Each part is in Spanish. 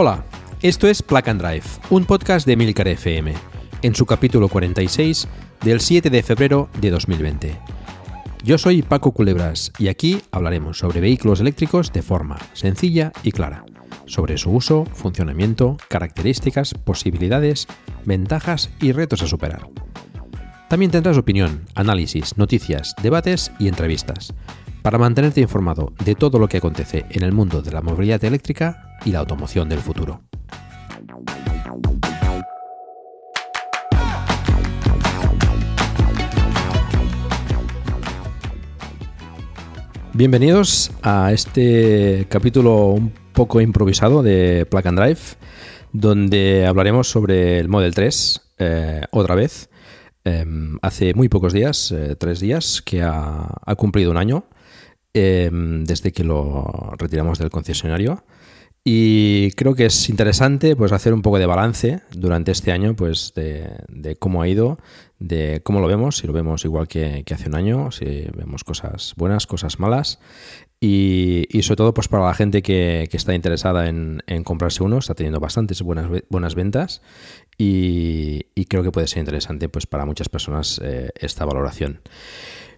Hola, esto es Plug and Drive, un podcast de Milcar FM, en su capítulo 46 del 7 de febrero de 2020. Yo soy Paco Culebras y aquí hablaremos sobre vehículos eléctricos de forma sencilla y clara, sobre su uso, funcionamiento, características, posibilidades, ventajas y retos a superar. También tendrás opinión, análisis, noticias, debates y entrevistas para mantenerte informado de todo lo que acontece en el mundo de la movilidad eléctrica y la automoción del futuro. Bienvenidos a este capítulo un poco improvisado de Plug and Drive, donde hablaremos sobre el Model 3 eh, otra vez. Em, hace muy pocos días, eh, tres días, que ha, cumplido un año em, desde que lo retiramos del concesionario. Y creo que es interesante pues, hacer un poco de balance durante este año pues, de, cómo ha ido, de cómo lo vemos, si lo vemos igual que, hace un año, si vemos cosas buenas, cosas malas. Y, sobre todo pues, para la gente que, está interesada en, comprarse uno, está teniendo bastantes buenas, ventas y, creo que puede ser interesante pues, para muchas personas eh, esta valoración.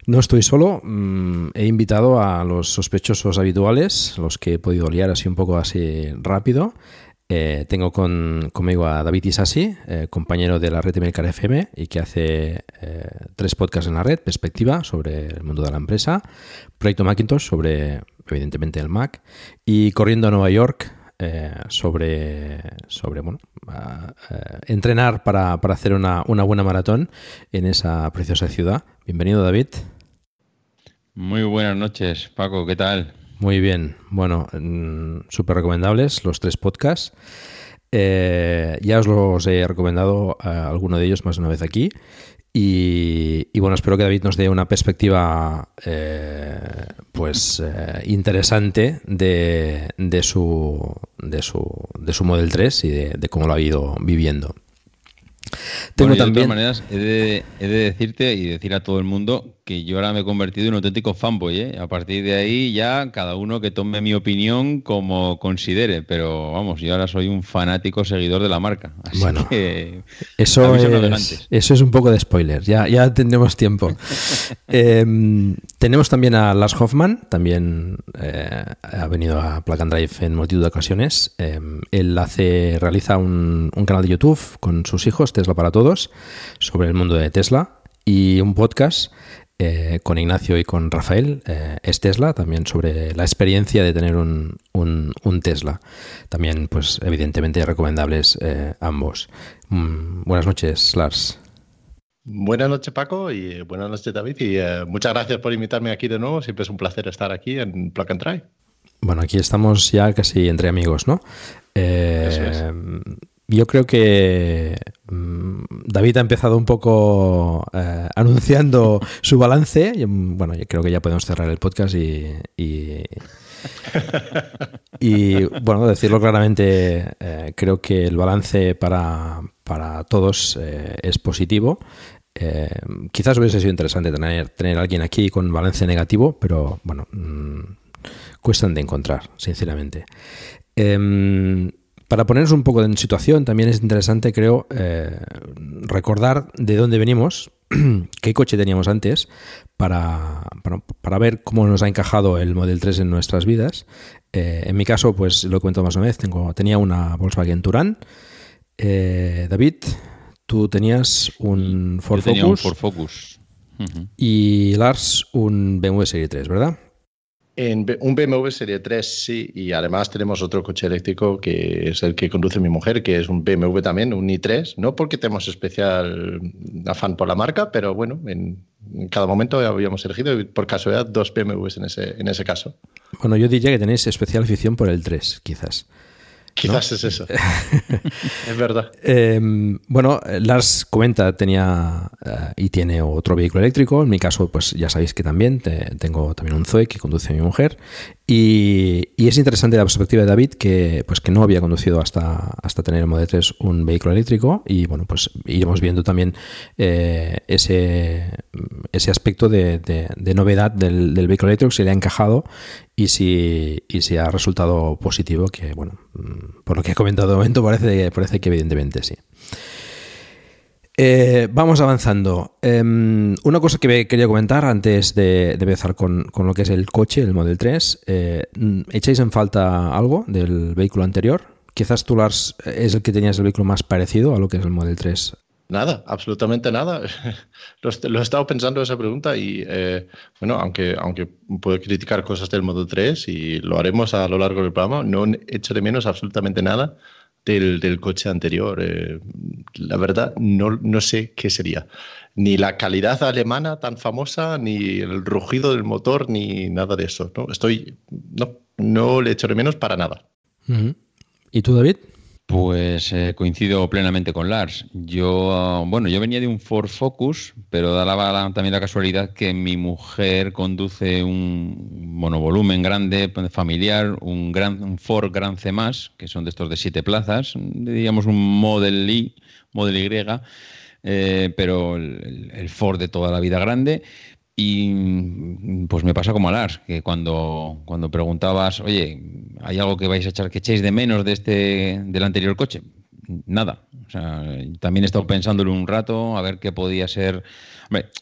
No estoy solo, mm, he invitado a los sospechosos habituales, los que he podido liar así un poco así rápido. Eh, tengo conmigo a David Isasi, eh, compañero de la red de Melcar FM y que hace eh, tres podcasts en la red, Perspectiva sobre el mundo de la empresa, Proyecto Macintosh sobre evidentemente el Mac y Corriendo a Nueva York sobre, sobre bueno, entrenar para, hacer una, una, buena maratón en esa preciosa ciudad. Bienvenido David. Muy buenas noches, Paco, ¿qué tal? Muy bien, bueno, mm, súper recomendables los tres podcasts. Eh, ya os los he recomendado a alguno de ellos más de una vez aquí. Y, bueno, espero que David nos dé una perspectiva eh, pues eh, interesante de, de, su, de, su, de su Model 3 y de cómo lo ha ido viviendo. Tengo también... De todas maneras, he de, decirte y decir a todo el mundo que yo ahora me he convertido en un auténtico fanboy. ¿eh? A partir de ahí ya cada uno que tome mi opinión como considere. Pero vamos, yo ahora soy un fanático seguidor de la marca. bueno, eso, es, eso es un poco de spoiler. Ya, ya tendremos tiempo. Em, tenemos también a Lars Hoffman. También eh, ha venido a Plug and Drive en multitud de ocasiones. Em, él hace, realiza un, un canal de YouTube con sus hijos Tesla para Todos, sobre el mundo de Tesla, y un podcast eh, con Ignacio y con Rafael, eh, es Tesla, también sobre la experiencia de tener un, Tesla. También, pues, evidentemente recomendables eh, ambos. Mm, buenas noches, Lars. Buenas noches, Paco, y buenas noches, David. Y muchas gracias por invitarme aquí de nuevo. Siempre es un placer estar aquí en Plug and Try. Bueno, aquí estamos ya casi entre amigos, ¿no? Yo creo que mm, David ha empezado un poco eh, anunciando su balance. Bueno, yo creo que ya podemos cerrar el podcast y, y, bueno, decirlo claramente, eh, creo que el balance para, todos eh, es positivo. quizás hubiese sido interesante tener, tener a alguien aquí con balance negativo, pero bueno, mm, cuestan de encontrar, sinceramente. Para ponernos un poco en situación, también es interesante, creo, eh, recordar de dónde venimos, qué coche teníamos antes, para, para, ver cómo nos ha encajado el Model 3 en nuestras vidas. Eh, en mi caso, pues lo he comentado más o menos, tengo, tenía una Volkswagen Touran. Eh, David, tú tenías un Ford Yo Focus. un Ford Focus. Y Lars, un BMW Serie 3, ¿verdad? En un BMW Serie 3 sí, y además tenemos otro coche eléctrico que es el que conduce mi mujer, que es un BMW también, un i3, no porque tenemos especial afán por la marca, pero bueno, en, cada momento habíamos elegido por casualidad dos BMWs en ese, en ese caso. Bueno, yo diría que tenéis especial afición por el 3, quizás. Quizás es eso. es verdad. Em, bueno, Lars comenta, tenía eh, y tiene otro vehículo eléctrico. En mi caso, pues ya sabéis que también tengo también un Zoe que conduce mi mujer. Y, es interesante la perspectiva de David, que pues que no había conducido hasta, hasta tener el Model 3 un vehículo eléctrico. Y bueno, pues iremos viendo también eh, ese, ese aspecto de, novedad del, del, vehículo eléctrico, si le ha encajado y si, y si ha resultado positivo, que bueno, mm, por lo que he comentado de momento parece, parece que evidentemente sí. Eh, vamos avanzando. Em, una cosa que quería comentar antes de, empezar con, lo que es el coche, el Model 3. Eh, ¿Echáis en falta algo del vehículo anterior? Quizás tú, Lars, es el que tenías el vehículo más parecido a lo que es el Model 3 Nada, absolutamente nada. lo, he estado pensando esa pregunta y, eh, bueno, aunque, aunque puedo criticar cosas del modo 3 y lo haremos a lo largo del programa, no hecho de menos absolutamente nada del, coche anterior. Eh, la verdad, no, no sé qué sería. Ni la calidad alemana tan famosa, ni el rugido del motor, ni nada de eso. ¿no? Estoy, no, no le echo menos para nada. ¿Y tú, David? Pues eh, coincido plenamente con Lars. Yo, bueno, yo venía de un Ford Focus, pero daba también la casualidad que mi mujer conduce un monovolumen grande, familiar, un, gran, Ford Gran C+, que son de estos de siete plazas, diríamos un Model I, Model Y, eh, pero el Ford de toda la vida grande. Y pues me pasa como a Lars, que cuando, cuando preguntabas, oye, ¿hay algo que vais a echar que echéis de menos de este, del anterior coche? Nada. También he estado pensándolo un rato, a ver qué podía ser.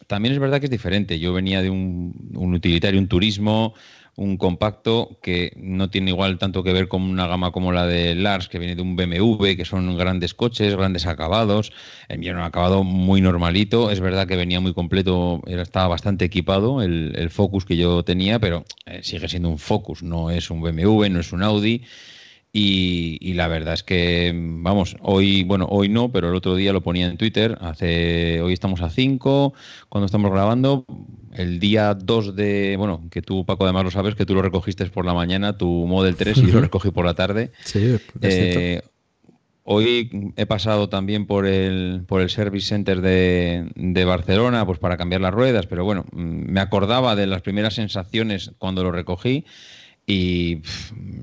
también es verdad que es diferente. Yo venía de un utilitario, un turismo, un compacto que no tiene igual tanto que ver con una gama como la de Lars, que viene de un BMW, que son grandes coches, grandes acabados. Era un acabado muy normalito. Es verdad que venía muy completo, estaba bastante equipado el, el Focus que yo tenía, pero eh, sigue siendo un Focus, no es un BMW, no es un Audi. Y, la verdad es que, vamos, hoy, bueno, hoy no, pero el otro día lo ponía en Twitter. Hace, hoy estamos a 5, cuando estamos grabando. El día 2 de, bueno, que tú, Paco, además lo sabes, que tú lo recogiste por la mañana, tu Model 3, y yo lo recogí por la tarde. Sí, eh, Hoy he pasado también por el, por el Service Center de, de, Barcelona pues para cambiar las ruedas, pero bueno, me acordaba de las primeras sensaciones cuando lo recogí y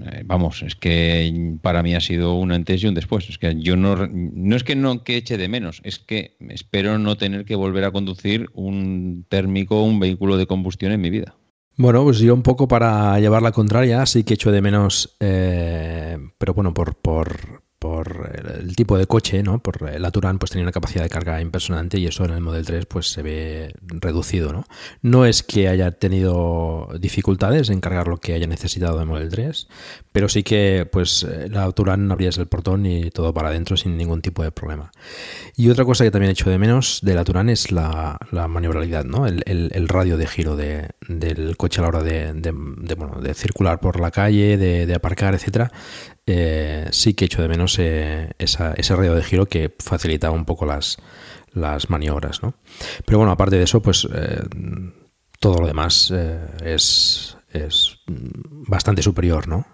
eh, vamos, es que para mí ha sido un antes y un después. Es que yo no, no es que no que eche de menos, es que espero no tener que volver a conducir un térmico, un vehículo de combustión en mi vida. Bueno, pues yo un poco para llevar la contraria, sí que echo de menos, eh, pero bueno, por, por, por el tipo de coche, ¿no? Por el Aturán pues tenía una capacidad de carga impresionante y eso en el Model 3 pues se ve reducido, ¿no? No es que haya tenido dificultades en cargar lo que haya necesitado en Model 3, pero sí que pues el Aturán abrías el portón y todo para adentro sin ningún tipo de problema. Y otra cosa que también he hecho de menos del Aturán es la, maniobralidad, ¿no? El, radio de giro del coche a la hora de, de, circular por la calle, de, aparcar, etcétera. Eh, sí que echo de menos eh, ese radio de giro que facilitaba un poco las, maniobras. ¿no? Pero bueno, aparte de eso, pues eh, todo lo demás es, es, bastante superior ¿no?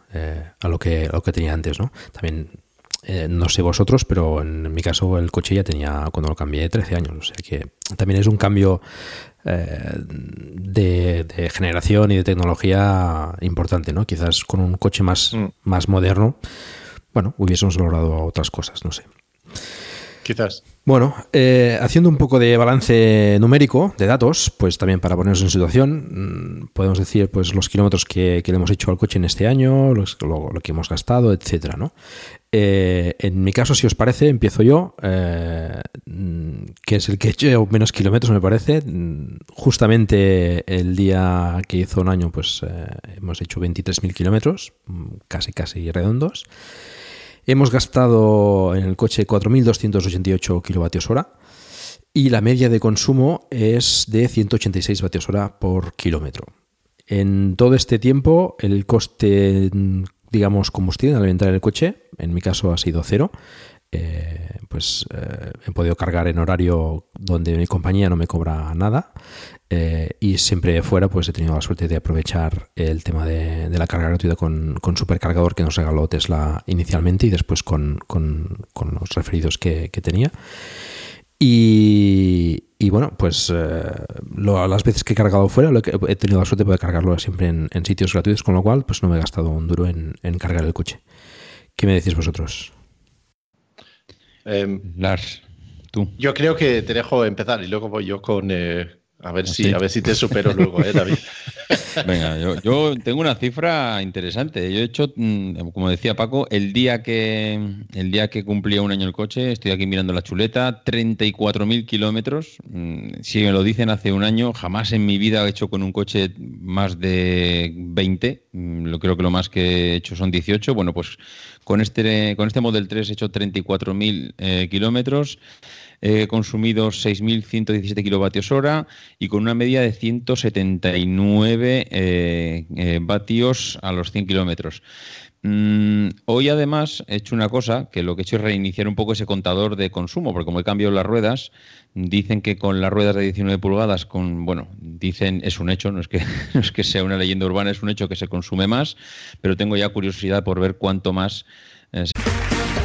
a, lo que, lo que tenía antes. ¿no? También no sé vosotros, pero en mi caso el coche ya tenía, cuando lo cambié, 13 años. O sea que también es un cambio eh, de, generación y de tecnología importante, ¿no? Quizás con un coche más, mm. más moderno, bueno, hubiésemos logrado otras cosas, no sé. Quizás. Bueno, eh, haciendo un poco de balance numérico de datos, pues también para ponernos en situación, mm, podemos decir pues los kilómetros que, le hemos hecho al coche en este año, lo, que hemos gastado, etcétera, ¿no? Eh, en mi caso, si os parece, empiezo yo, eh, que es el que he hecho menos kilómetros, me parece. Justamente el día que hizo un año, pues eh, hemos hecho 23.000 kilómetros, casi casi redondos. Hemos gastado en el coche 4.288 kilovatios hora y la media de consumo es de 186 vatios hora por kilómetro. En todo este tiempo, el coste, digamos, combustible al en el coche, en mi caso ha sido cero. Eh, pues eh, he podido cargar en horario donde mi compañía no me cobra nada eh, y siempre fuera pues he tenido la suerte de aprovechar el tema de, la carga gratuita con, con, supercargador que nos regaló Tesla inicialmente y después con, los referidos que, tenía. Y, bueno, pues las veces que he cargado fuera he tenido la suerte de poder cargarlo siempre en, sitios gratuitos, con lo cual pues no me he gastado un duro en, en cargar el coche. ¿Qué me decís vosotros? Em, Lars, tú. Yo creo que te dejo empezar y luego voy yo con. Eh, a ver, ¿Ah, si, a ver si te supero luego, ¿eh, David? Venga, yo, tengo una cifra interesante. Yo he hecho, mm, como decía Paco, el día que el día que cumplía un año el coche, estoy aquí mirando la chuleta, 34.000 kilómetros. Mm, si me lo dicen hace un año, jamás en mi vida he hecho con un coche más de 20. Mm, lo creo que lo más que he hecho son 18. Bueno, pues con este, con este Model 3 he hecho 34.000 eh, kilómetros, he consumido 6.117 kilovatios hora y con una media de 179 eh, eh, vatios a los 100 kilómetros. Mm, hoy además he hecho una cosa, que lo que he hecho es reiniciar un poco ese contador de consumo, porque como he cambiado las ruedas, dicen que con las ruedas de 19 pulgadas, bueno, dicen es un hecho, no es que no es que sea una leyenda urbana, es un hecho que se consume más, pero tengo ya curiosidad por ver cuánto más. Eh,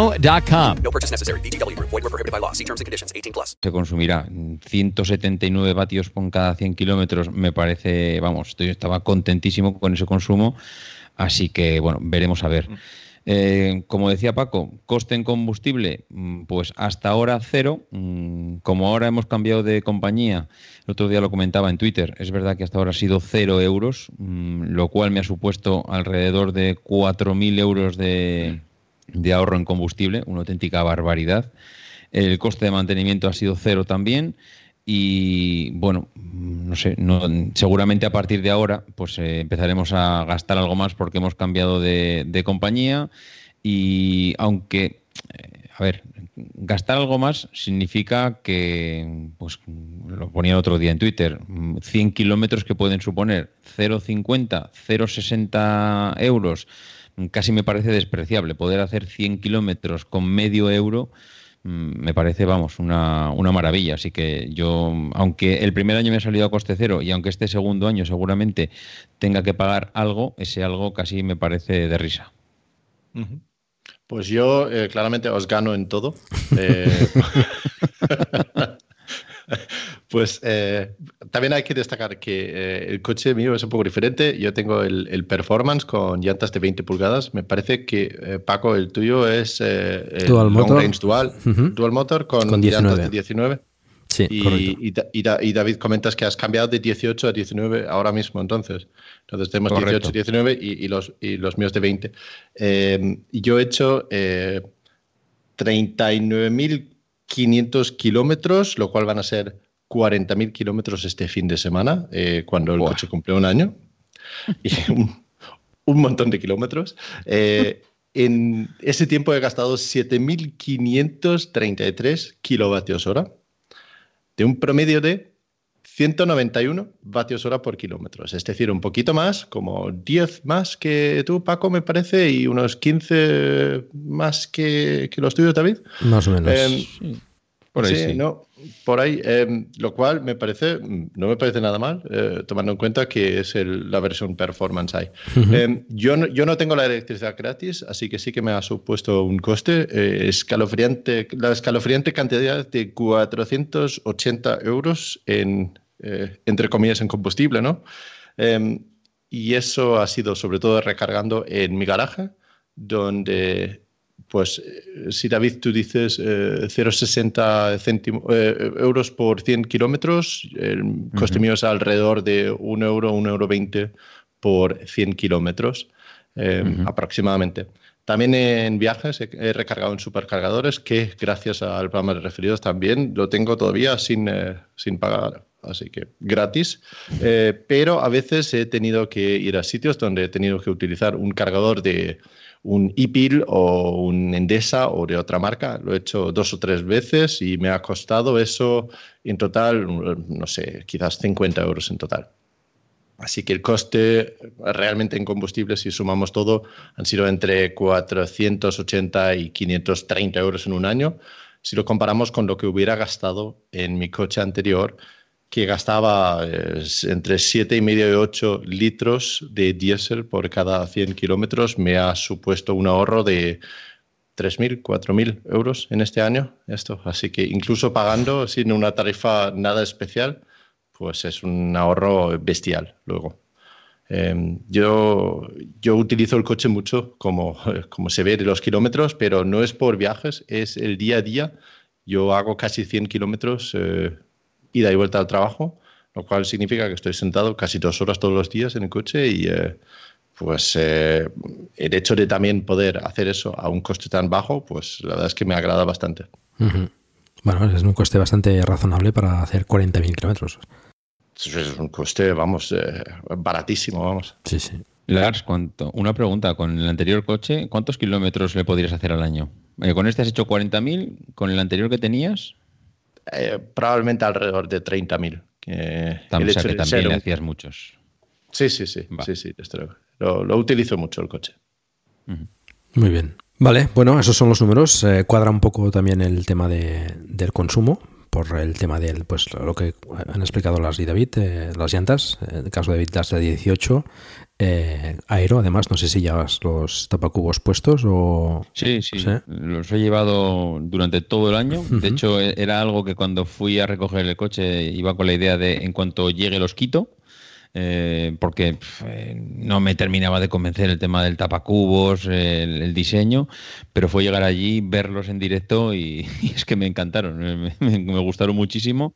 ChumbaCasino.com. No purchase necessary. BGW. Void were prohibited by law. See terms and conditions. 18 plus. Se consumirá 179 vatios por cada 100 kilómetros. Me parece, vamos, estoy, estaba contentísimo con ese consumo. Así que, bueno, veremos a ver. Mm. Eh, como decía Paco, coste en combustible, mm, pues hasta ahora cero. Mm, como ahora hemos cambiado de compañía, el otro día lo comentaba en Twitter, es verdad que hasta ahora ha sido cero euros, lo cual me ha supuesto alrededor de 4.000 euros de, de ahorro en combustible, una auténtica barbaridad. El coste de mantenimiento ha sido cero también y bueno, no sé, seguramente a partir de ahora pues eh, empezaremos a gastar algo más porque hemos cambiado de, compañía y aunque, eh, a ver, gastar algo más significa que, pues lo ponía el otro día en Twitter, 100 kilómetros que pueden suponer 0,50, 0,60 euros, casi me parece despreciable. Poder hacer 100 kilómetros con medio euro Mm, me parece, vamos, una, una, maravilla. Así que yo, aunque el primer año me ha salido a coste cero y aunque este segundo año seguramente tenga que pagar algo, ese algo casi me parece de risa. Pues yo eh, claramente os gano en todo. Eh, Pues eh, también hay que destacar que eh, el coche mío es un poco diferente. Yo tengo el, Performance con llantas de 20 pulgadas. Me parece que, eh, Paco, el tuyo es el dual Long motor. Range Dual, dual Motor con, llantas de 19. Sí, y, y, David, comentas que has cambiado de 18 a 19 ahora mismo, entonces. Entonces tenemos 18, 19 y, los, y los míos de 20. yo he hecho 39.500 kilómetros, lo cual van a ser 40.000 kilómetros este fin de semana, eh, cuando el coche cumple un año. Y un, montón de kilómetros. Eh, en ese tiempo he gastado 7.533 kilovatios hora, de un promedio de 191 vatios hora por kilómetro. Es decir, un poquito más, como 10 más que tú, Paco, me parece, y unos 15 más que, que los tuyos, David. Más o menos. Em, Por ahí sí, no, por ahí, em, lo cual me parece, no me parece nada mal, eh, tomando en cuenta que es la versión performance ahí. Em, yo, no, yo no tengo la electricidad gratis, así que sí que me ha supuesto un coste eh, escalofriante, la escalofriante cantidad de 480 euros en, eh, entre comillas, en combustible, ¿no? Em, y eso ha sido sobre todo recargando en mi garaje, donde pues eh, si David tú dices 0,60 eh, eh, euros por 100 kilómetros, el coste mío es alrededor de 1 euro, 1 euro 20 por 100 kilómetros aproximadamente. También en viajes he, recargado en supercargadores que gracias al programa de referidos también lo tengo todavía sin, sin pagar, así que gratis. pero a veces he tenido que ir a sitios donde he tenido que utilizar un cargador de un IPIL o un Endesa o de otra marca. Lo he hecho dos o tres veces y me ha costado eso en total, no sé, quizás 50 euros en total. Así que el coste realmente en combustible, si sumamos todo, han sido entre 480 y 530 euros en un año. Si lo comparamos con lo que hubiera gastado en mi coche anterior, que gastaba entre 7,5 y 8 litros de diésel por cada 100 kilómetros, me ha supuesto un ahorro de 3.000, 4.000 euros en este año. Esto. Así que incluso pagando sin una tarifa nada especial, pues es un ahorro bestial luego. Em, yo, yo utilizo el coche mucho, como, como se ve de los kilómetros, pero no es por viajes, es el día a día. Yo hago casi 100 kilómetros eh, ida y vuelta al trabajo, lo cual significa que estoy sentado casi dos horas todos los días en el coche y eh, pues eh, el hecho de también poder hacer eso a un coste tan bajo, pues la verdad es que me agrada bastante. Bueno, es un coste bastante razonable para hacer 40.000 kilómetros. Es un coste, vamos, eh, baratísimo, vamos. Sí, sí. Lars, ¿cuánto? una pregunta. Con el anterior coche, ¿cuántos kilómetros le podrías hacer al año? con este has hecho 40.000, con el anterior que tenías, eh, probablemente alrededor de 30.000. Eh, o sea que también le hacías muchos. Sí, sí, sí, sí, sí, lo, lo, utilizo mucho el coche. Muy bien. Vale, bueno, esos son los números. Eh, cuadra un poco también el tema de, del consumo por el tema del, pues lo que han explicado las y David, eh, las llantas, en el caso de David las de 18, eh, aero, además, no sé si llevas los tapacubos puestos o... Sí, sí, los he llevado durante todo el año. De hecho, e-, era algo que cuando fui a recoger el coche iba con la idea de en cuanto llegue los quito. Eh, porque eh, no me terminaba de convencer el tema del tapacubos, el, diseño, pero fue llegar allí, verlos en directo y, es que me encantaron, me, gustaron muchísimo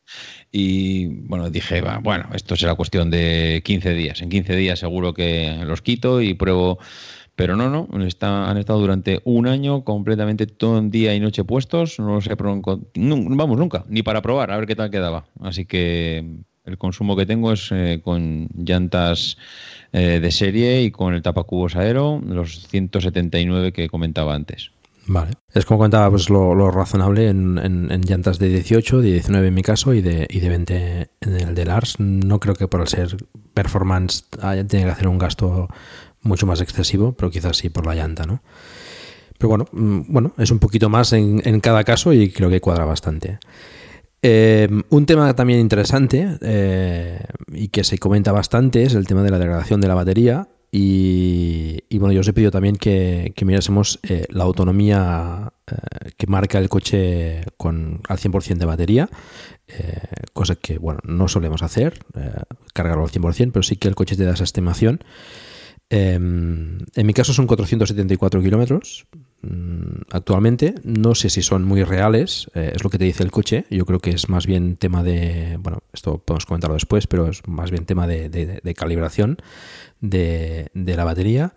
y bueno, dije, bueno, esto será cuestión de 15 días, en 15 días seguro que los quito y pruebo pero no, no, han estado durante un año completamente todo el día y noche puestos, no los he vamos, nunca, ni para probar, a ver qué tal quedaba. Así que el consumo que tengo es eh, con llantas eh, de serie y con el tapacubos aero, los 179 que comentaba antes. Vale. Es como comentaba, pues lo, razonable en, llantas de 18, de 19 en mi caso y de, y de 20 en el de Lars. No creo que por el ser performance haya, tenga que hacer un gasto mucho más excesivo, pero quizás sí por la llanta, ¿no? Pero bueno, mm, bueno, es un poquito más en, en cada caso y creo que cuadra bastante. Eh, un tema también interesante eh, y que se comenta bastante es el tema de la degradación de la batería. Y, bueno, yo os he pedido también que, mirásemos eh, la autonomía que marca el coche con al 100% de batería, cosa que bueno, no solemos hacer, cargarlo al 100%, pero sí que el coche te da esa estimación. en mi caso son 474 kilómetros, actualmente. No sé si son muy reales, eh, es lo que te dice el coche. Yo creo que es más bien tema de, bueno, esto podemos comentarlo después, pero es más bien tema de, calibración de, la batería.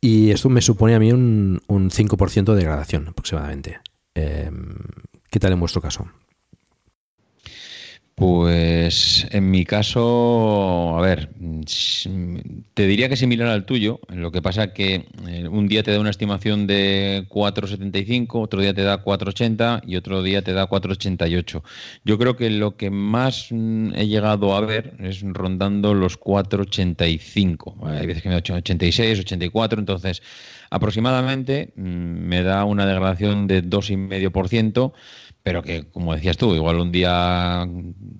Y esto me supone a mí un, un 5% de degradación aproximadamente. Em, ¿Qué tal en vuestro caso? Pues en mi caso, a ver, te diría que similar al tuyo. Lo que pasa que eh, un día te da una estimación de 4,75, otro día te da 4,80 y otro día te da 4,88. Yo creo que lo que más mm, he llegado a ver es rondando los 4,85. Hay veces que me da 86, 84, entonces Aproximadamente mm, me da una degradación de 2,5%, pero que, como decías tú, igual un día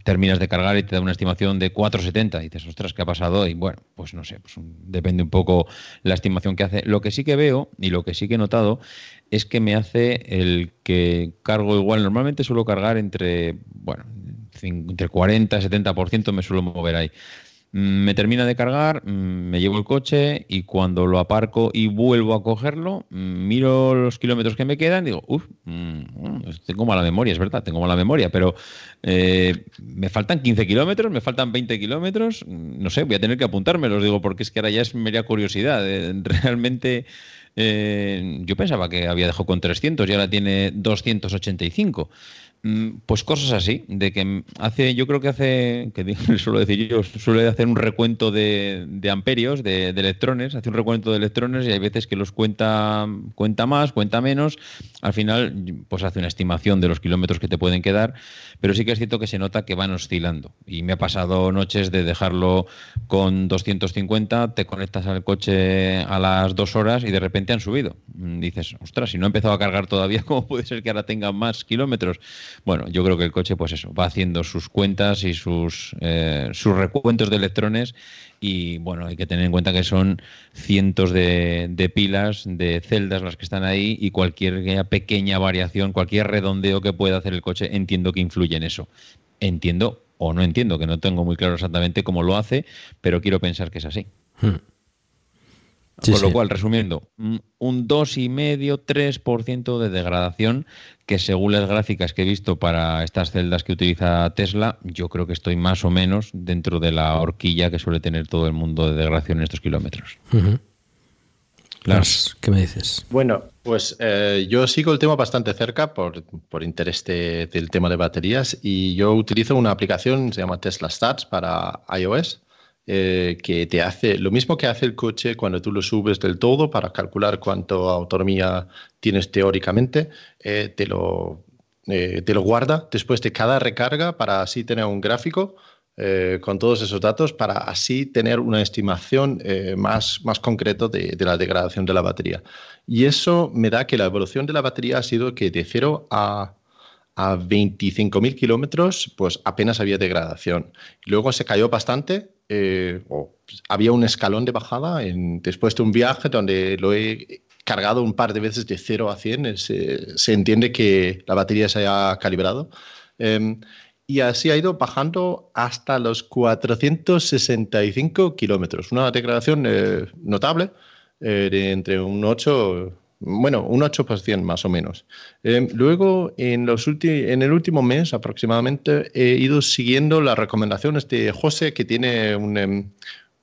terminas de cargar y te da una estimación de 4,70 y dices, ostras, ¿qué ha pasado? Y bueno, pues no sé, pues depende un poco la estimación que hace. Lo que sí que veo y lo que sí que he notado es que me hace el que cargo igual, normalmente suelo cargar entre, bueno, entre 40 y 70% me suelo mover ahí. Mm, me termina de cargar, mm, me llevo el coche y cuando lo aparco y vuelvo a cogerlo, mm, miro los kilómetros que me quedan y digo, uff, tengo mala memoria, es verdad, tengo mala memoria, pero eh, me faltan 15 kilómetros, me faltan 20 kilómetros, no sé, voy a tener que apuntarme, los digo, porque es que ahora ya es media curiosidad. Eh, realmente eh, yo pensaba que había dejado con 300 y ahora tiene 285. Mm, pues cosas así, de que hace, yo creo que hace, que suelo decir yo, suele hacer un recuento de, amperios, de, electrones, hace un recuento de electrones y hay veces que los cuenta, cuenta más, cuenta menos, al final pues hace una estimación de los kilómetros que te pueden quedar, pero sí que es cierto que se nota que van oscilando y me ha pasado noches de dejarlo con 250, te conectas al coche a las dos horas y de repente han subido. Mm, dices, ostras, si no he empezado a cargar todavía, ¿cómo puede ser que ahora tenga más kilómetros? Bueno, yo creo que el coche, pues eso, va haciendo sus cuentas y sus, eh, sus recuentos de electrones y bueno, hay que tener en cuenta que son cientos de, pilas, de celdas las que están ahí y cualquier pequeña variación, cualquier redondeo que pueda hacer el coche, entiendo que influye en eso. Entiendo o no entiendo, que no tengo muy claro exactamente cómo lo hace, pero quiero pensar que es así. Hmm. Con lo cual, resumiendo, un 2,5-3% de degradación, que según las gráficas que he visto para estas celdas que utiliza Tesla, yo creo que estoy más o menos dentro de la horquilla que suele tener todo el mundo de degradación en estos kilómetros. ¿qué me dices? Bueno, pues eh, yo sigo el tema bastante cerca por, interés del tema de baterías y yo utilizo una aplicación, se llama Tesla Stats para iOS eh, que te hace lo mismo que hace el coche cuando tú lo subes del todo para calcular cuánto autonomía tienes teóricamente, eh, te, lo, eh, te lo guarda después de cada recarga para así tener un gráfico con todos esos datos para así tener una estimación más, más concreto de, de, la degradación de la batería. Y eso me da que la evolución de la batería ha sido que de 0 a a 25.000 kilómetros, pues apenas había degradación. Luego se cayó bastante, eh, había un escalón de bajada en, después de un viaje donde lo he cargado un par de veces de 0 a 100, se, entiende que la batería se haya calibrado. Em, y así ha ido bajando hasta los 465 kilómetros, una degradación eh, notable, eh, de entre un 8 bueno, un 8% más o menos. Eh, luego, en, los en el último mes aproximadamente, he ido siguiendo las recomendaciones de José, que tiene un, em,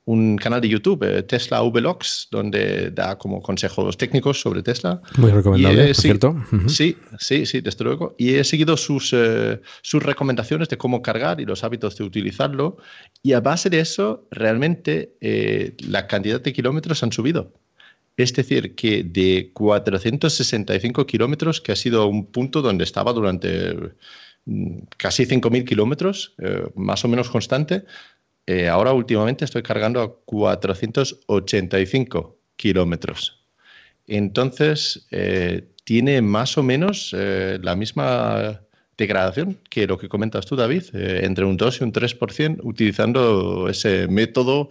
un canal de YouTube, eh, Tesla Vlogs, donde da como consejos técnicos sobre Tesla. Muy recomendable, por cierto. Sí, sí, sí, desde luego. Y he seguido sus, eh, sus recomendaciones de cómo cargar y los hábitos de utilizarlo. Y a base de eso, realmente la cantidad de kilómetros han subido. Es decir, que de 465 kilómetros, que ha sido un punto donde estaba durante mm, casi 5.000 kilómetros, eh, más o menos constante, eh, ahora últimamente estoy cargando a 485 kilómetros. Entonces, eh, tiene más o menos la misma degradación que lo que comentas tú, David, entre un 2 y un 3%, utilizando ese método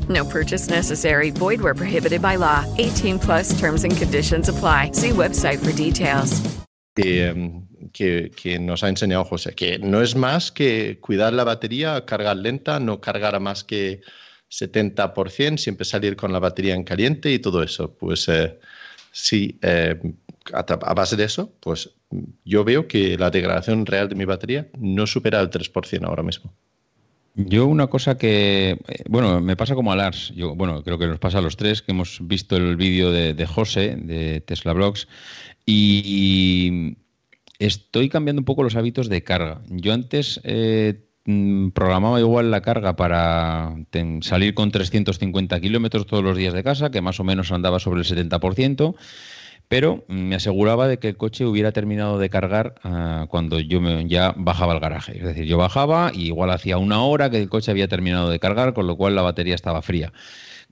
No purchase necessary. Void where prohibited by law. 18 plus terms and conditions apply. See website for details. Eh, que, que, nos ha enseñado José, que no es más que cuidar la batería, cargar lenta, no cargar a más que 70%, siempre salir con la batería en caliente y todo eso. Pues eh, sí, eh, a, base de eso, pues yo veo que la degradación real de mi batería no supera el 3% ahora mismo. Yo una cosa que, eh, bueno, me pasa como a Lars, yo, bueno, creo que nos pasa a los tres, que hemos visto el vídeo de, de José, de Tesla Blogs, y estoy cambiando un poco los hábitos de carga. Yo antes eh, mm, programaba igual la carga para salir con 350 kilómetros todos los días de casa, que más o menos andaba sobre el 70%, pero me aseguraba de que el coche hubiera terminado de cargar ah, cuando yo ya bajaba al garaje. Es decir, yo bajaba y igual hacía una hora que el coche había terminado de cargar, con lo cual la batería estaba fría.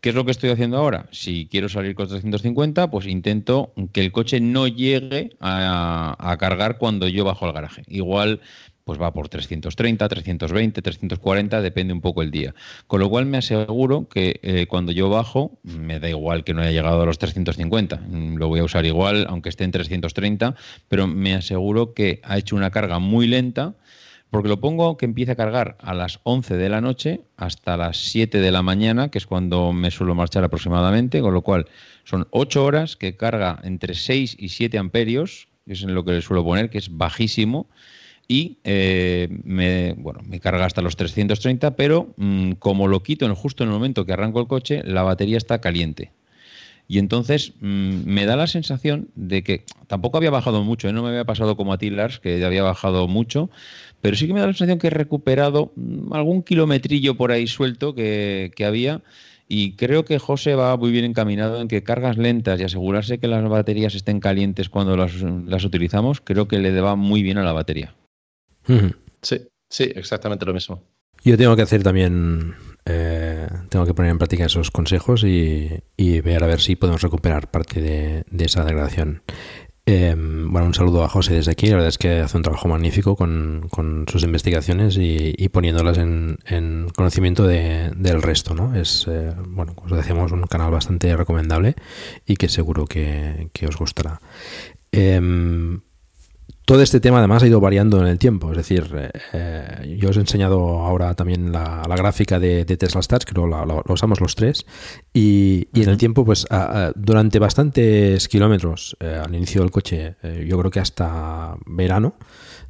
¿Qué es lo que estoy haciendo ahora? Si quiero salir con 350, pues intento que el coche no llegue a, a cargar cuando yo bajo al garaje. Igual pues va por 330, 320, 340, depende un poco el día. Con lo cual me aseguro que eh, cuando yo bajo, me da igual que no haya llegado a los 350, mm, lo voy a usar igual, aunque esté en 330, pero me aseguro que ha hecho una carga muy lenta, porque lo pongo que empiece a cargar a las 11 de la noche hasta las 7 de la mañana, que es cuando me suelo marchar aproximadamente, con lo cual son 8 horas que carga entre 6 y 7 amperios, que es en lo que le suelo poner, que es bajísimo, y eh, me, bueno, me carga hasta los 330, pero mm, como lo quito en justo en el momento que arranco el coche, la batería está caliente. Y entonces mm, me da la sensación de que tampoco había bajado mucho, ¿eh? no me había pasado como a ti, Lars, que había bajado mucho, pero sí que me da la sensación que he recuperado mm, algún kilometrillo por ahí suelto que, había. Y creo que José va muy bien encaminado en que cargas lentas y asegurarse que las baterías estén calientes cuando las utilizamos, creo que le va muy bien a la batería. Sí, sí, exactamente lo mismo. Yo tengo que hacer también, eh, tengo que poner en práctica esos consejos y, ver a ver si podemos recuperar parte de, esa degradación. Em, bueno, un saludo a José desde aquí. La verdad es que hace un trabajo magnífico con, sus investigaciones y, poniéndolas en, conocimiento del resto. ¿no? Es, eh, bueno, como decíamos, un canal bastante recomendable y que seguro que, os gustará. Em, todo este tema además ha ido variando en el tiempo, es decir, eh, eh, yo os he enseñado ahora también la, gráfica de, Tesla Stats, que lo, usamos los tres, y, en el tiempo, pues durante bastantes kilómetros eh, al inicio del coche, yo creo que hasta verano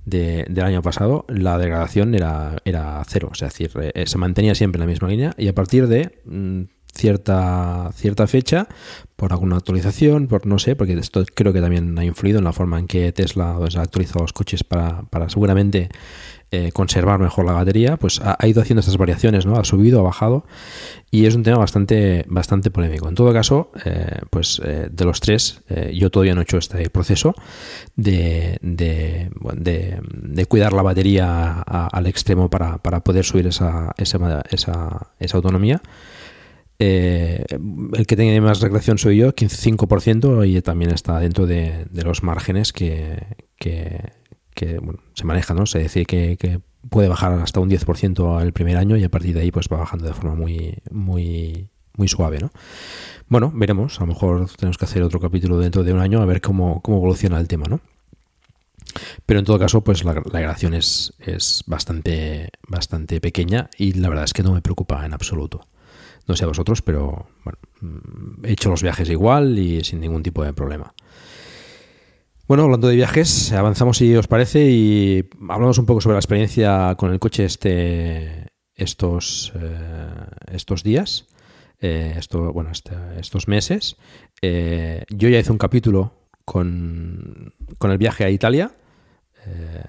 del año pasado, la degradación era, era cero, es decir, se mantenía siempre en la misma línea, y a partir de mm, cierta, cierta fecha, por alguna actualización, por no sé, porque esto creo que también ha influido en la forma en que Tesla ha actualizado los coches para, para seguramente eh, conservar mejor la batería, pues ha, ido haciendo estas variaciones, ¿no? Ha subido, ha bajado y es un tema bastante, bastante polémico. En todo caso, eh, pues eh, de los tres, yo todavía no he hecho este proceso de, de, cuidar la batería al extremo para, para poder subir esa, esa, esa, esa autonomía. Eh, el que tiene más recreación soy yo, 15% y también está dentro de, los márgenes que, se manejan, ¿no? Se dice que, puede bajar hasta un 10% el primer año y a partir de ahí pues va bajando de forma muy, muy, suave, ¿no? Bueno, veremos, a lo mejor tenemos que hacer otro capítulo dentro de un año a ver cómo, evoluciona el tema, ¿no? Pero en todo caso, pues la, la es, es bastante, bastante pequeña y la verdad es que no me preocupa en absoluto. No sé a vosotros, pero bueno, mm, he hecho los viajes igual y sin ningún tipo de problema. Bueno, hablando de viajes, avanzamos si os parece y hablamos un poco sobre la experiencia con el coche este, estos, eh, estos días, eh, bueno, este, estos meses. Eh, yo ya hice un capítulo con, con el viaje a Italia.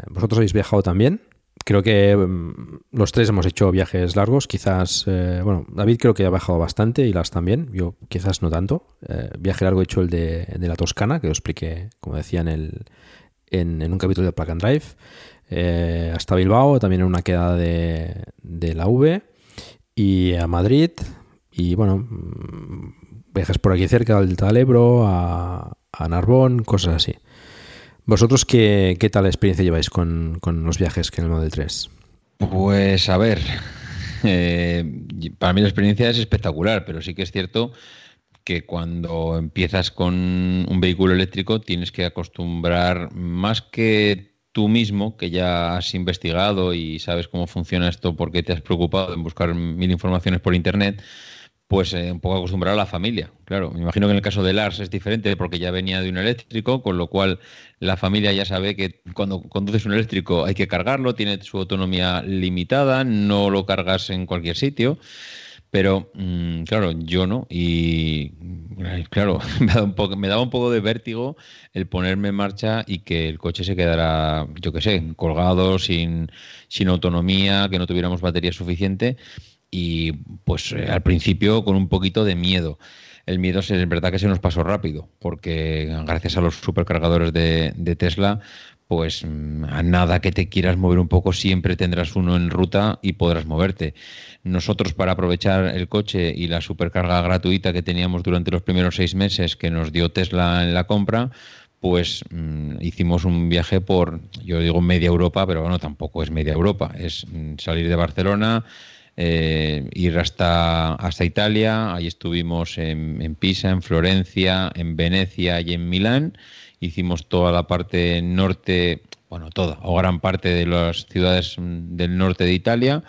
vosotros habéis viajado también creo que mm, los tres hemos hecho viajes largos, quizás, eh, bueno, David creo que ha bajado bastante y las también, yo quizás no tanto. Eh, viaje largo he hecho el de, la Toscana, que os expliqué, como decía, en, el, en, un capítulo de Plug and Drive. Eh, hasta Bilbao, también en una quedada de, la V, y a Madrid, y bueno, mm, viajes por aquí cerca del Talebro, a, a Narbón, cosas así. ¿Vosotros qué, qué tal experiencia lleváis con, los viajes que en el Model 3? Pues a ver, eh, para mí la experiencia es espectacular, pero sí que es cierto que cuando empiezas con un vehículo eléctrico tienes que acostumbrar más que tú mismo, que ya has investigado y sabes cómo funciona esto porque te has preocupado en buscar mil informaciones por Internet, pues eh, un poco acostumbrar a la familia. Claro, me imagino que en el caso de Lars es diferente porque ya venía de un eléctrico, con lo cual la familia ya sabe que cuando conduces un eléctrico hay que cargarlo, tiene su autonomía limitada, no lo cargas en cualquier sitio. Pero, mm, claro, yo no. Y, claro, me daba, un poco, me daba un poco de vértigo el ponerme en marcha y que el coche se quedara, yo qué sé, colgado, sin, sin autonomía, que no tuviéramos batería suficiente. Y, pues, eh, al principio con un poquito de miedo. El miedo es verdad que se nos pasó rápido, porque gracias a los supercargadores de, Tesla, pues mm, a nada que te quieras mover un poco, siempre tendrás uno en ruta y podrás moverte. Nosotros, para aprovechar el coche y la supercarga gratuita que teníamos durante los primeros seis meses que nos dio Tesla en la compra, pues mm, hicimos un viaje por, yo digo media Europa, pero bueno, tampoco es media Europa, es mm, salir de Barcelona, eh, ir hasta, hasta Italia, ahí estuvimos en, Pisa, en Florencia, en Venecia y en Milán. Hicimos toda la parte norte, bueno, toda o gran parte de las ciudades del norte de Italia.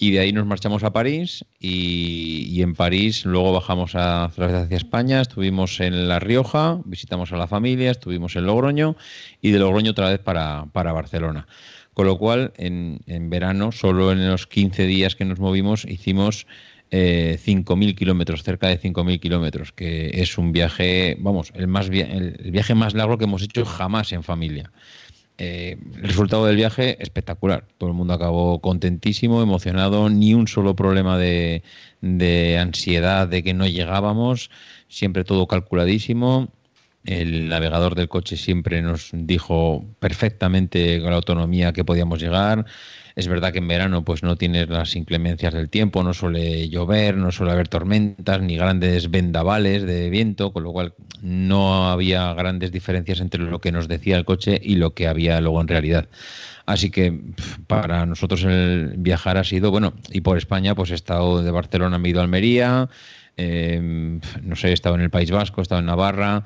Y de ahí nos marchamos a París y, en París luego bajamos a, hacia España, estuvimos en La Rioja, visitamos a la familia, estuvimos en Logroño y de Logroño otra vez para, para Barcelona. Con lo cual, en, en verano, solo en los 15 días que nos movimos, hicimos eh, 5.000 kilómetros, cerca de 5.000 kilómetros, que es un viaje, vamos, el, más el viaje más largo que hemos hecho jamás en familia. Eh, el resultado del viaje espectacular. Todo el mundo acabó contentísimo, emocionado, ni un solo problema de, de ansiedad de que no llegábamos, siempre todo calculadísimo. El navegador del coche siempre nos dijo perfectamente con la autonomía que podíamos llegar. Es verdad que en verano pues no tienes las inclemencias del tiempo, no suele llover, no suele haber tormentas ni grandes vendavales de viento, con lo cual no había grandes diferencias entre lo que nos decía el coche y lo que había luego en realidad. Así que para nosotros el viajar ha sido, bueno, y por España pues he estado de Barcelona, me he ido a Almería, eh, no sé, he estado en el País Vasco, he estado en Navarra,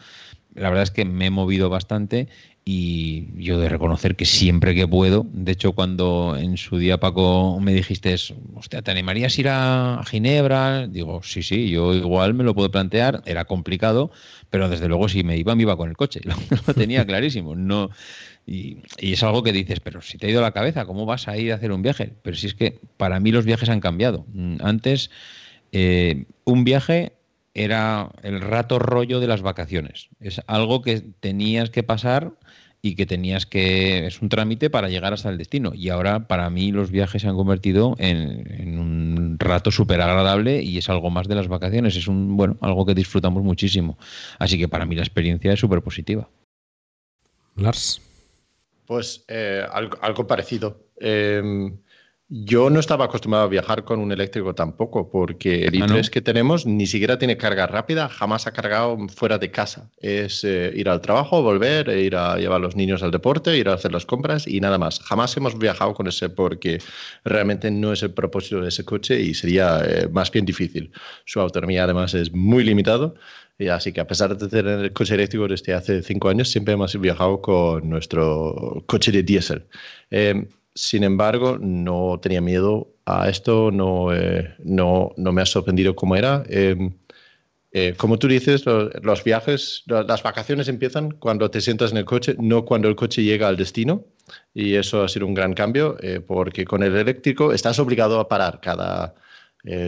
la verdad es que me he movido bastante y yo de reconocer que siempre que puedo, de hecho cuando en su día Paco me dijiste, hostia, ¿te animarías a ir a Ginebra? Digo, sí, sí, yo igual me lo puedo plantear, era complicado, pero desde luego si me iba, me iba con el coche, lo, tenía clarísimo, no... Y, es algo que dices, pero si te ha ido la cabeza, ¿cómo vas a ir a hacer un viaje? Pero si es que para mí los viajes han cambiado. Mm, antes, eh, un viaje era el rato rollo de las vacaciones. Es algo que tenías que pasar y que tenías que es un trámite para llegar hasta el destino. Y ahora para mí los viajes se han convertido en, un rato súper agradable y es algo más de las vacaciones. Es un bueno algo que disfrutamos muchísimo. Así que para mí la experiencia es súper positiva Lars. Pues eh, algo, parecido. Em, yo no estaba acostumbrado a viajar con un eléctrico tampoco, porque el ah, i3 que tenemos ni siquiera tiene carga rápida, jamás ha cargado fuera de casa. Es eh, ir al trabajo, volver, e ir a llevar a los niños al deporte, ir a hacer las compras y nada más. Jamás hemos viajado con ese porque realmente no es el propósito de ese coche y sería eh, más bien difícil. Su autonomía además es muy limitado. Y así que a pesar de tener el coche eléctrico desde hace cinco años, siempre hemos viajado con nuestro coche de diésel. Eh, sin embargo, no tenía miedo a esto, no, eh, no, no, me ha sorprendido cómo era. Em, eh, como tú dices, los, viajes, las vacaciones empiezan cuando te sientas en el coche, no cuando el coche llega al destino. Y eso ha sido un gran cambio, eh, porque con el eléctrico estás obligado a parar cada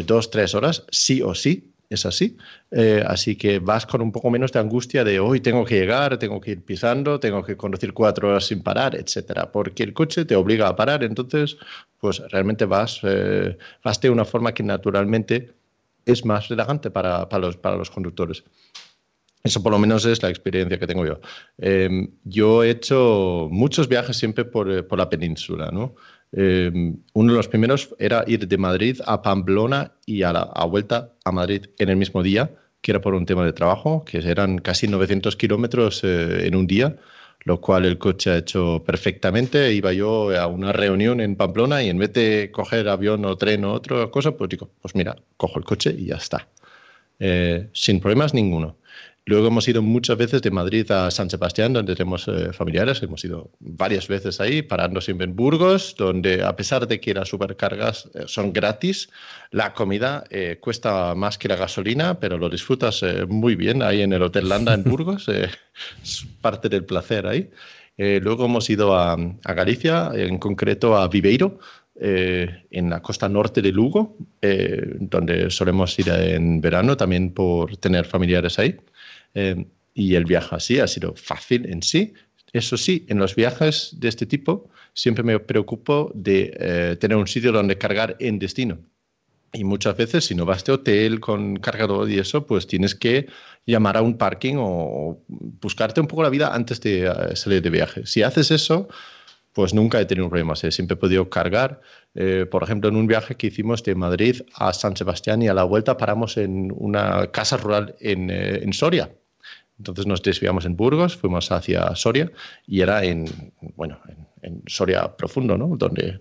dos, tres horas, sí o sí es así. Eh, así que vas con un poco menos de angustia de hoy tengo que llegar, tengo que ir pisando, tengo que conducir cuatro horas sin parar, etcétera, porque el coche te obliga a parar. Entonces, pues realmente vas, eh, vas de una forma que naturalmente es más relajante para, los, para los conductores. Eso por lo menos es la experiencia que tengo yo. Eh, yo he hecho muchos viajes siempre por, por la península, ¿no? Em, uno de los primeros era ir de Madrid a Pamplona y a la vuelta a Madrid en el mismo día, que era por un tema de trabajo, que eran casi 900 kilómetros eh, en un día, lo cual el coche ha hecho perfectamente. Iba yo a una reunión en Pamplona y en vez de coger avión o tren o otra cosa, pues digo, pues mira, cojo el coche y ya está. Eh, sin problemas ninguno. Luego hemos ido muchas veces de Madrid a San Sebastián, donde tenemos eh, familiares. Hemos ido varias veces ahí, parando siempre en Burgos, donde a pesar de que las supercargas eh, son gratis, la comida eh, cuesta más que la gasolina, pero lo disfrutas muy bien ahí en el Hotel Landa en Burgos. es parte del placer ahí. luego hemos ido a, a, Galicia, en concreto a Viveiro, en la costa norte de Lugo, donde solemos ir en verano también por tener familiares ahí. Eh, y el viaje así ha sido fácil en sí. Eso sí, en los viajes de este tipo siempre me preocupo de eh, tener un sitio donde cargar en destino. Y muchas veces, si no vas de hotel con cargador y eso, pues tienes que llamar a un parking o buscarte un poco la vida antes de eh, salir de viaje. Si haces eso, pues nunca he tenido problemas. Siempre he podido cargar. por ejemplo, en un viaje que hicimos de Madrid a San Sebastián y a la vuelta paramos en una casa rural en, en Soria entonces nos desviamos en Burgos, fuimos hacia Soria y era en, bueno, en, en Soria profundo, ¿no? Donde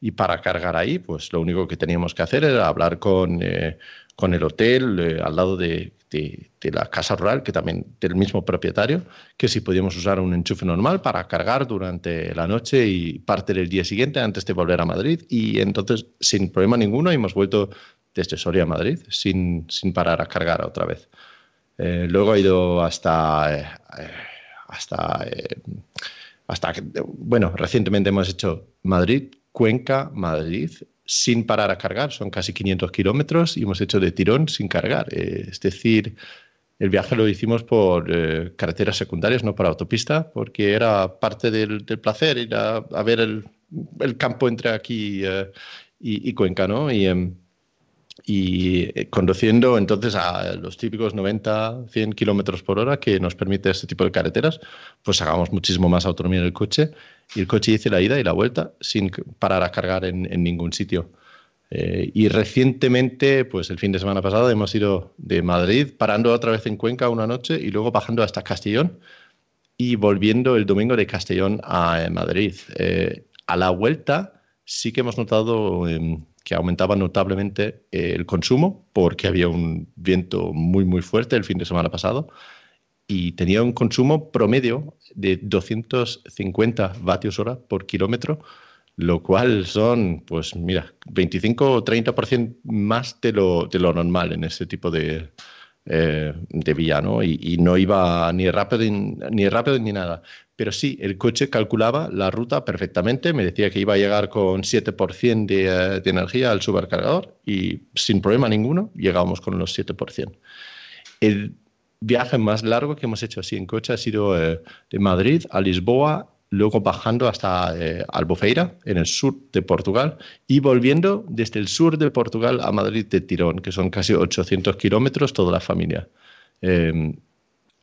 Y para cargar ahí, pues lo único que teníamos que hacer era hablar con, eh, con el hotel eh, al lado de de, la casa rural, que también del mismo propietario, que si podíamos usar un enchufe normal para cargar durante la noche y parte del día siguiente antes de volver a Madrid. Y entonces, sin problema ninguno, hemos vuelto desde Soria a Madrid sin, sin parar a cargar otra vez. Eh, luego he ido hasta, eh, hasta, eh, hasta, bueno, recientemente hemos hecho Madrid, Cuenca, Madrid, sin parar a cargar, son casi 500 kilómetros y hemos hecho de tirón sin cargar. Eh, es decir, el viaje lo hicimos por eh, carreteras secundarias, no por autopista, porque era parte del, placer ir a, ver el, campo entre aquí eh, y, Cuenca, ¿no? Em, y eh, conduciendo entonces a los típicos 90, 100 kilómetros por hora que nos permite este tipo de carreteras, pues hagamos muchísimo más autonomía en el coche. Y el coche hice la ida y la vuelta sin parar a cargar en, ningún sitio. Eh, y recientemente, pues el fin de semana pasado, hemos ido de Madrid, parando otra vez en Cuenca una noche y luego bajando hasta Castellón y volviendo el domingo de Castellón a eh, Madrid. a la vuelta sí que hemos notado em, que aumentaba notablemente eh, el consumo porque había un viento muy, muy fuerte el fin de semana pasado y tenía un consumo promedio de 250 vatios hora por kilómetro, lo cual son, pues mira, 25 o 30% más de lo, de lo normal en ese tipo de, eh, de vía, ¿no? Y, no iba ni rápido ni rápido ni nada. Pero sí, el coche calculaba la ruta perfectamente, me decía que iba a llegar con 7% de, eh, de energía al supercargador y sin problema ninguno llegábamos con los 7%. El viaje más largo que hemos hecho así en coche ha sido eh, de Madrid a Lisboa, luego bajando hasta eh, Albufeira, en el sur de Portugal, y volviendo desde el sur de Portugal a Madrid de Tirón, que son casi 800 kilómetros toda la familia. Eh,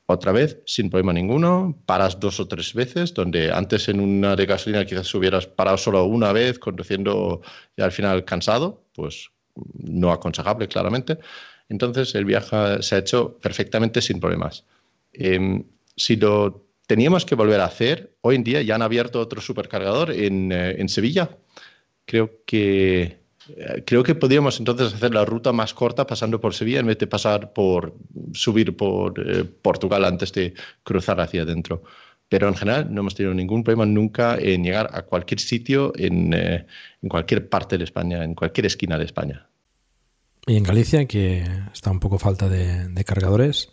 otra vez, sin problema ninguno, paras dos o tres veces, donde antes en una de gasolina quizás hubieras parado solo una vez, conduciendo y al final cansado, pues no aconsejable claramente. Entonces el viaje se ha hecho perfectamente sin problemas. Em, si lo teníamos que volver a hacer, hoy en día ya han abierto otro supercargador en, eh, en Sevilla. Creo que eh, creo que podríamos entonces hacer la ruta más corta pasando por Sevilla en vez de pasar por subir por eh, Portugal antes de cruzar hacia adentro. Pero en general no hemos tenido ningún problema nunca en llegar a cualquier sitio en, eh, en cualquier parte de España, en cualquier esquina de España. Y en Galicia, que está un poco falta de, cargadores,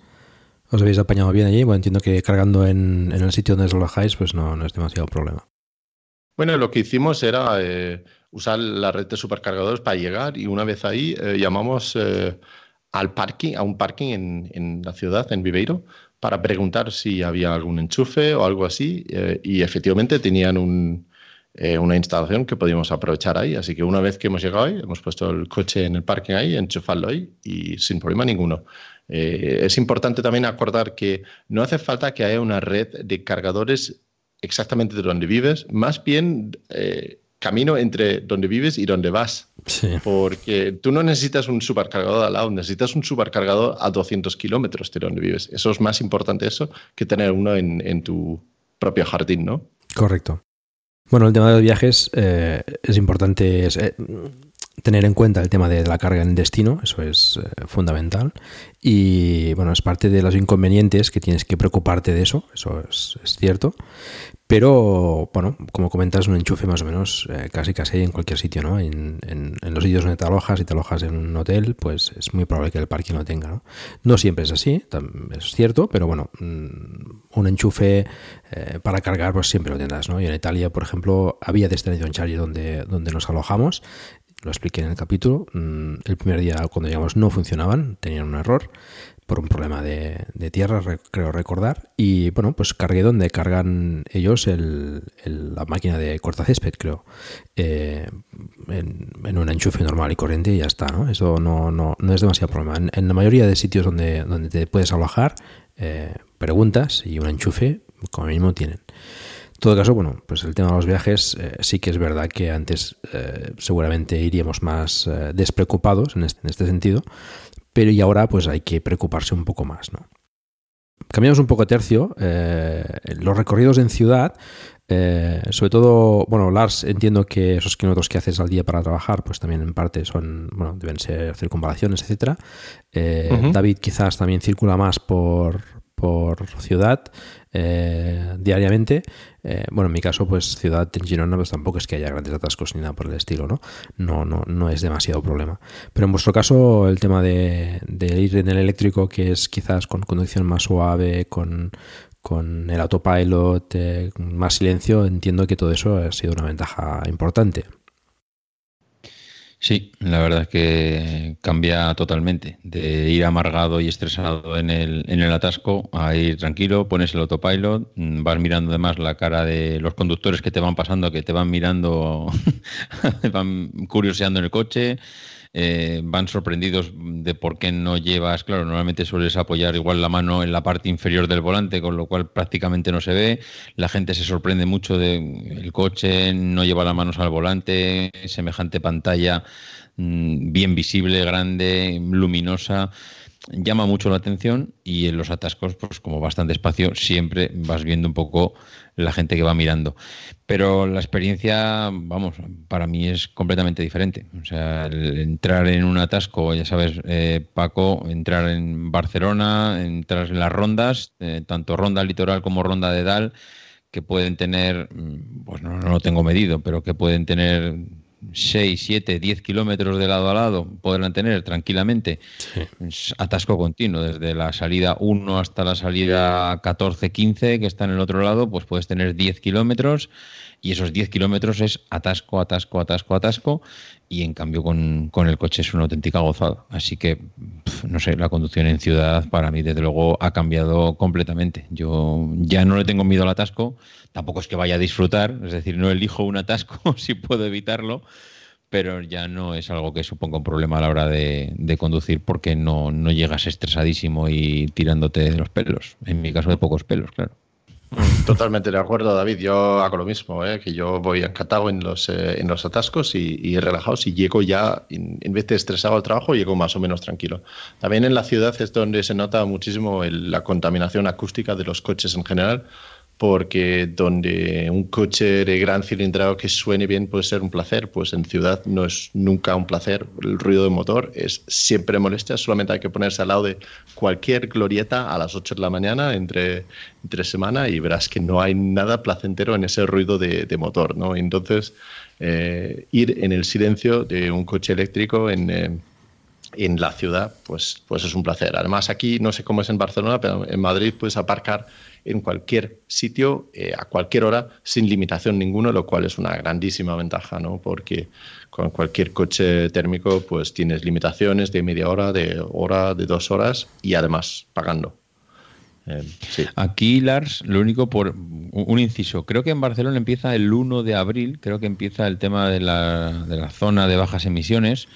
¿os habéis apañado bien allí? Bueno, entiendo que cargando en, el sitio donde os alojáis, pues no, es demasiado problema. Bueno, lo que hicimos era eh, usar la red de supercargadores para llegar y una vez ahí eh, llamamos eh, al parking, a un parking en, la ciudad, en Viveiro, para preguntar si había algún enchufe o algo así y efectivamente tenían eh, una instalación que podíamos aprovechar ahí. Así que una vez que hemos llegado ahí, hemos puesto el coche en el parking ahí, enchufarlo ahí y sin problema ninguno. Eh, es importante también acordar que no hace falta que haya una red de cargadores exactamente de donde vives, más bien eh, camino entre donde vives y donde vas. Porque tú no necesitas un supercargador al lado, necesitas un supercargador a 200 kilómetros de donde vives. Eso es más importante eso que tener uno en, en tu propio jardín, ¿no? Correcto. Bueno, el tema de los viajes eh, es importante eh, tener en cuenta el tema de la carga en destino, eso es eh, fundamental. Y bueno, es parte de los inconvenientes que tienes que preocuparte de eso, eso es, es cierto. Pero, bueno, como comentas, un enchufe más o menos eh, casi casi en cualquier sitio, ¿no? En, los sitios donde te alojas, si te alojas en un hotel, pues es muy probable que el parking lo tenga, ¿no? No siempre es así, es cierto, pero bueno, mm, un enchufe eh, para cargar pues siempre lo tendrás, ¿no? Y en Italia, por ejemplo, había Destination Charge donde, donde nos alojamos, lo expliqué en el capítulo, mm, el primer día cuando llegamos no funcionaban, tenían un error, por un problema de, tierra, creo recordar. Y bueno, pues cargué donde cargan ellos la máquina de cortacésped, creo. Eh, en, un enchufe normal y corriente y ya está, ¿no? Eso no, no, no es demasiado problema. En, la mayoría de sitios donde, donde te puedes alojar, eh, preguntas y un enchufe, como mínimo, tienen. En todo caso, bueno, pues el tema de los viajes eh, sí que es verdad que antes seguramente iríamos más despreocupados en este, en este, sentido, pero y ahora pues hay que preocuparse un poco más, ¿no? Cambiamos un poco de tercio. Eh, los recorridos en ciudad, eh, sobre todo, bueno, Lars, entiendo que esos kilómetros que haces al día para trabajar, pues también en parte son, bueno, deben ser circunvalaciones, etcétera. Eh, David quizás también circula más por, por ciudad eh, diariamente. Eh, bueno, en mi caso, pues ciudad en Girona, pues tampoco es que haya grandes atascos ni nada por el estilo, ¿no? No, no, no es demasiado problema. Pero en vuestro caso, el tema de, ir en el eléctrico, que es quizás con conducción más suave, con, con el autopilot, eh, más silencio, entiendo que todo eso ha sido una ventaja importante. Sí, la verdad es que cambia totalmente. De ir amargado y estresado en el, en el atasco a ir tranquilo, pones el autopilot, mm, vas mirando además la cara de los conductores que te van pasando, que te van mirando, van curioseando en el coche, eh, van sorprendidos de por qué no llevas, claro, normalmente sueles apoyar igual la mano en la parte inferior del volante, con lo cual prácticamente no se ve. La gente se sorprende mucho de el coche, no lleva las manos al volante, semejante pantalla mm, bien visible, grande, luminosa llama mucho la atención y en los atascos, pues como bastante espacio, siempre vas viendo un poco la gente que va mirando. Pero la experiencia, vamos, para mí es completamente diferente. O sea, entrar en un atasco, ya sabes, eh, Paco, entrar en Barcelona, entrar en las rondas, eh, tanto ronda litoral como ronda de Dal, que pueden tener, mm, pues no, no lo tengo medido, pero que pueden tener 6, 7, 10 kilómetros de lado a lado podrán tener tranquilamente. atasco continuo, desde la salida 1 hasta la salida 14, 15, que está en el otro lado, pues puedes tener 10 kilómetros y esos 10 kilómetros es atasco, atasco, atasco, atasco y en cambio con, con, el coche es una auténtica gozada. Así que, no sé, la conducción en ciudad para mí desde luego ha cambiado completamente. Yo ya no le tengo miedo al atasco, tampoco es que vaya a disfrutar, es decir, no elijo un atasco si puedo evitarlo, pero ya no es algo que suponga un problema a la hora de, de conducir porque no, no llegas estresadísimo y tirándote de los pelos. En mi caso de pocos pelos, claro. Totalmente de acuerdo, David. Yo hago lo mismo, ¿eh? que yo voy encantado en los, eh, en los atascos y, y, relajado. Si llego ya, en, vez de estresado al trabajo, llego más o menos tranquilo. También en la ciudad es donde se nota muchísimo la contaminación acústica de los coches en general porque donde un coche de gran cilindrado que suene bien puede ser un placer, pues en ciudad no es nunca un placer. El ruido de motor es siempre molestia, solamente hay que ponerse al lado de cualquier glorieta a las 8 de la mañana entre, entre semana y verás que no hay nada placentero en ese ruido de, motor. ¿no? Entonces, eh, ir en el silencio de un coche eléctrico en... Eh, en la ciudad, pues, pues es un placer. Además, aquí no sé cómo es en Barcelona, pero en Madrid puedes aparcar en cualquier sitio, eh, a cualquier hora, sin limitación ninguna, lo cual es una grandísima ventaja, ¿no? Porque con cualquier coche térmico, pues tienes limitaciones de media hora, de hora, de dos horas y además pagando. Eh, Aquí, Lars, lo único por un inciso, creo que en Barcelona empieza el 1 de abril, creo que empieza el tema de la, de la zona de bajas emisiones.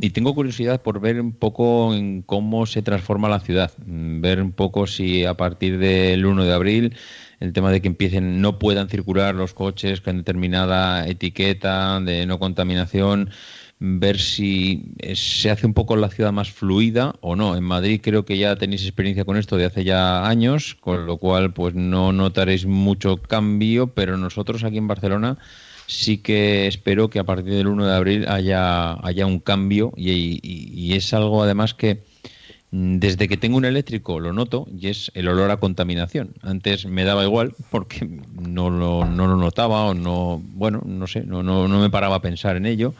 Y tengo curiosidad por ver un poco en cómo se transforma la ciudad, mm, ver un poco si a partir del 1 de abril el tema de que empiecen no puedan circular los coches con determinada etiqueta de no contaminación ver si se hace un poco la ciudad más fluida o no. En Madrid creo que ya tenéis experiencia con esto de hace ya años, con lo cual pues no notaréis mucho cambio, pero nosotros aquí en Barcelona sí que espero que a partir del 1 de abril haya, haya un cambio y, es algo además que desde que tengo un eléctrico lo noto y es el olor a contaminación. Antes me daba igual porque no lo, no lo notaba o no, bueno, no sé, no, no, no me paraba a pensar en ello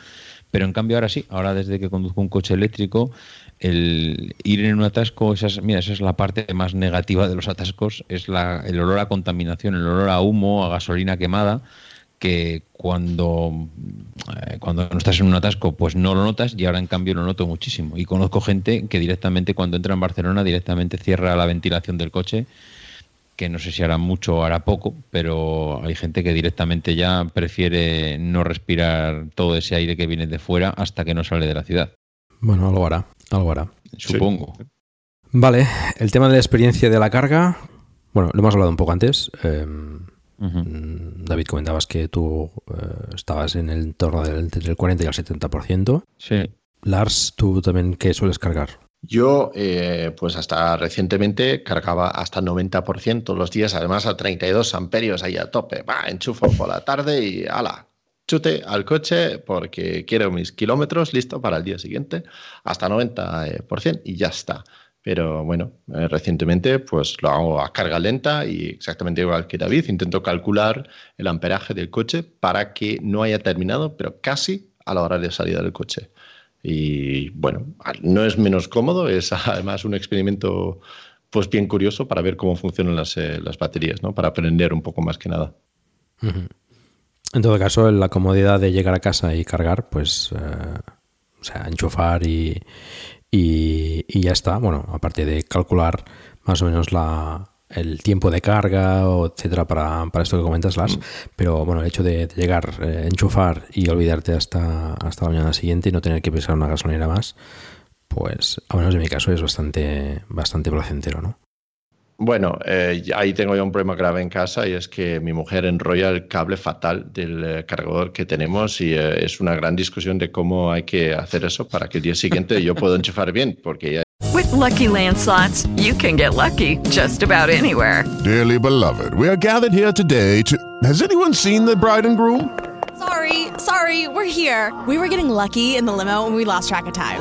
pero en cambio ahora sí, ahora desde que conduzco un coche eléctrico, el ir en un atasco, esa es, mira, esa es la parte más negativa de los atascos, es la, el olor a contaminación, el olor a humo, a gasolina quemada, que cuando, eh, cuando no estás en un atasco pues no lo notas y ahora en cambio lo noto muchísimo. Y conozco gente que directamente cuando entra en Barcelona directamente cierra la ventilación del coche que no sé si hará mucho o hará poco, pero hay gente que directamente ya prefiere no respirar todo ese aire que viene de fuera hasta que no sale de la ciudad. Bueno, algo hará, algo hará. Supongo. Vale, el tema de la experiencia de la carga, bueno, lo hemos hablado un poco antes. Mm, David, comentabas que tú eh, estabas en el entorno del, entre el 40 y el 70%. Sí. Lars, ¿tú también qué sueles cargar? Yo, eh, pues hasta recientemente cargaba hasta 90% los días, además a 32 amperios ahí a tope. Va, enchufo por la tarde y ala, chute al coche porque quiero mis kilómetros listo para el día siguiente, hasta 90% y ya está. Pero bueno, eh, recientemente pues lo hago a carga lenta y exactamente igual que David, intento calcular el amperaje del coche para que no haya terminado, pero casi a la hora de salida del coche. Y bueno, no es menos cómodo, es además un experimento pues bien curioso para ver cómo funcionan las, eh, las baterías, ¿no? Para aprender un poco más que nada. En todo caso, la comodidad de llegar a casa y cargar, pues, eh, o sea, enchufar y, y, y, ya está. Bueno, aparte de calcular más o menos la, el tiempo de carga, etcétera, para, para, esto que comentas, Lars. Mm. Pero bueno, el hecho de, llegar, eh, enchufar y olvidarte hasta, hasta la mañana siguiente y no tener que pisar una gasolinera más, pues, a menos en mi caso, es bastante, bastante placentero, ¿no? Bueno, eh, ahí tengo yo un problema grave en casa y es que mi mujer enrolla el cable fatal del eh, cargador que tenemos y eh, es una gran discusión de cómo hay que hacer eso para que el día siguiente yo pueda enchufar bien, porque ya With lucky landslots, you can get lucky just about anywhere. Dearly beloved, we are gathered here today to. Has anyone seen the bride and groom? Sorry, sorry, we're here. We were getting lucky in the limo and we lost track of time.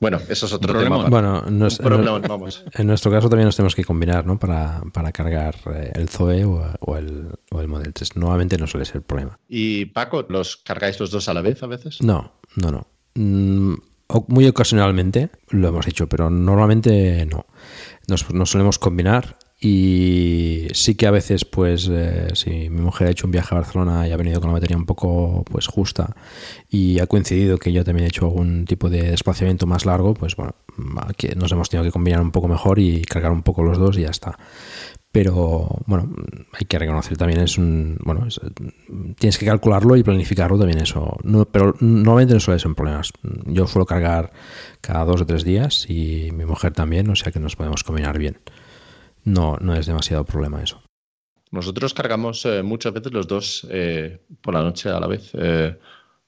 Bueno, eso es otro tema. Bueno, nos, en, nuestro caso también nos tenemos que combinar ¿no? para, para cargar eh, el Zoe o, o, el, o el Model 3. Nuevamente no suele ser el problema. ¿Y Paco, los cargáis los dos a la vez a veces? No, no, no. Mm, muy ocasionalmente lo hemos hecho, pero normalmente no. Nos, nos solemos combinar y sí que a veces, pues, eh, si mi mujer ha hecho un viaje a Barcelona y ha venido con la batería un poco pues justa y ha coincidido que yo también he hecho algún tipo de desplazamiento más largo, pues bueno, aquí nos hemos tenido que combinar un poco mejor y cargar un poco los dos y ya está. pero bueno, hay que reconocer también es un, bueno, tienes que calcularlo y planificarlo también eso, no, pero normalmente no suele ser problemas. Yo suelo cargar cada dos o tres días y mi mujer también, o sea que nos podemos combinar bien. No, no es demasiado problema eso. Nosotros cargamos eh, muchas veces los dos eh, por la noche a la vez. Eh,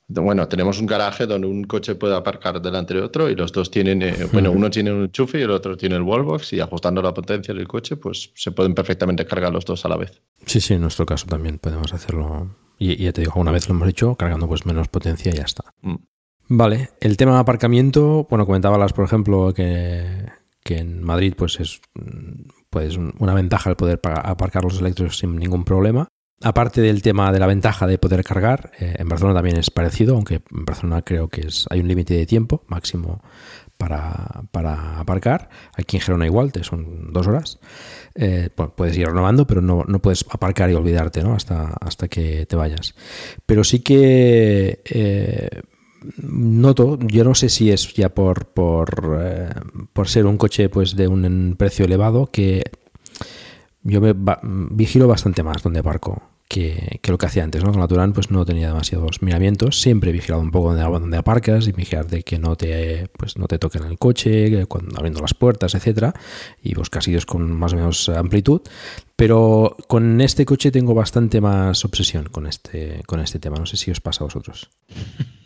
bueno, tenemos un garaje donde un coche puede aparcar delante de otro y los dos tienen, bueno, uno tiene un enchufe y el otro tiene el wallbox y ajustando la potencia del coche, pues se pueden perfectamente cargar los dos a la vez. Sí, sí, en nuestro caso también podemos hacerlo. Y, ya te digo, una vez lo hemos hecho, cargando pues menos potencia y ya está. Mm. Vale, el tema de aparcamiento, bueno, comentabas, por ejemplo, que, que en Madrid pues es pues una ventaja el poder aparcar los eléctricos sin ningún problema. Aparte del tema de la ventaja de poder cargar, eh, en Barcelona también es parecido, aunque en Barcelona creo que es, hay un límite de tiempo máximo para, aparcar. Aquí en Gerona igual, te son dos horas. Eh, puedes ir renovando, pero no, puedes aparcar y olvidarte ¿no? hasta, hasta que te vayas. Pero sí que eh, noto, yo no sé si es ya por, por, eh, por ser un coche pues de un precio elevado, que yo me vigilo bastante más donde aparco que, lo que hacía antes. ¿no? Con la Turán pues no tenía demasiados miramientos, siempre he vigilado un poco donde, donde aparcas y vigilar de que no te, pues, no te toquen el coche, cuando, abriendo las puertas, etcétera, y buscar sitios con más o menos amplitud. Pero con este coche tengo bastante más obsesión con este, con este tema. No sé si os pasa a vosotros.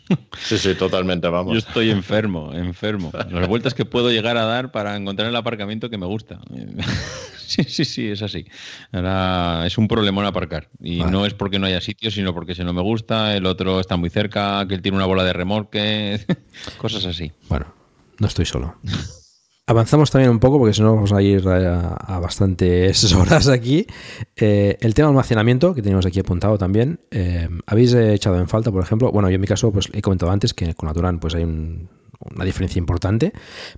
Sí, sí, totalmente, vamos. Yo estoy enfermo, enfermo. Las vueltas que puedo llegar a dar para encontrar el aparcamiento que me gusta. Sí, sí, sí, es así. Ahora, es un problemón aparcar. Y no es porque no haya sitio, sino porque si no me gusta, el otro está muy cerca, que él tiene una bola de remolque, cosas así. Bueno, no estoy solo. Avanzamos también un poco porque si no vamos a ir a, bastantes horas aquí. Eh, el tema de almacenamiento que tenemos aquí apuntado también. Eh, ¿Habéis echado en falta, por ejemplo? Bueno, yo en mi caso pues he comentado antes que con la Turán pues hay una diferencia importante,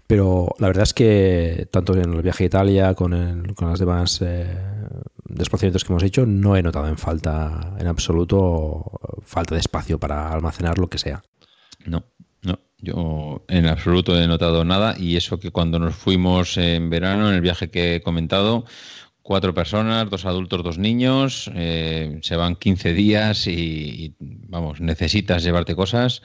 pero la verdad es que tanto en el viaje a Italia con, con las demás eh, desplazamientos que hemos hecho no he notado en falta en absoluto falta de espacio para almacenar lo que sea. No, yo en absoluto he notado nada y eso que cuando nos fuimos en verano, en el viaje que he comentado, cuatro personas, dos adultos, dos niños, eh, se van 15 días y, vamos, necesitas llevarte cosas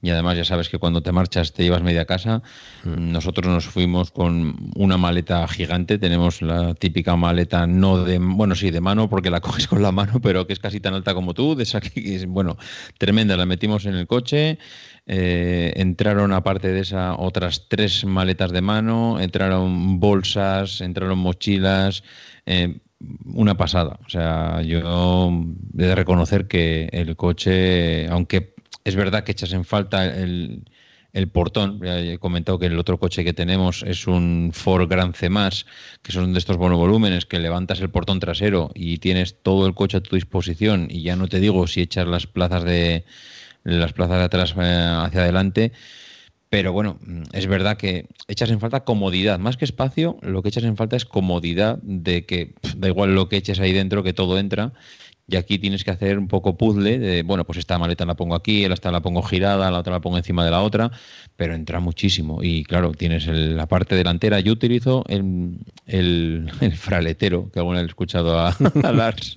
y además ya sabes que cuando te marchas te llevas media casa. Mm. Nosotros nos fuimos con una maleta gigante, tenemos la típica maleta no de, bueno, sí, de mano porque la coges con la mano, pero que es casi tan alta como tú, de esa que es, bueno, tremenda, la metimos en el coche. Eh, entraron aparte de esa otras tres maletas de mano, entraron bolsas, entraron mochilas, eh, una pasada. O sea, yo he de reconocer que el coche, aunque es verdad que echas en falta el, portón. he comentado que el otro coche que tenemos es un Ford Gran C+, que son de estos monovolúmenes que levantas el portón trasero y tienes todo el coche a tu disposición y ya no te digo si echas las plazas de las plazas de atrás eh, hacia adelante. Pero bueno, es verdad que echas en falta comodidad, más que espacio, lo que echas en falta es comodidad de que da igual lo que eches ahí dentro, que todo entra. Y aquí tienes que hacer un poco puzzle de, bueno, pues esta maleta la pongo aquí, esta la pongo girada, la otra la pongo encima de la otra, pero entra muchísimo. Y claro, tienes la parte delantera. Yo utilizo el, el, fraletero, que alguna vez he escuchado a Lars.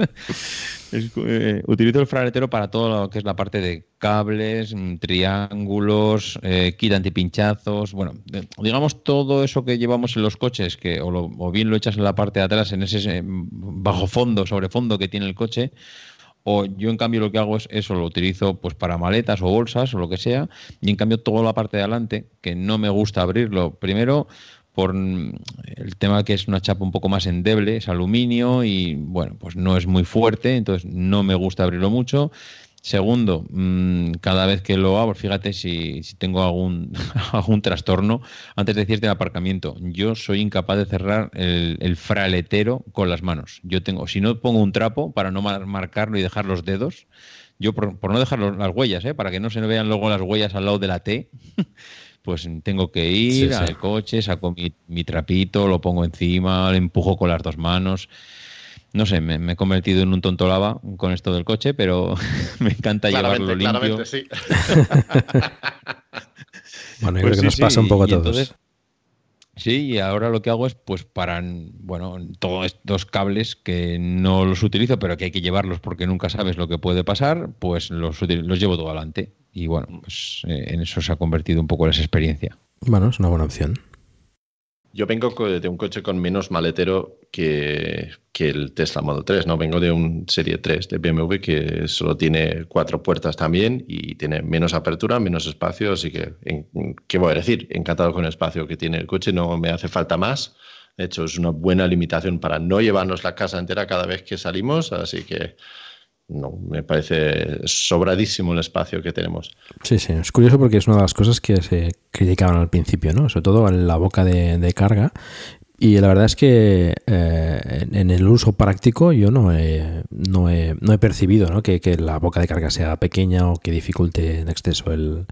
Eh, utilizo el fraletero para todo lo que es la parte de cables, mm, triángulos, eh, antipinchazos, bueno, digamos todo eso que llevamos en los coches, que o, bien lo echas en la parte de atrás, en ese bajo fondo, sobre fondo que tiene el coche, o yo en cambio lo que hago es eso, lo utilizo pues para maletas o bolsas o lo que sea, y en cambio toda la parte de adelante, que no me gusta abrirlo, primero por el tema que es una chapa un poco más endeble, es aluminio y bueno, pues no es muy fuerte, entonces no me gusta abrirlo mucho. Segundo, mm, cada vez que lo abro, fíjate si, tengo algún, algún trastorno, antes de decirte el aparcamiento, yo soy incapaz de cerrar el, el, fraletero con las manos. Yo tengo, si no pongo un trapo para no marcarlo y dejar los dedos, yo por, no dejar las huellas, ¿eh? para que no se vean luego las huellas al lado de la T, pues tengo que ir al coche, saco mi, trapito, lo pongo encima, lo empujo con las dos manos. No sé, me, he convertido en un tonto lava con esto del coche, pero me encanta llevarlo limpio. bueno, yo creo que nos pasa un poco a todos. Sí, y ahora lo que hago es, pues, para, bueno, todos estos cables que no los utilizo, pero que hay que llevarlos porque nunca sabes lo que puede pasar, pues los, los llevo todo adelante. Y bueno, pues eh, en eso se ha convertido un poco esa experiencia. Bueno, es una buena opción. Yo vengo de un coche con menos maletero que, que, el Tesla Model 3, ¿no? Vengo de un Serie 3 de BMW que solo tiene cuatro puertas también y tiene menos apertura, menos espacio, así que, ¿qué voy a decir? Encantado con el espacio que tiene el coche, no me hace falta más. De hecho, es una buena limitación para no llevarnos la casa entera cada vez que salimos, así que no, me parece sobradísimo el espacio que tenemos. Sí, sí, es curioso porque es una de las cosas que se criticaban al principio, ¿no? Sobre todo en la boca de, carga. Y la verdad es que eh, en el uso práctico yo no he, no he, no he percibido ¿no? Que, que, la boca de carga sea pequeña o que dificulte en exceso el,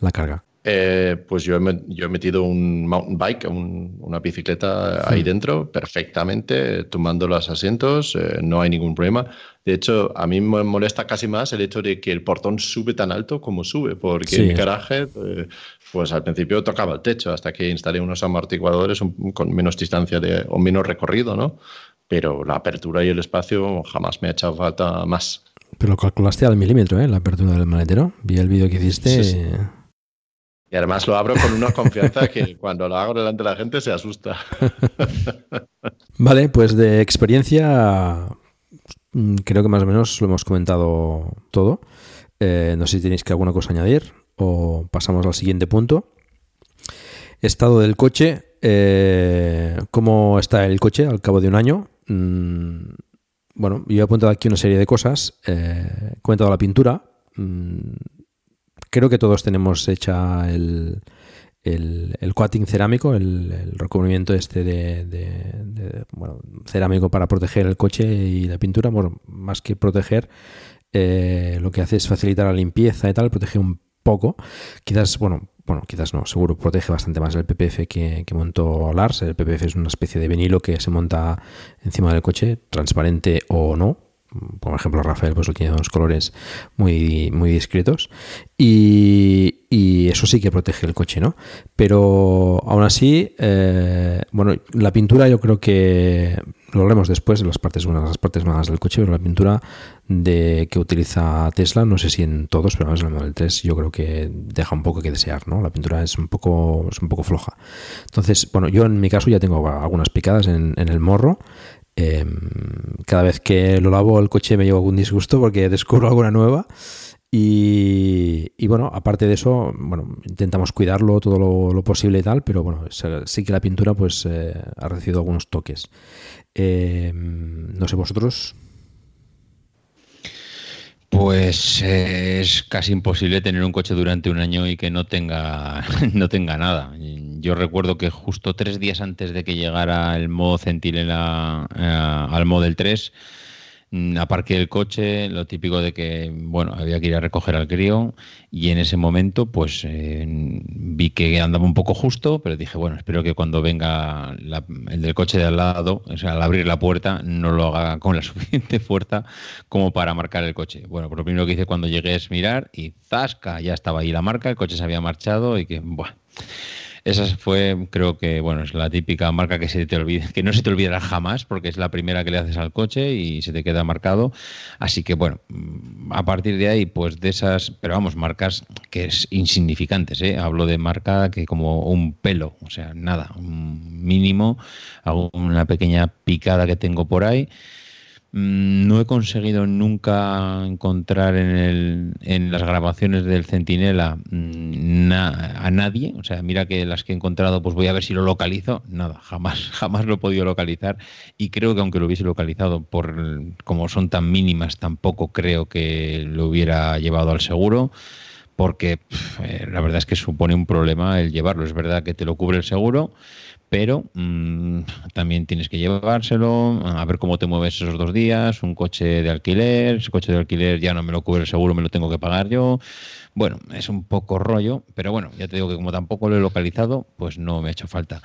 la carga. Eh, pues yo he, yo he, metido un mountain bike, una bicicleta ahí hmm. dentro, perfectamente, tomando los asientos, eh, no hay ningún problema. De hecho, a mí me molesta casi más el hecho de que el portón sube tan alto como sube, porque en mi garaje, eh, pues al principio tocaba el techo, hasta que instalé unos amortiguadores con menos distancia de, o menos recorrido, ¿no? Pero la apertura y el espacio jamás me ha echado falta más. Pero lo calculaste al milímetro, ¿eh? La apertura del maletero. Vi el vídeo que hiciste. Y además lo abro con una confianza que cuando lo hago delante de la gente se asusta. vale, pues de experiencia mm, creo que más o menos lo hemos comentado todo. Eh, no sé si tenéis que alguna cosa añadir o pasamos al siguiente punto. Estado del coche. Eh, ¿Cómo está el coche al cabo de un año? Mm, bueno, yo he apuntado aquí una serie de cosas. Eh, he comentado la pintura. Mm, creo que todos tenemos hecha el, el, coating cerámico, el, recubrimiento este de, bueno, cerámico para proteger el coche y la pintura, más que proteger, eh, lo que hace es facilitar la limpieza y tal, protege un poco. Quizás, bueno, bueno, quizás no, seguro protege bastante más el PPF que, que, montó Lars. El PPF es una especie de vinilo que se monta encima del coche, transparente o no, por ejemplo Rafael pues tiene unos colores muy, muy discretos y, eso sí que protege el coche no pero aún así eh, bueno la pintura yo creo que lo haremos después de las partes buenas las partes malas del coche pero la pintura de que utiliza Tesla no sé si en todos pero en el Model 3 yo creo que deja un poco que desear no la pintura es un poco es un poco floja. Entonces bueno yo en mi caso ya tengo algunas picadas en, en el morro Em, cada vez que lo lavo el coche me llevo algún disgusto porque descubro alguna nueva. Y, bueno, aparte de eso, bueno, intentamos cuidarlo todo lo, posible y tal, pero bueno, sí que la pintura pues eh, ha recibido algunos toques. Em, no sé vosotros. Pues eh, es casi imposible tener un coche durante un año y que no tenga, no tenga nada. Yo recuerdo que justo tres días antes de que llegara el modo Centinela eh, al Model 3, Mm, aparqué el coche, lo típico de que, bueno, había que ir a recoger al crío y en ese momento pues eh, vi que andaba un poco justo, pero dije, bueno, espero que cuando venga el del coche de al lado, o sea, al abrir la puerta, no lo haga con la suficiente fuerza como para marcar el coche. Bueno, pues lo primero que hice cuando llegué es mirar y zasca, ya estaba ahí la marca, el coche se había marchado y que, bueno esa fue, creo que, bueno, es la típica marca que se te olvida, que no se te olvidará jamás, porque es la primera que le haces al coche y se te queda marcado. Así que, bueno, a partir de ahí, pues de esas, pero vamos, marcas que es insignificantes, ¿eh? Hablo de marca que como un pelo, o sea, nada, un mínimo, una pequeña picada que tengo por ahí. Mm, no he conseguido nunca encontrar en, el, en las grabaciones del Centinela mm, a nadie. O sea, mira que las que he encontrado, pues voy a ver si lo localizo. Nada, jamás, jamás lo he podido localizar. Y creo que aunque lo hubiese localizado, por como son tan mínimas, tampoco creo que lo hubiera llevado al seguro. Porque eh, la verdad es que supone un problema el llevarlo. Es verdad que te lo cubre el seguro pero mm, también tienes que llevárselo, a ver cómo te mueves esos dos días, un coche de alquiler, ese coche de alquiler ya no me lo cubre el seguro, me lo tengo que pagar yo. Bueno, es un poco rollo, pero bueno, ya te digo que como tampoco lo he localizado, pues no me ha hecho falta.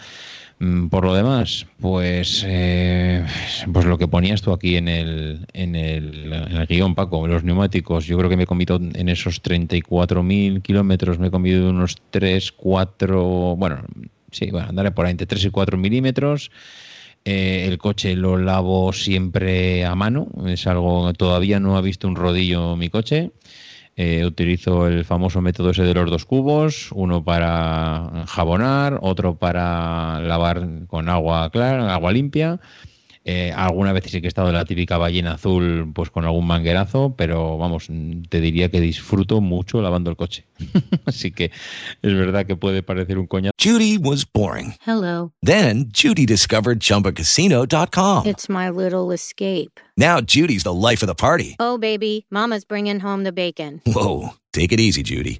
Mm, por lo demás, pues, eh, pues lo que ponías tú aquí en el, en el, en el guion, Paco, los neumáticos, yo creo que me he comido en esos 34.000 kilómetros, me he comido unos 3, 4, bueno, sí, bueno, andaré por ahí entre 3 y 4 milímetros. Eh, el coche lo lavo siempre a mano, es algo todavía no ha visto un rodillo mi coche. Eh, utilizo el famoso método ese de los dos cubos, uno para jabonar, otro para lavar con agua clara, agua limpia eh, alguna vez sí que he estado en la típica ballena azul, pues con algún manguerazo, pero vamos, te diría que disfruto mucho lavando el coche. Así que es verdad que puede parecer un coñazo. Judy was boring. Hello. Then Judy discovered chumbacasino.com. It's my little escape. Now Judy's the life of the party. Oh, baby, Mama's bringing home the bacon. Whoa. Take it easy, Judy.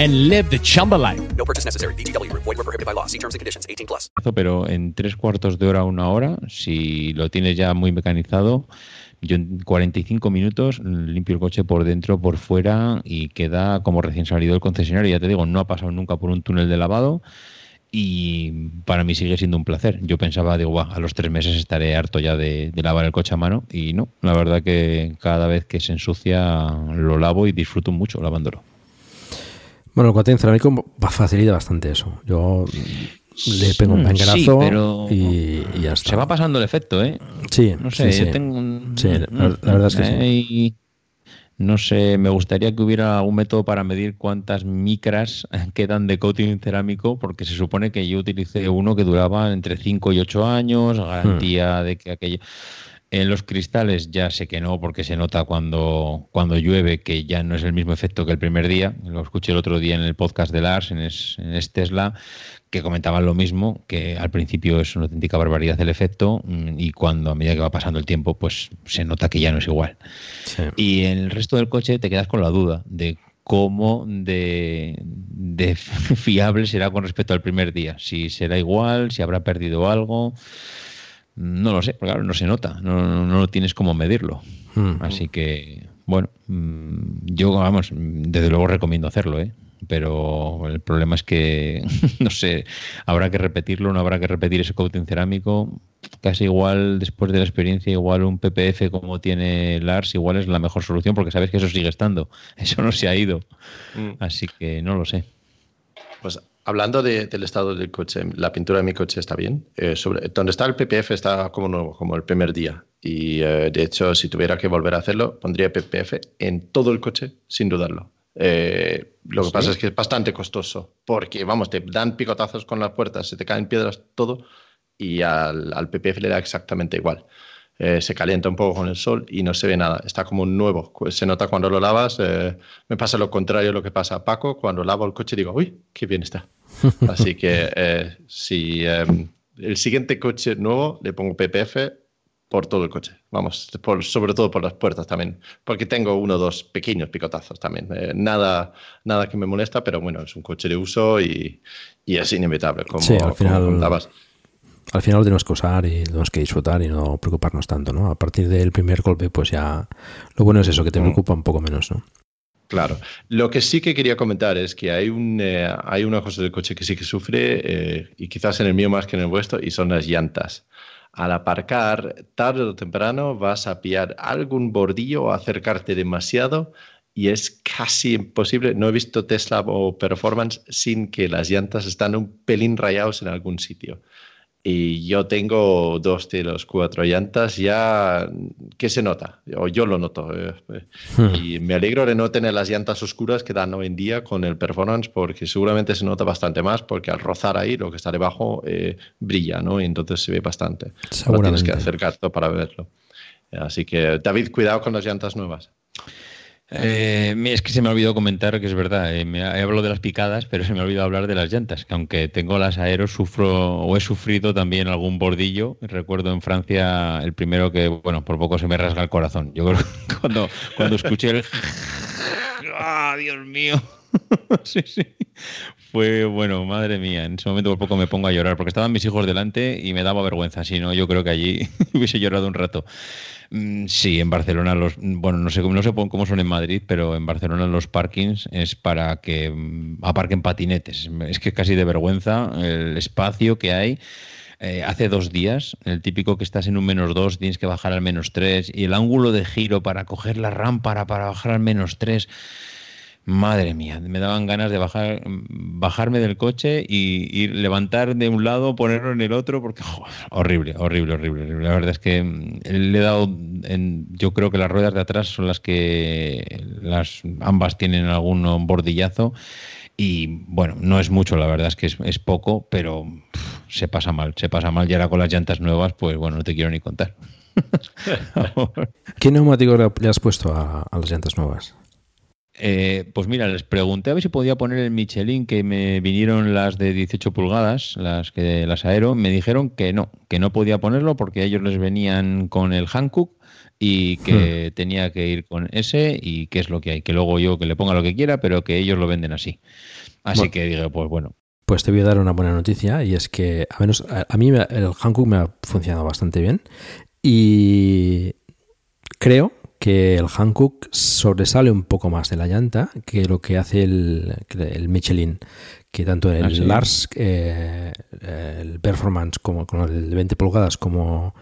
and live the Chumba life. No purchase necessary. VGW. Void were prohibited by law. See terms and conditions. 18 plus. Pero en tres cuartos de hora, una hora, si lo tienes ya muy mecanizado, yo en 45 minutos limpio el coche por dentro, por fuera y queda como recién salido del concesionario. Ya te digo, no ha pasado nunca por un túnel de lavado y para mí sigue siendo un placer. Yo pensaba, digo, "Buah, a los tres meses estaré harto ya de, de lavar el coche a mano y no, la verdad que cada vez que se ensucia lo lavo y disfruto mucho lavándolo. Bueno, el coating cerámico facilita bastante eso. Yo le pego un Mm, sí, pero y, y ya está. Se va pasando el efecto, ¿eh? Sí, no sé, sí, sí. yo tengo un- Sí, la, la verdad es que sí. No sé, me gustaría que hubiera un método para medir cuántas micras quedan de coating cerámico, porque se supone que yo utilicé uno que duraba entre 5 y 8 años, Hmm. garantía de que aquello... En los cristales ya sé que no, porque se nota cuando, cuando llueve que ya no es el mismo efecto que el primer día. Lo escuché el otro día en el podcast de Lars, en Es, en Es Tesla, que comentaban lo mismo, que al principio es una auténtica barbaridad el efecto mm, y cuando a medida que va pasando el tiempo, pues se nota que ya no es igual. Y en el resto del coche te quedas con la duda de cómo de, de fiable será con respecto al primer día. Si será igual, si habrá perdido algo. No lo sé, porque claro, no se nota, no, no, no tienes cómo medirlo. Mm. Así que, bueno, mm, yo, vamos, desde luego recomiendo hacerlo, ¿eh? Pero el problema es que, no sé, habrá que repetirlo, no habrá que repetir ese coating cerámico. Casi igual, después de la experiencia, igual un PPF como tiene Lars, igual es la mejor solución, porque sabes que eso sigue estando. Eso no se ha ido. Mm. Así que no lo sé. Pues hablando de- del estado del coche, la pintura de mi coche está bien. Eh, sobre, donde está el PPF está como nuevo, como el primer día. Y eh, de hecho, si tuviera que volver a hacerlo, pondría PPF en todo el coche, sin dudarlo. Eh, lo que ¿Sí? pasa es que es bastante costoso, porque vamos, te dan picotazos con las puertas, se te caen piedras, todo, y al, al PPF le da exactamente igual. Eh, se calienta un poco con el sol y no se ve nada. Está como nuevo. Se nota cuando lo lavas. eh, me pasa lo contrario a lo que pasa a Paco. Cuando lavo el coche digo, uy, qué bien está. Así que eh, si eh, el siguiente coche nuevo le pongo PPF por todo el coche. Vamos, por- sobre todo por las puertas también. Porque tengo uno o dos pequeños picotazos también. Eh, nada, nada que me molesta, pero bueno, es un coche de uso y, y es inevitable. Como, Sí, al como final, contabas. Al final lo tenemos que usar y tenemos que disfrutar y no preocuparnos tanto, ¿no? A partir del primer golpe, pues ya lo bueno es eso, que te Mm. preocupa un poco menos, ¿no? Claro. Lo que sí que quería comentar es que hay, un, eh, hay una cosa del coche que sí que sufre, eh, y quizás en el mío más que en el vuestro, y son las llantas. Al aparcar, tarde o temprano vas a pillar algún bordillo o acercarte demasiado y es casi imposible. No he visto Tesla o Performance sin que las llantas están un pelín rayados en algún sitio. Y yo tengo dos de los cuatro llantas ya que se nota, o yo lo noto. eh, eh. Y me alegro de no tener las llantas oscuras que dan hoy en día con el performance, porque seguramente se nota bastante más, porque al rozar ahí lo que está debajo eh, brilla, ¿no? Y entonces se ve bastante. No tienes que acercarte para verlo. Así que, David, cuidado con las llantas nuevas. Eh, es que se me ha olvidado comentar que es verdad, eh, me he hablado de las picadas, pero se me ha olvidado hablar de las llantas, que aunque tengo las aeros, sufro o he sufrido también algún bordillo. Recuerdo en Francia el primero que, bueno, por poco se me rasga el corazón. Yo creo que cuando, cuando escuché el... ¡Ah, Dios mío! sí, sí. Fue, bueno, madre mía, en ese momento por poco me pongo a llorar, porque estaban mis hijos delante y me daba vergüenza, si no, yo creo que allí hubiese llorado un rato. Mm, sí, en Barcelona los, bueno, no sé, no sé cómo son en Madrid, pero en Barcelona los parkings es para que mm, aparquen patinetes. Es que casi de vergüenza el espacio que hay. Eh, hace dos días, el típico que estás en un menos dos, tienes que bajar al menos tres, y el ángulo de giro para coger la rampa para bajar al menos tres Madre mía, me daban ganas de bajar, bajarme del coche y, levantar de un lado, ponerlo en el otro, porque horrible, horrible, horrible, La verdad es que mm, le he dado, en, yo creo que las ruedas de atrás son las que las ambas tienen algún bordillazo y bueno, no es mucho, la verdad es que es, poco, pero se pasa mal, se pasa mal y ahora con las llantas nuevas, pues bueno, no te quiero ni contar. ¿Qué neumático le has puesto a las llantas nuevas? Eh, pues mira, les pregunté a ver si podía poner el Michelin, que me vinieron las de 18 pulgadas, las que las Aero, me dijeron que no, que no podía ponerlo porque ellos les venían con el Hankook y que hmm. tenía que ir con ese y qué es lo que hay, que luego yo que le ponga lo que quiera, pero que ellos lo venden así. Así que dije, pues bueno. Pues te voy a dar una buena noticia y es que a menos a, mí el Hankook me ha funcionado bastante bien y creo que el Hankook sobresale un poco más de la llanta que lo que hace el, Michelin, que tanto el ah, Lars, eh, el Performance como con el de 20 pulgadas como,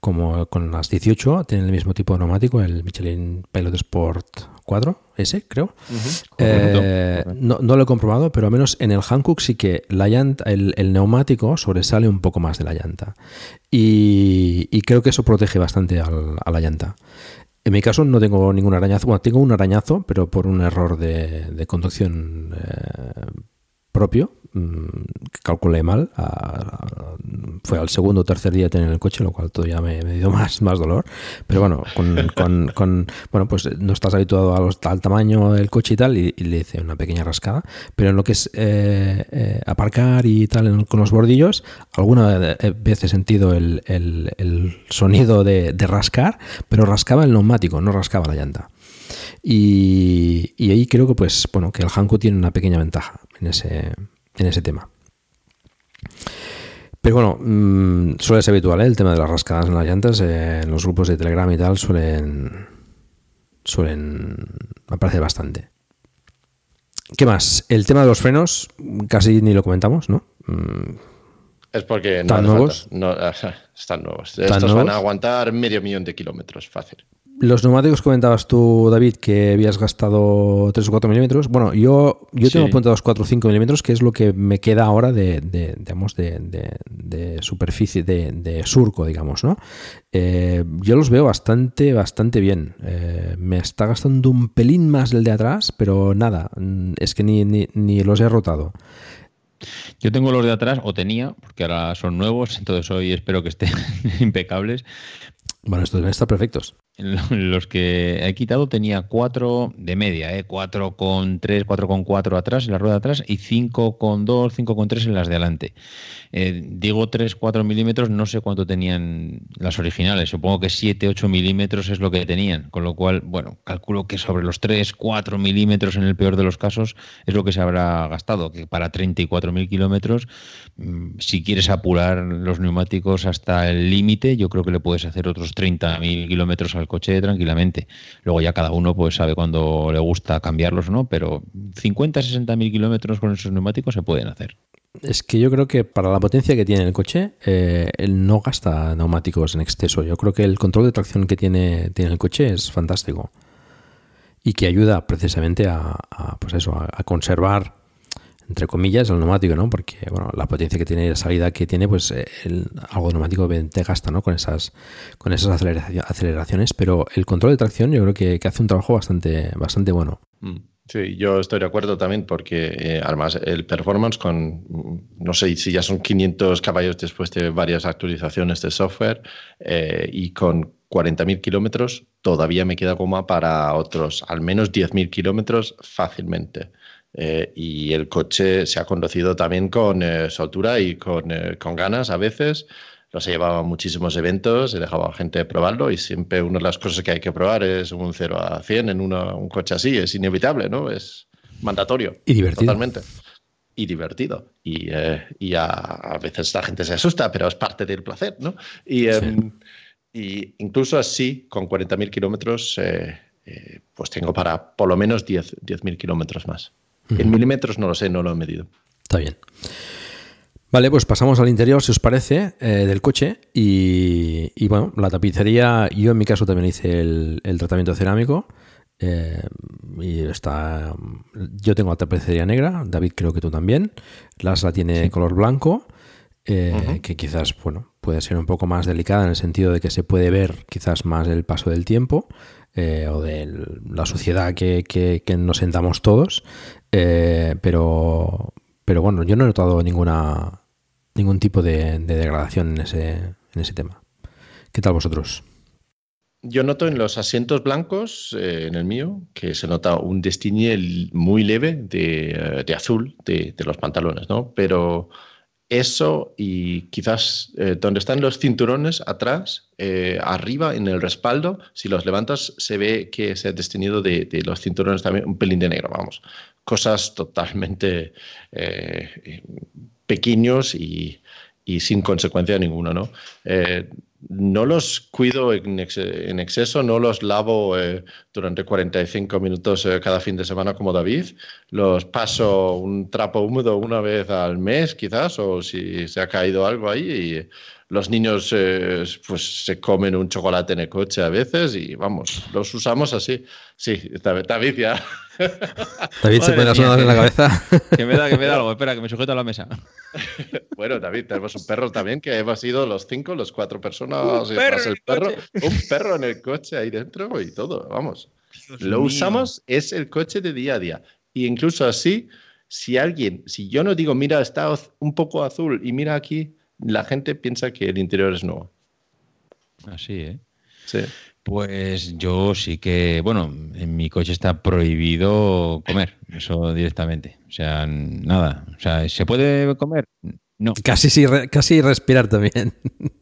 como con las 18 tienen el mismo tipo de neumático, el Michelin Pilot Sport 4, ese creo. Eh, no, lo he comprobado, pero al menos en el Hankook sí que la llanta, el, neumático sobresale un poco más de la llanta. Y, creo que eso protege bastante a la llanta. En mi caso no tengo ningún arañazo. Bueno, tengo un arañazo, pero por un error de, conducción eh, propio. Mm, calculé mal. fue al segundo o tercer día de tener el coche, lo cual todavía me, me dio más, más dolor. Pero bueno, con, bueno, pues no estás habituado al tamaño del coche y tal, y, le hice una pequeña rascada. Pero en lo que es eh, eh, aparcar y tal con los bordillos, alguna vez he sentido el, sonido de, de rascar, pero rascaba el neumático, no rascaba la llanta. Y, ahí creo que pues bueno que el Hanko tiene una pequeña ventaja en ese, en ese tema. Pero bueno, mm, suele ser habitual ¿eh? el tema de las rascadas en las llantas. Eh, en los grupos de Telegram y tal suelen. suelen aparecer bastante. ¿Qué más? El tema de los frenos, casi ni lo comentamos, ¿no? Mm, es porque no ¿Están nuevos? No, están nuevos. Estos van a aguantar medio millón de kilómetros, fácil. Los neumáticos comentabas tú, David, que habías gastado 3 o 4 milímetros. Bueno, yo, yo tengo apuntados 4 o 5 milímetros, que es lo que me queda ahora de, digamos, de, superficie, de, surco, digamos, ¿no? Eh, yo los veo bastante, bastante bien. Eh, me está gastando un pelín más el de atrás, pero nada, mm, es que ni, ni, ni los he rotado. Yo tengo los de atrás, o tenía, porque ahora son nuevos, entonces hoy espero que estén impecables. Bueno, estos deben estar perfectos. Los que he quitado tenía 4 de media, ¿eh? 4,3, 4,4 atrás en la rueda de atrás y 5,2, 5,3 en las de adelante. Eh, digo 3, 4 milímetros, no sé cuánto tenían las originales, supongo que 7, 8 milímetros es lo que tenían, con lo cual, bueno, calculo que sobre los 3, 4 milímetros en el peor de los casos es lo que se habrá gastado, que para 34.000 kilómetros, si quieres apurar los neumáticos hasta el límite, yo creo que le puedes hacer otros 30.000 kilómetros al coche tranquilamente. Luego ya cada uno pues sabe cuándo le gusta cambiarlos o no, pero 50, 60 mil kilómetros con esos neumáticos se pueden hacer. Es que yo creo que para la potencia que tiene el coche, eh, él no gasta neumáticos en exceso. Yo creo que el control de tracción que tiene, tiene el coche es fantástico y que ayuda precisamente a, pues eso, a, conservar entre comillas el neumático, ¿no? Porque bueno, la potencia que tiene, la salida que tiene, pues eh, el, algo neumático te gasta, ¿no? Con esas con esas aceleraciones, pero el control de tracción yo creo que, hace un trabajo bastante bastante bueno. Mm. Sí, yo estoy de acuerdo también porque eh, además el performance con, no sé si ya son 500 caballos después de varias actualizaciones de software eh, y con 40.000 kilómetros todavía me queda goma para otros al menos 10.000 kilómetros fácilmente. Eh, y el coche se ha conducido también con eh, soltura y con, eh, con, ganas a veces. Los he llevado a muchísimos eventos, he dejado a gente probarlo y siempre una de las cosas que hay que probar es un 0 a 100 en un coche así. Es inevitable, ¿no? Es mandatorio. Y divertido. Totalmente. Y divertido. Y, y a, a, veces la gente se asusta, pero es parte del placer, ¿no? Y, em, y incluso así, con 40.000 kilómetros, pues tengo para por lo menos 10.000 10 kilómetros más. En milímetros no lo sé, no lo he medido. Está bien. Vale, pues pasamos al interior, si os parece, eh, del coche. Y, bueno, la tapicería, yo en mi caso también hice el, tratamiento cerámico. Eh, y está. Yo tengo la tapicería negra, David creo que tú también. Las la tiene color blanco, eh, que quizás, bueno, puede ser un poco más delicada en el sentido de que se puede ver quizás más el paso del tiempo. o de la sociedad que, que, nos sentamos todos. Eh, pero, pero bueno, yo no he notado ninguna ningún tipo de, degradación en ese, en ese tema. ¿Qué tal vosotros? Yo noto en los asientos blancos, eh, en el mío, que se nota un destiñe muy leve de, eh, azul de, de, los pantalones, ¿no? Pero eso y quizás eh, donde están los cinturones atrás, eh, arriba en el respaldo, si los levantas se ve que se ha destinido de, los cinturones también un pelín de negro, vamos. Cosas totalmente eh, pequeños y, sin consecuencia ninguna, ¿no? No los cuido en, exceso, no los lavo eh, durante 45 minutos eh, cada fin de semana como David. Los paso un trapo húmedo una vez al mes quizás, o si se ha caído algo ahí. Los niños eh, pues se comen un chocolate en el coche a veces y vamos, los usamos así. Sí, David ya. David se pone las manos en la cabeza. Que me da, que me da algo, espera, que me sujeto a la mesa. Bueno, David, tenemos un perro también que hemos sido los cinco, los cuatro personas un perro, el perro, un perro en el coche ahí dentro y todo, vamos. Lo usamos, es el coche de día a día. Y incluso así, si alguien, si yo no digo, mira, está un poco azul y mira aquí, la gente piensa que el interior es nuevo. Así, ¿eh? Sí. Pues yo sí que, bueno, en mi coche está prohibido comer, eso directamente. O sea, nada. O sea, ¿se puede comer? No. Casi, casi respirar también.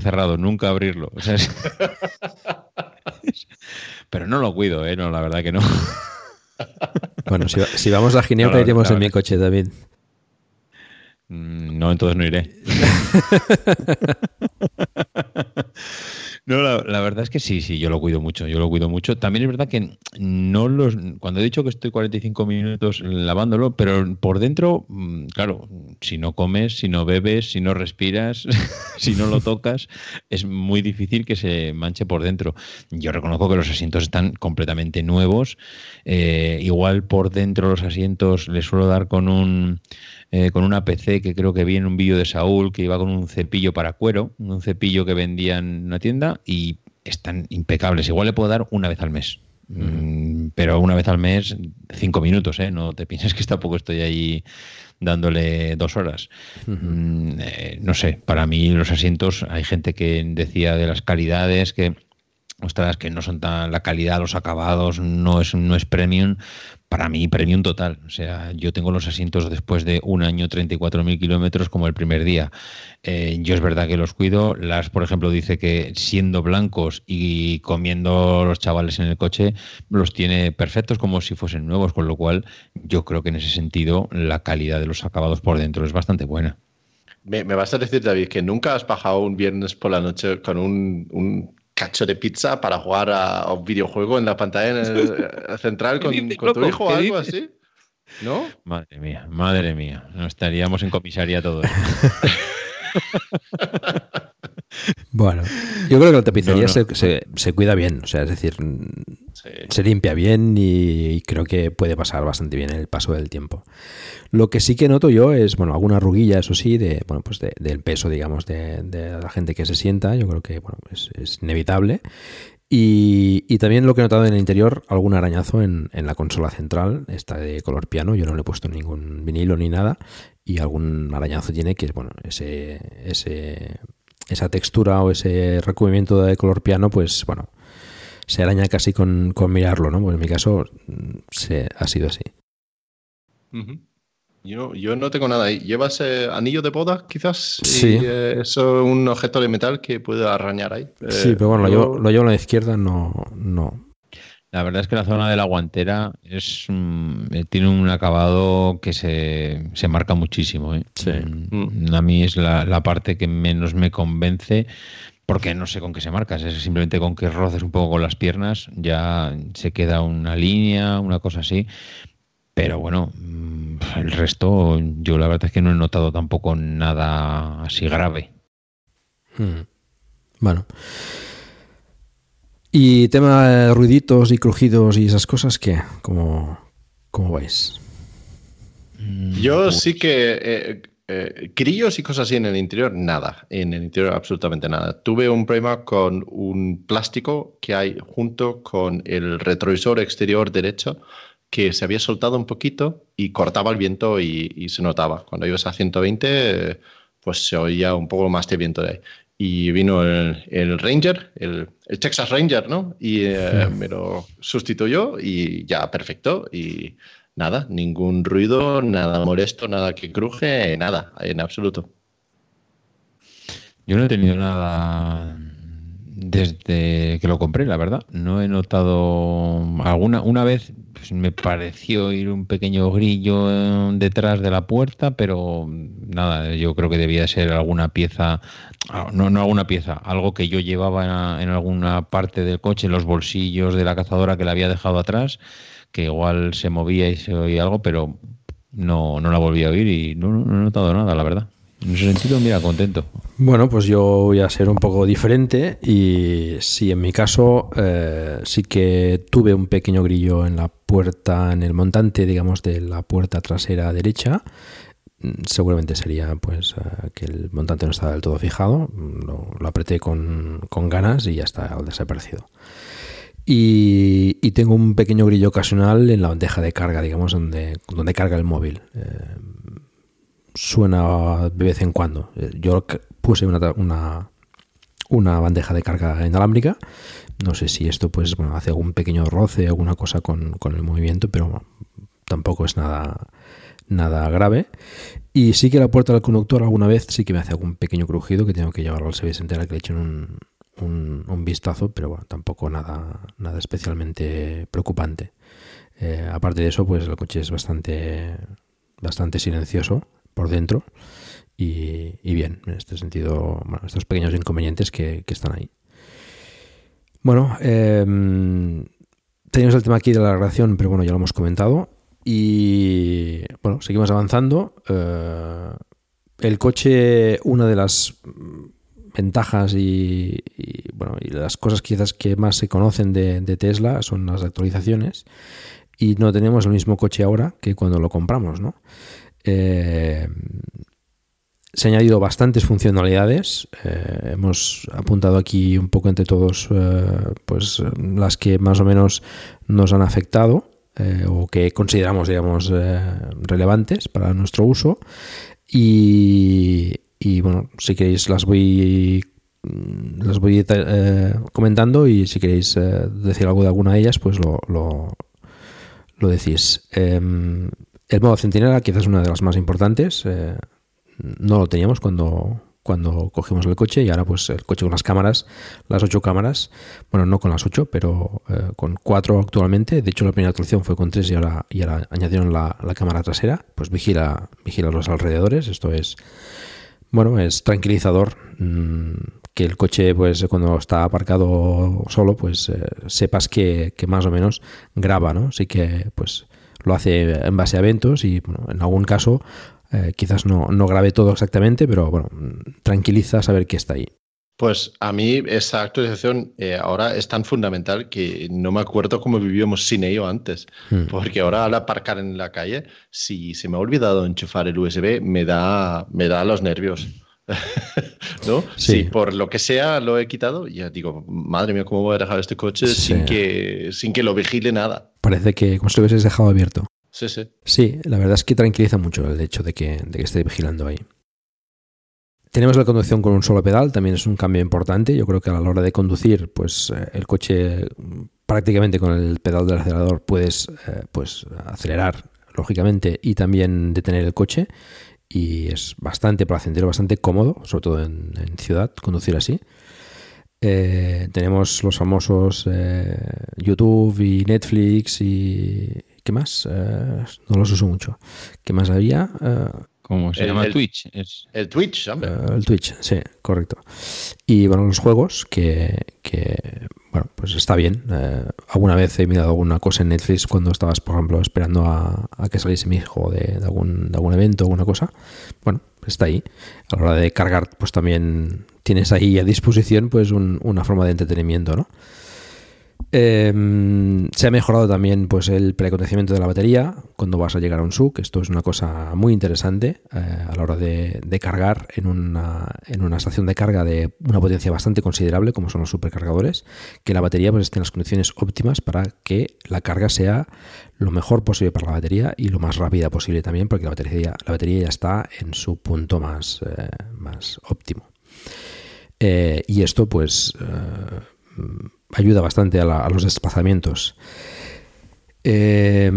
cerrado, nunca abrirlo. O sea, es... Pero no lo cuido, ¿eh? No, la verdad que no. Bueno, si, vamos a Ginebra, iremos en mi coche, David. Mm, no, entonces no iré. No, la, verdad es que sí, sí, yo lo cuido mucho, yo lo cuido mucho. También es verdad que no los, cuando he dicho que estoy 45 minutos lavándolo, pero por dentro, mm, claro, si no comes, si no bebes, si no respiras, si no lo tocas, es muy difícil que se manche por dentro. Yo reconozco que los asientos están completamente nuevos. Eh, igual por dentro los asientos les suelo dar con un eh, con una PC que creo que vi en un vídeo de Saúl que iba con un cepillo para cuero, un cepillo que vendía en una tienda y están impecables. Igual le puedo dar una vez al mes. Mm, pero una vez al mes, cinco minutos, ¿eh? No te pienses que tampoco estoy ahí dándole dos horas. Mm, eh, no sé, para mí los asientos, hay gente que decía de las calidades que ostras, que no son tan la calidad, los acabados, no es, no es premium, para mí premium total. O sea, yo tengo los asientos después de un año, 34.000 kilómetros como el primer día. Eh, yo es verdad que los cuido. Las, por ejemplo, dice que siendo blancos y comiendo los chavales en el coche, los tiene perfectos como si fuesen nuevos, con lo cual yo creo que en ese sentido la calidad de los acabados por dentro es bastante buena. Me, vas a decir, David, que nunca has bajado un viernes por la noche con un cacho de pizza para jugar a, un videojuego en la pantalla eh, central con, tu hijo o algo así. ¿No? Madre mía, madre mía. No estaríamos en comisaría todos. bueno, yo creo que la tapicería Se, cuida bien, o sea, es decir, se limpia bien y, creo que puede pasar bastante bien el paso del tiempo. Lo que sí que noto yo es, bueno, alguna ruguilla, eso sí, de, bueno, pues del peso, digamos, de, la gente que se sienta, yo creo que, bueno, es, inevitable. Y, también lo que he notado en el interior, algún arañazo en, en, la consola central, esta de color piano, yo no le he puesto ningún vinilo ni nada, y algún arañazo tiene que es, bueno, ese, ese, esa textura o ese recubrimiento de color piano, pues bueno, se araña casi con, mirarlo, ¿no? Pues en mi caso mm, se, ha sido así. Yo, yo no tengo nada ahí. ¿Llevas eh, anillo de boda, quizás? Sí. Eh, eso es un objeto de metal que puede arañar ahí. sí, pero bueno, lo, llevo, a la izquierda, no, no. La verdad es que la zona de la guantera es eh, tiene un acabado que se, se marca muchísimo. Sí. Mm, a mí es la, la, parte que menos me convence porque no sé con qué se marca, es simplemente con que roces un poco con las piernas, ya se queda una línea, una cosa así. Pero bueno, mm, el resto, yo la verdad es que no he notado tampoco nada así grave. Hmm. Bueno. Y tema de ruiditos y crujidos y esas cosas, ¿qué? ¿Cómo, cómo vais? Mm, yo pues sí que eh, eh, grillos y cosas así en el interior, nada. En el interior absolutamente nada. Tuve un problema con un plástico que hay junto con el retrovisor exterior derecho que se había soltado un poquito y cortaba el viento y, se notaba. Cuando ibas a 120, pues se oía un poco más de viento de ahí. Y vino el, Ranger, el, Texas Ranger, ¿no? Y eh, me lo sustituyó y ya, perfecto. Y nada, ningún ruido, nada molesto, nada que cruje, nada, en absoluto. Yo no he tenido nada desde que lo compré, la verdad. No he notado alguna. Una vez pues, me pareció ir un pequeño grillo eh, detrás de la puerta, pero nada, yo creo que debía ser alguna pieza. Ah, no, no alguna pieza, algo que yo llevaba en, alguna parte del coche, en los bolsillos de la cazadora que la había dejado atrás, que igual se movía y se oía algo, pero no, no la volví a oír y no, no he notado nada, la verdad. En ese sentido, mira, contento. Bueno, pues yo voy a ser un poco diferente y sí, en mi caso eh, sí que tuve un pequeño grillo en la puerta, en el montante, digamos, de la puerta trasera derecha. Mm, seguramente sería pues eh, que el montante no estaba del todo fijado. Lo, apreté con, ganas y ya está desaparecido. Y, y, tengo un pequeño grillo ocasional en la bandeja de carga, digamos, donde, donde carga el móvil. Eh, suena de vez en cuando. Yo puse una, una, bandeja de carga inalámbrica. No sé si esto pues bueno, hace algún pequeño roce, alguna cosa con, el movimiento, pero tampoco es nada, nada grave. Y sí que la puerta del conductor alguna vez sí que me hace algún pequeño crujido que tengo que llevarlo al servicio entera que le echen un, un, vistazo, pero bueno, tampoco nada, nada especialmente preocupante. Eh, aparte de eso, pues el coche es bastante, bastante silencioso por dentro y, bien, en este sentido, bueno, estos pequeños inconvenientes que, están ahí. Bueno, em, tenemos el tema aquí de la grabación, pero bueno, ya lo hemos comentado. Y bueno, seguimos avanzando. Eh, el coche, una de las ventajas y, bueno, y las cosas quizás que más se conocen de, Tesla son las actualizaciones. Y no tenemos el mismo coche ahora que cuando lo compramos, ¿no? Eh, se han añadido bastantes funcionalidades. Eh, hemos apuntado aquí un poco entre todos eh, pues las que más o menos nos han afectado o que consideramos digamos relevantes para nuestro uso. Y, bueno, si queréis las voy las voy comentando y si queréis decir algo de alguna de ellas, pues lo, lo, lo decís. El modo centinela quizás es una de las más importantes. Eh, no lo teníamos cuando, cuando cogimos el coche y ahora pues el coche con las cámaras, las ocho cámaras, bueno, no con las ocho, pero eh, con cuatro actualmente. De hecho, la primera actualización fue con tres y ahora, y ahora añadieron la, la, cámara trasera. Pues vigila, vigila los alrededores. Esto es, bueno, es tranquilizador. Mmm, que el coche, pues cuando está aparcado solo, pues eh, sepas que, que, más o menos graba, ¿no? Así que, pues lo hace en base a eventos y bueno, en algún caso eh, quizás no, no grabe todo exactamente, pero bueno, tranquiliza saber que está ahí. Pues a mí esa actualización eh, ahora es tan fundamental que no me acuerdo cómo vivíamos sin ello antes. Hmm. Porque ahora al aparcar en la calle, si se me ha olvidado enchufar el USB, me da, me da los nervios. ¿No? Sí. Si por lo que sea lo he quitado, ya digo, madre mía, ¿cómo voy a dejar este coche sí. sin, que, sin que lo vigile nada? Parece que como si lo hubieses dejado abierto. Sí, sí. Sí, la verdad es que tranquiliza mucho el hecho de que, de que esté vigilando ahí. Tenemos la conducción con un solo pedal, también es un cambio importante. Yo creo que a la hora de conducir, pues eh, el coche prácticamente con el pedal del acelerador puedes eh, pues, acelerar, lógicamente, y también detener el coche y es bastante placentero, bastante cómodo, sobre todo en, ciudad, conducir así. Eh, tenemos los famosos eh, YouTube y Netflix y... ¿Qué más? Eh, no los uso mucho. ¿Qué más había? ¿Cómo se el, llama? el, Twitch. Es... El Twitch, hombre. el Twitch, sí, correcto. Y bueno, los juegos que, que bueno, pues está bien. Eh, alguna vez he mirado alguna cosa en Netflix cuando estabas, por ejemplo, esperando a, a que saliese mi hijo de, de, algún, de algún evento o alguna cosa. Bueno, está ahí. A la hora de cargar, pues también tienes ahí a disposición pues un, una forma de entretenimiento, ¿no? Eh, se ha mejorado también pues el preacontecimiento de la batería cuando vas a llegar a un SUC. Esto es una cosa muy interesante eh, a la hora de, de cargar en una, en una, estación de carga de una potencia bastante considerable, como son los supercargadores, que la batería pues, esté en las condiciones óptimas para que la carga sea lo mejor posible para la batería y lo más rápida posible también, porque la batería, la batería ya está en su punto más, eh, más óptimo. Eh, y esto, pues ayuda bastante a, la, a los desplazamientos. Eh,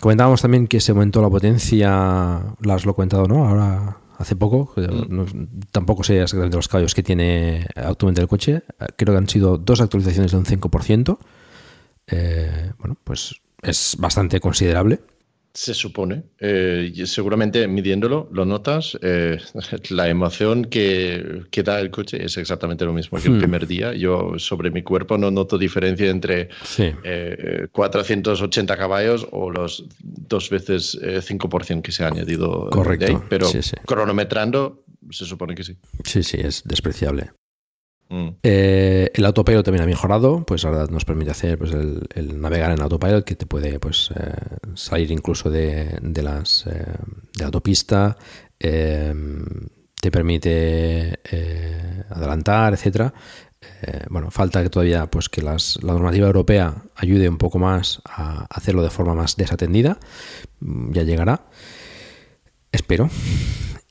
comentábamos también que se aumentó la potencia, las lo he comentado, ¿no? Ahora, hace poco, no, tampoco sé exactamente los caballos que tiene actualmente el coche, creo que han sido dos actualizaciones de un 5%. Eh, bueno, pues es bastante considerable. Se supone. Eh, seguramente midiéndolo, lo notas. Eh, la emoción que, que, da el coche es exactamente lo mismo que el hmm. primer día. Yo sobre mi cuerpo no noto diferencia entre sí. eh, 480 caballos o los dos veces 5% eh, que se ha añadido. Correcto. Ahí, pero sí, sí. cronometrando, se supone que sí. Sí, sí, es despreciable. Mm. Eh, el autopilot también ha mejorado, pues ahora nos permite hacer pues, el, navegar en autopilot que te puede pues, eh, salir incluso de, de las eh, de autopista, eh, te permite adelantar, etcétera. Bueno, falta que todavía pues que las, la normativa europea ayude un poco más a hacerlo de forma más desatendida. Ya llegará. Espero.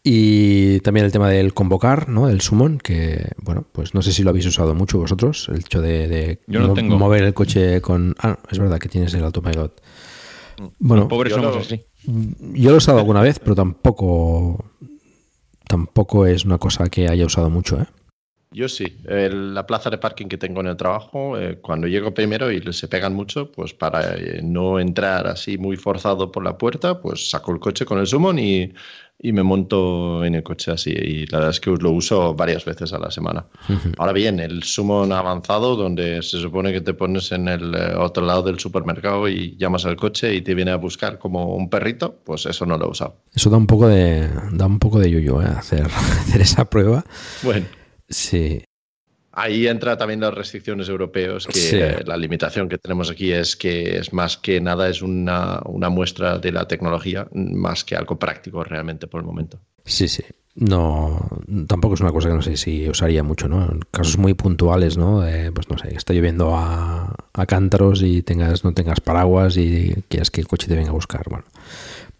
Y también el tema del convocar, ¿no? El summon, que, bueno, pues no sé si lo habéis usado mucho vosotros, el hecho de, de Yo no tengo. mover el coche con... Ah, es verdad que tienes el autopilot. Bueno, Los pobres somos así. Yo lo he usado alguna vez, pero tampoco tampoco es una cosa que haya usado mucho, ¿eh? Yo sí. La plaza de parking que tengo en el trabajo, eh, cuando llego primero y se pegan mucho, pues para eh, no entrar así muy forzado por la puerta, pues saco el coche con el summon y, y, me monto en el coche así. Y la verdad es que lo uso varias veces a la semana. Ahora bien, el summon avanzado, donde se supone que te pones en el otro lado del supermercado y llamas al coche y te viene a buscar como un perrito, pues eso no lo he usado. Eso da un poco de, da un poco de yuyo, ¿eh? hacer, hacer esa prueba. Bueno. Sí. Ahí entra también las restricciones europeas, que Sí. eh, la limitación que tenemos aquí es que es más que nada es una, una muestra de la tecnología, más que algo práctico realmente por el momento. Sí, sí. No, tampoco es una cosa que no sé si usaría mucho, ¿no? En casos muy puntuales, ¿no? Eh, pues no sé, está lloviendo a, a cántaros y tengas, no tengas paraguas y quieras que el coche te venga a buscar. Bueno,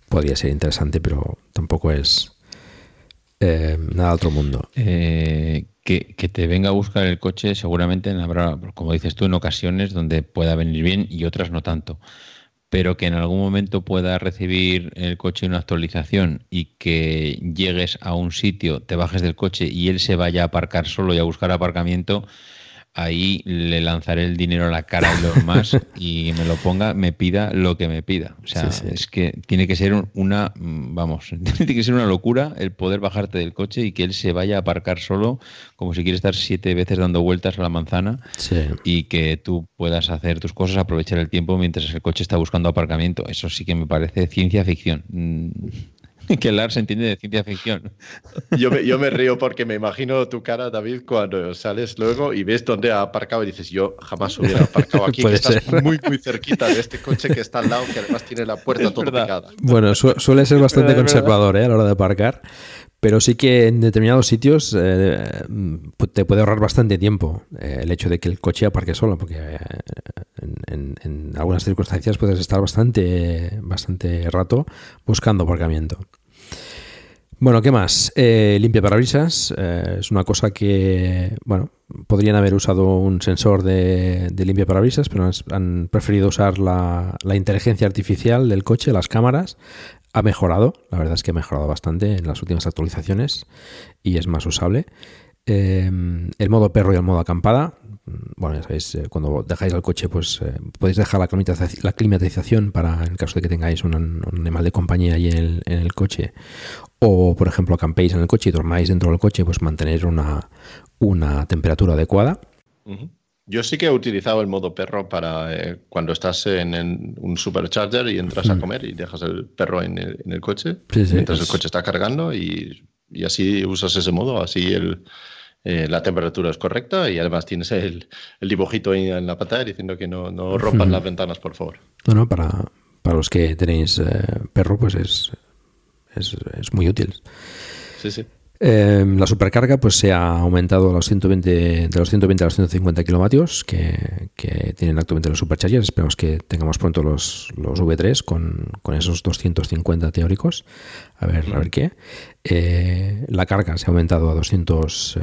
podría ser interesante, pero tampoco es Eh, nada otro mundo. Eh, que, te venga a buscar el coche, seguramente habrá, como dices tú, en ocasiones donde pueda venir bien y otras no tanto. Pero que en algún momento pueda recibir el coche una actualización y que llegues a un sitio, te bajes del coche y él se vaya a aparcar solo y a buscar aparcamiento, ahí le lanzaré el dinero a la cara y lo más y me lo ponga, me pida lo que me pida. O sea, es que tiene que ser una, vamos, tiene que ser una locura el poder bajarte del coche y que él se vaya a aparcar solo, como si quiere estar siete veces dando vueltas a la manzana y que tú puedas hacer tus cosas, aprovechar el tiempo mientras el coche está buscando aparcamiento. Eso sí que me parece ciencia ficción. Que Lars entiende de ciencia ficción. Yo me, yo me río porque me imagino tu cara, David, cuando sales luego y ves dónde ha aparcado y dices, yo jamás hubiera aparcado aquí, que estás muy, muy cerquita de este coche que está al lado, que además tiene la puerta toda pegada. Bueno, suele ser bastante conservador ¿eh? a la hora de aparcar. Pero sí que en determinados sitios eh, te puede ahorrar bastante tiempo eh, el hecho de que el coche aparque solo, porque eh, en, algunas circunstancias puedes estar bastante, bastante rato buscando aparcamiento. Bueno, ¿qué más? limpia parabrisas es una cosa que, bueno, podrían haber usado un sensor de, de limpia parabrisas, pero han preferido usar la, inteligencia artificial del coche, las cámaras, ha mejorado, la verdad es que ha mejorado bastante en las últimas actualizaciones y es más usable. Em, el modo perro y el modo acampada, mm, bueno, ya sabéis, eh, cuando dejáis el coche, pues eh, podéis dejar la climatización, para, en el caso de que tengáis un, animal de compañía ahí en el, coche, o por ejemplo acampéis en el coche y dormáis dentro del coche, pues mantener una, una temperatura adecuada. Yo sí que he utilizado el modo perro para eh, cuando estás en, un supercharger y entras a comer y dejas el perro en el, coche, mientras el coche está cargando y, así usas ese modo, así el, eh, la temperatura es correcta y además tienes el, dibujito ahí en la pantalla diciendo que no, no rompan las ventanas, por favor. No, para, para los que tenéis eh, perro, pues es, es, es muy útil. Sí, sí. Em, la supercarga pues se ha aumentado a los 120, de los 120 a los 150 kilovatios que, que tienen actualmente los superchargers. Esperemos que tengamos pronto los, los V3 con, con, esos 250 teóricos. A ver, a ver qué. Eh, la carga se ha aumentado a 200,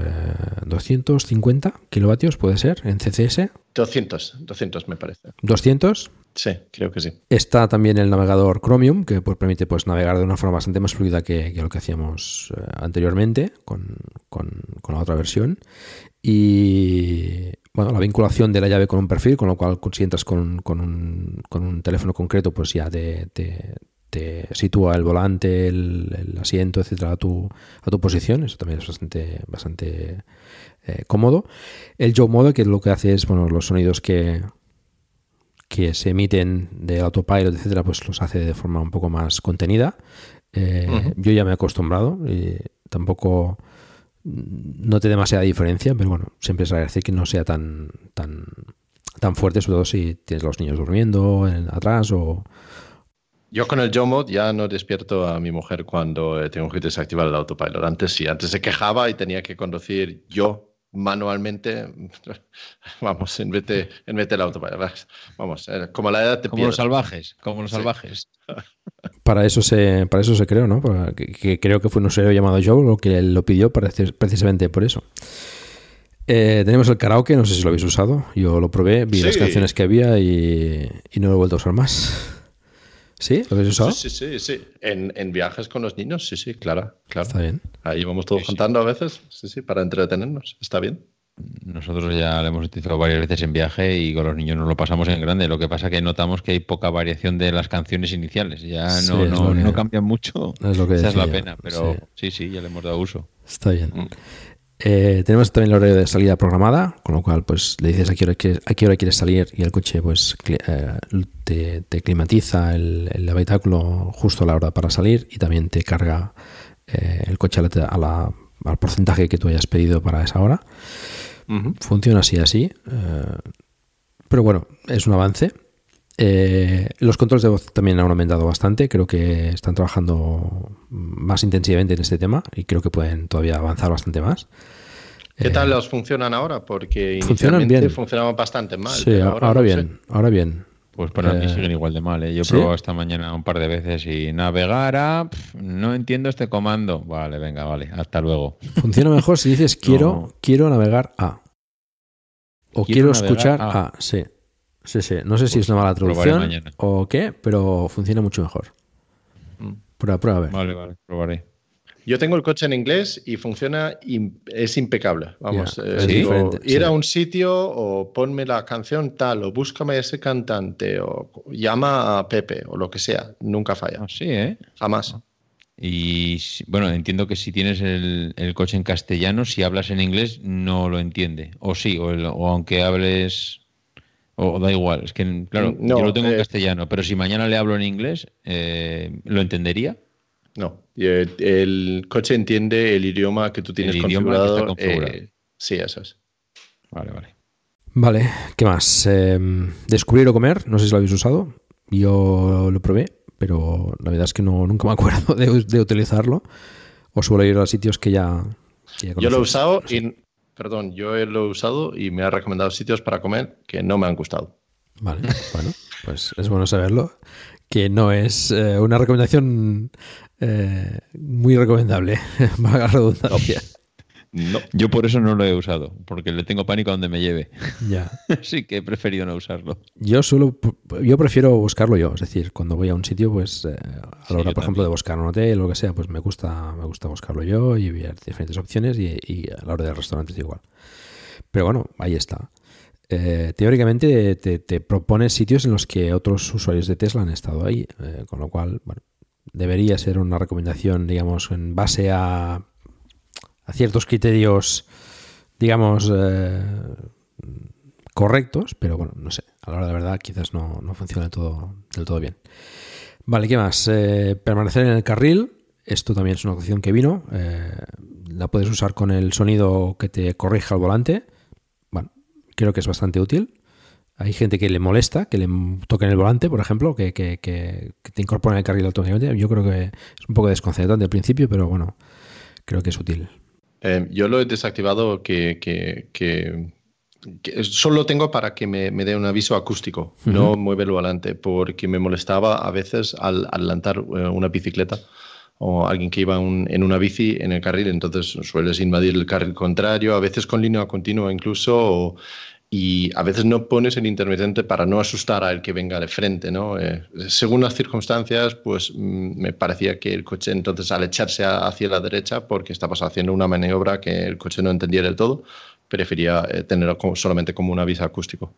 250 eh, kilovatios, puede ser, en CCS. 200, 200 me parece. ¿200? Sí, creo que sí. Está también el navegador Chromium, que pues, permite pues, navegar de una forma bastante más fluida que, lo que hacíamos eh, anteriormente con, con, la otra versión. Y bueno, la vinculación de la llave con un perfil, con lo cual si entras con, con, un, un teléfono concreto, pues ya te, te, sitúa el volante, el, asiento, etcétera, a tu, a tu posición. Eso también es bastante, bastante eh, cómodo. El Joe Mode, que lo que hace es, bueno, los sonidos que, que se emiten de autopilot, etcétera, pues los hace de forma un poco más contenida. Eh, yo ya me he acostumbrado y tampoco noté demasiada diferencia, pero bueno, siempre es agradecer que no sea tan, tan, tan fuerte, sobre todo si tienes a los niños durmiendo atrás o... Yo con el Joe ya no despierto a mi mujer cuando tengo que desactivar el autopilot. Antes sí, antes se quejaba y tenía que conducir yo manualmente, vamos, en vez de, en vez auto, vamos, eh, como la edad Como los salvajes, como los salvajes. Para eso se, para eso se creó, ¿no? Que, creo que fue un usuario llamado Joe lo que lo pidió precisamente por eso. Eh, tenemos el karaoke, no sé si lo habéis usado. Yo lo probé, vi las canciones que había y, y no lo he vuelto a usar más. ¿Sí? ¿Lo habéis usado? Sí, sí, sí. En, en, viajes con los niños, sí, sí, claro, claro. Está bien. Ahí vamos todos cantando a veces, sí, sí, para entretenernos. Está bien. Nosotros ya lo hemos utilizado varias veces en viaje y con los niños nos lo pasamos en grande. Lo que pasa es que notamos que hay poca variación de las canciones iniciales. Ya no, no, no, cambian mucho. Es lo que Esa es la pena, pero sí. sí, ya le hemos dado uso. Está bien. Mm. Eh, tenemos también el horario de salida programada, con lo cual pues le dices a qué hora quieres, a qué hora quieres salir y el coche pues eh, te, climatiza el, habitáculo justo a la hora para salir y también te carga eh, el coche a al porcentaje que tú hayas pedido para esa hora. Funciona así así. pero bueno, es un avance. Eh, los controles de voz también han aumentado bastante, creo que están trabajando más intensivamente en este tema y creo que pueden todavía avanzar bastante más. ¿Qué tal eh, los funcionan ahora? Porque inicialmente funcionaban bastante mal. Sí, ahora, bien, ahora bien. Pues para mí Eh, siguen igual de mal. ¿eh? Yo he ¿sí? probado esta mañana un par de veces y navegar a... pf, no entiendo este comando. Vale, venga, vale. Hasta luego. Funciona mejor si dices quiero, quiero navegar a. O quiero, escuchar a. a. Sí. Sí, sí. No sé si Pues es una mala traducción mañana. o qué, pero funciona mucho mejor. Prueba, prueba, a ver. Vale, vale, probaré. Yo tengo el coche en inglés y funciona, es impecable. Vamos, eh, es digo, diferente, ir sí. a un sitio o ponme la canción tal, o búscame ese cantante, o llama a Pepe, o lo que sea. Nunca falla. Sí, ¿eh? Jamás. Y si- bueno, entiendo que si tienes el, el coche en castellano, si hablas en inglés no lo entiende. O sí, o, el- o aunque hables... O da igual, es que claro, No, yo lo tengo en eh, castellano, pero si mañana le hablo en inglés, eh, ¿lo entendería? No. Eh, El coche entiende el idioma que tú tienes El idioma que está configurado. configurado. eh, sí, eso es. Vale, vale. Vale, ¿qué más? Eh, descubrir o comer, no sé si lo habéis usado. Yo lo probé, pero la verdad es que no, nunca me acuerdo de, de utilizarlo. O suelo ir a sitios que ya. que ya Yo lo he usado y, perdón, yo lo he usado y me ha recomendado sitios para comer que no me han gustado. Vale, bueno, pues es bueno saberlo. Que no es eh, una recomendación eh, muy recomendable, la redundancia. No. Yo por eso no lo he usado, porque le tengo pánico a donde me lleve. Ya. Así que he preferido no usarlo. Yo suelo, yo prefiero buscarlo yo, es decir, cuando voy a un sitio, pues eh, a la hora, por ejemplo, de buscar un hotel o lo que sea, pues me gusta, me gusta buscarlo yo y ver diferentes opciones y, y a la hora del restaurante es igual. Pero bueno, ahí está. Eh, teóricamente te, te propone sitios en los que otros usuarios de Tesla han estado ahí, eh, con lo cual, bueno, debería ser una recomendación, digamos, en base a, ciertos criterios, digamos, eh, correctos, pero bueno, no sé, a la hora de verdad quizás no, no funciona del todo, del todo bien. Vale, ¿qué más? Eh, permanecer en el carril, esto también es una opción que vino, eh, la puedes usar con el sonido que te corrija el volante, bueno, creo que es bastante útil. Hay gente que le molesta que le toquen el volante, por ejemplo, que, que, que- que te incorporen el carril automáticamente. Yo creo que es un poco desconcertante al principio, pero bueno, creo que es útil. Eh, yo lo he desactivado que, que- que- que solo tengo para que me, me dé un aviso acústico, no Ujú. mueve el volante, porque me molestaba a veces al adelantar eh, una bicicleta o alguien que iba un- en una bici en el carril, entonces sueles invadir el carril contrario, a veces con línea continua incluso, o- y a veces no pones el intermitente para no asustar al que venga de frente, ¿no? Eh, según las circunstancias, pues mm, me parecía que el coche entonces al echarse a- hacia la derecha, porque estabas haciendo una maniobra que el coche no entendía del todo, prefería eh, tenerlo como- solamente como un aviso acústico.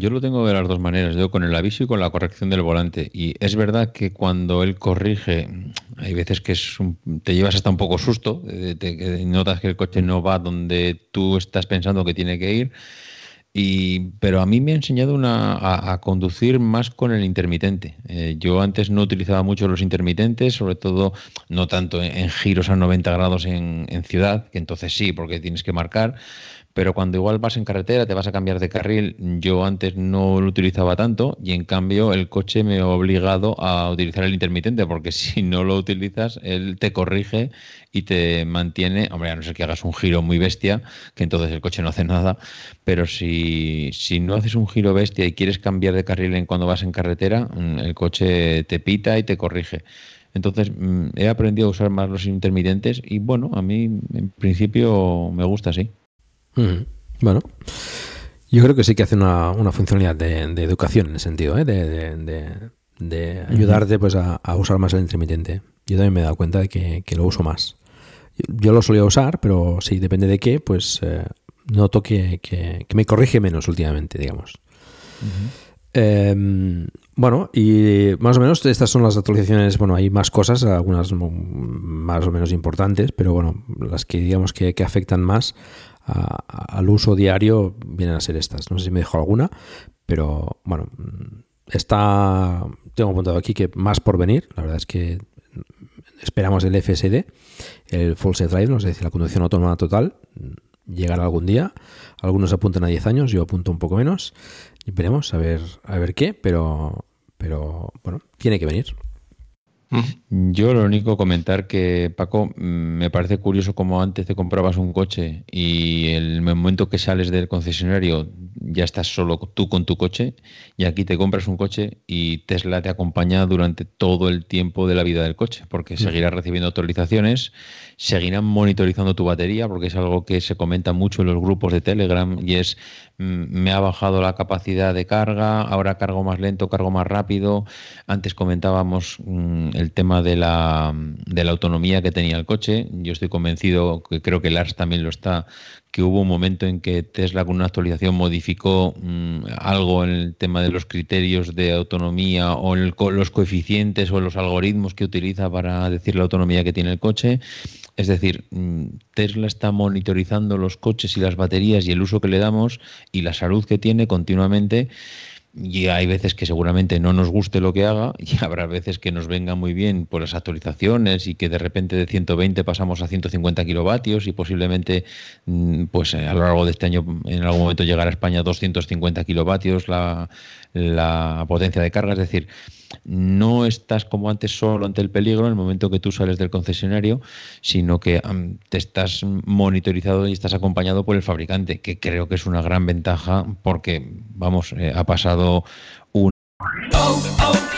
Yo lo tengo de las dos maneras, yo con el aviso y con la corrección del volante. Y es verdad que cuando él corrige, hay veces que es un- te llevas hasta un poco susto, eh, te- que notas que el coche no va donde tú estás pensando que tiene que ir. Y, pero a mí me ha enseñado una- a, a conducir más con el intermitente. Eh, yo antes no utilizaba mucho los intermitentes, sobre todo no tanto en, en giros a 90 grados en, en ciudad, que entonces sí, porque tienes que marcar, pero cuando igual vas en carretera, te vas a cambiar de carril, yo antes no lo utilizaba tanto y en cambio el coche me ha obligado a utilizar el intermitente, porque si no lo utilizas, él te corrige y te mantiene, hombre, a no ser que hagas un giro muy bestia, que entonces el coche no hace nada, pero si, si no haces un giro bestia y quieres cambiar de carril en cuando vas en carretera, mm, el coche te pita y te corrige. Entonces mm, he aprendido a usar más los intermitentes y bueno, a mí en principio me gusta así. Bueno, yo creo que sí que hace una, una funcionalidad de, de educación en el sentido, ¿eh? de, de- de- de ayudarte pues, a, a usar más el intermitente. Yo también me he dado cuenta de que, que lo uso más. Yo, yo lo solía usar, pero sí, depende de qué, pues eh, noto que, que- que me corrige menos últimamente, digamos. Eh, bueno, y más o menos estas son las actualizaciones. Bueno, hay más cosas, algunas mo- más o menos importantes, pero bueno, las que digamos que, que afectan más a- al uso diario vienen a ser estas. No sé si me dejo alguna, pero bueno, mm, está. Tengo apuntado aquí que más por venir. La verdad es que esperamos el FSD, el Full Self Drive, sé si la conducción autónoma total llegará algún día. Algunos apuntan a 10 años, yo apunto un poco menos. Y veremos a ver, a ver qué, pero, pero bueno, tiene que venir. Yo lo único comentar que, Paco, me parece curioso como antes te comprabas un coche y el momento que sales del concesionario ya estás solo tú con tu coche y aquí te compras un coche y Tesla te acompaña durante todo el tiempo de la vida del coche porque seguirás recibiendo actualizaciones, seguirán monitorizando tu batería porque es algo que se comenta mucho en los grupos de Telegram y es mm, me ha bajado la capacidad de carga, ahora cargo más lento, cargo más rápido. Antes comentábamos mm, el tema de la, de la autonomía que tenía el coche. Yo estoy convencido, que creo que Lars también lo está, que hubo un momento en que Tesla con una actualización modificó mm, algo en el tema de los criterios de autonomía o en los coeficientes o los algoritmos que utiliza para decir la autonomía que tiene el coche. Es decir, mm, Tesla está monitorizando los coches y las baterías y el uso que le damos y la salud que tiene continuamente. Y hay veces que seguramente no nos guste lo que haga y habrá veces que nos venga muy bien por las actualizaciones y que de repente de 120 pasamos a 150 kilovatios y posiblemente mm, pues a lo largo de este año en algún momento llegará a España 250 kilovatios la, la potencia de carga, es decir, no estás como antes solo ante el peligro en el momento que tú sales del concesionario, sino que te estás monitorizado y estás acompañado por el fabricante, que creo que es una gran ventaja porque, vamos, eh, ha pasado un... Oh, oh,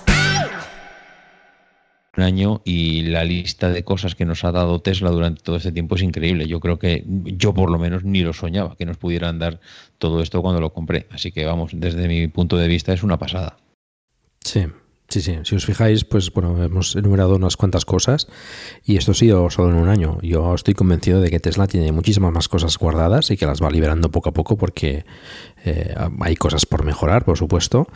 año y la lista de cosas que nos ha dado Tesla durante todo este tiempo es increíble. Yo creo que yo por lo menos ni lo soñaba que nos pudieran dar todo esto cuando lo compré. Así que vamos, desde mi punto de vista es una pasada. Sí, Sí, sí, si os fijáis, pues bueno, hemos enumerado unas cuantas cosas y esto ha sido solo en un año. Yo estoy convencido de que Tesla tiene muchísimas más cosas guardadas y que las va liberando poco a poco porque eh, hay cosas por mejorar, por supuesto,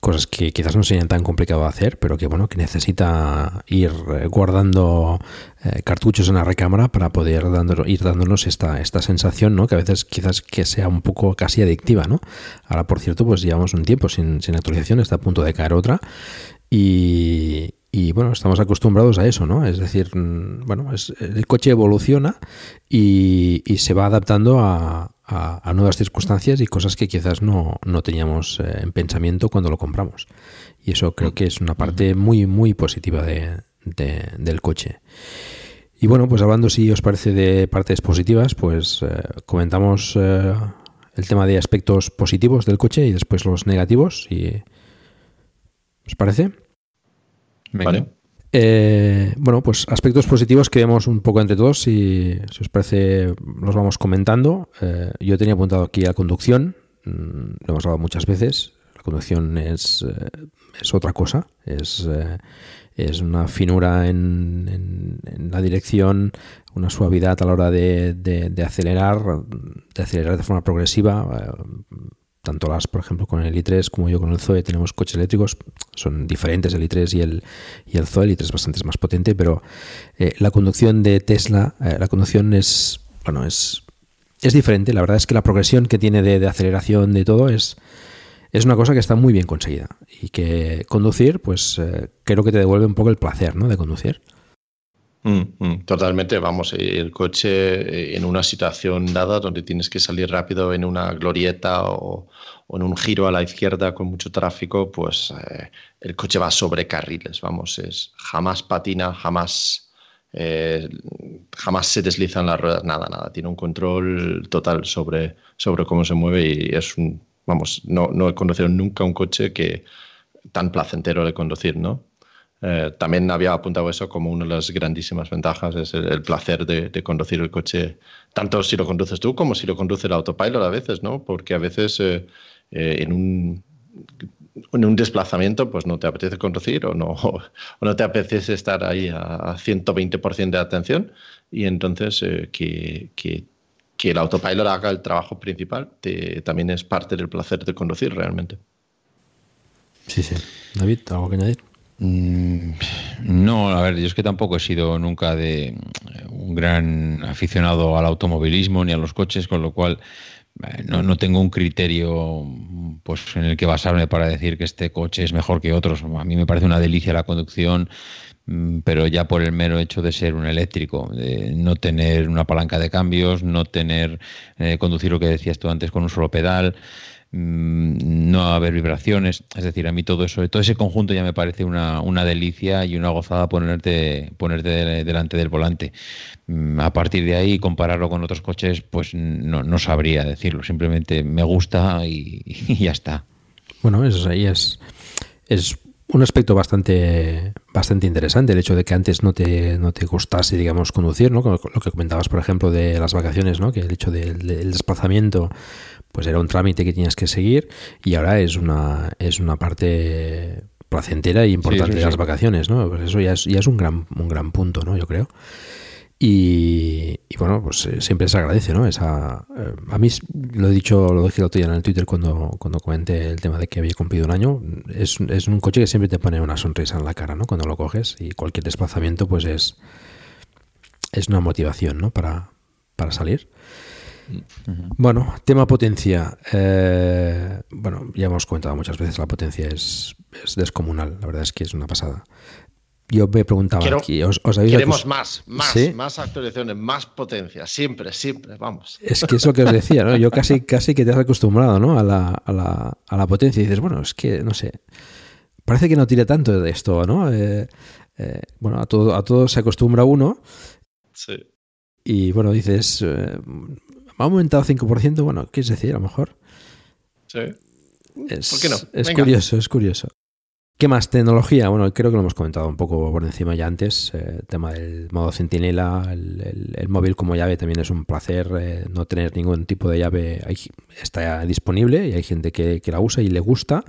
cosas que quizás no sean tan complicado de hacer, pero que bueno, que necesita ir eh, guardando eh, cartuchos en la recámara para poder ir dándonos esta, esta sensación, ¿no? Que a veces quizás que sea un poco casi adictiva, ¿no? Ahora, por cierto, pues llevamos un tiempo sin, sin actualización, está a punto de caer otra y, bueno, estamos acostumbrados a eso, ¿no? Es decir, mm, bueno, el coche evoluciona y, se va adaptando a, nuevas circunstancias y cosas que quizás no, teníamos eh, en pensamiento cuando lo compramos. Y eso creo que es una parte muy, muy positiva del coche. Y bueno, pues hablando, si os parece, de partes positivas, pues eh, comentamos eh, el tema de aspectos positivos del coche y después los negativos. Y, ¿Os parece? Vale. Eh, bueno, pues aspectos positivos que vemos un poco entre todos, si, si os parece, los vamos comentando. Eh, yo tenía apuntado aquí la conducción, mm, lo hemos hablado muchas veces. La conducción es, eh, es otra cosa, es, es una finura en, en, la dirección, una suavidad a la hora de, de acelerar, de acelerar de forma progresiva tanto las, por ejemplo, con el i3 como yo con el Zoe tenemos coches eléctricos, son diferentes el i3 y el, y el Zoe, el i3 es bastante más potente, pero eh, la conducción de Tesla, eh, la conducción es, bueno, es, es diferente, la verdad es que la progresión que tiene de, aceleración de todo es, es una cosa que está muy bien conseguida y que conducir, pues eh, creo que te devuelve un poco el placer, ¿no? De conducir. Mm, mm, totalmente, vamos, el coche en una situación dada donde tienes que salir rápido en una glorieta o, en un giro a la izquierda con mucho tráfico, pues eh, el coche va sobre carriles, vamos, es jamás patina, jamás, eh, jamás se deslizan las ruedas, nada, nada, tiene un control total sobre, sobre cómo se mueve y es un, vamos, no, no he conocido nunca un coche que tan placentero de conducir, ¿no? Eh, también había apuntado eso como una de las grandísimas ventajas, es el, placer de, conducir el coche, tanto si lo conduces tú como si lo conduce el autopilot a veces, ¿no? Porque a veces eh, eh, en, un, en un desplazamiento pues no te apetece conducir o no, o no te apetece estar ahí a, 120% de atención y entonces que, el autopilot haga el trabajo principal también es parte del placer de conducir realmente. Sí, sí. David, ¿algo que añadir? Mm, no, a ver, yo es que tampoco he sido nunca de un gran aficionado al automovilismo ni a los coches, con lo cual eh, no, no, tengo un criterio pues, en el que basarme para decir que este coche es mejor que otros. A mí me parece una delicia la conducción, mm, pero ya por el mero hecho de ser un eléctrico, de no tener una palanca de cambios, no tener, eh, conducir lo que decías tú antes con un solo pedal. Mm, no haber vibraciones, es decir, a mí todo eso, todo ese conjunto ya me parece una, una delicia y una gozada ponerte, ponerte delante del volante. Mm, a partir de ahí, compararlo con otros coches, pues no, no sabría decirlo, simplemente me gusta y, ya está. Bueno, eso ahí es, es un aspecto bastante bastante interesante el hecho de que antes no te, no te gustase, digamos, conducir, ¿no? Lo que comentabas, por ejemplo, de las vacaciones, ¿no? Que el hecho del, del desplazamiento pues era un trámite que tenías que seguir y ahora es una, es una parte placentera e importante de las vacaciones, ¿no? Pues eso ya es, ya es un gran, un gran punto, ¿no? Yo creo. Y, bueno, pues eh, siempre se agradece, ¿no? Esa, eh, a mí lo he dicho, lo dije el otro día en el Twitter cuando, cuando comenté el tema de que había cumplido un año. Es, es un coche que siempre te pone una sonrisa en la cara, ¿no? Cuando lo coges y cualquier desplazamiento, pues es, es una motivación, ¿no? Para, para salir. Bueno, tema potencia. Eh, bueno, ya hemos comentado muchas veces, la potencia es, descomunal, la verdad es que es una pasada. Yo me preguntaba aquí, ¿os, Queremos más, más, más actualizaciones, más potencia, siempre, siempre, vamos. Es que es lo que os decía, ¿no? Yo casi, casi que te has acostumbrado, ¿no? A la, a la, a la potencia y dices, bueno, es que, no sé, parece que no tire tanto de esto, ¿no? Eh, eh, bueno, a todo, a todo se acostumbra uno. Sí. Y bueno, dices, ha aumentado 5%, bueno, ¿qué es decir? A lo mejor. Sí. Es, ¿Por qué no? Es curioso, es curioso. ¿Qué más? Tecnología. Bueno, creo que lo hemos comentado un poco por encima ya antes. Eh, el tema del modo centinela, el, móvil como llave también es un placer. Eh, no tener ningún tipo de llave está disponible y hay gente que, que, la usa y le gusta.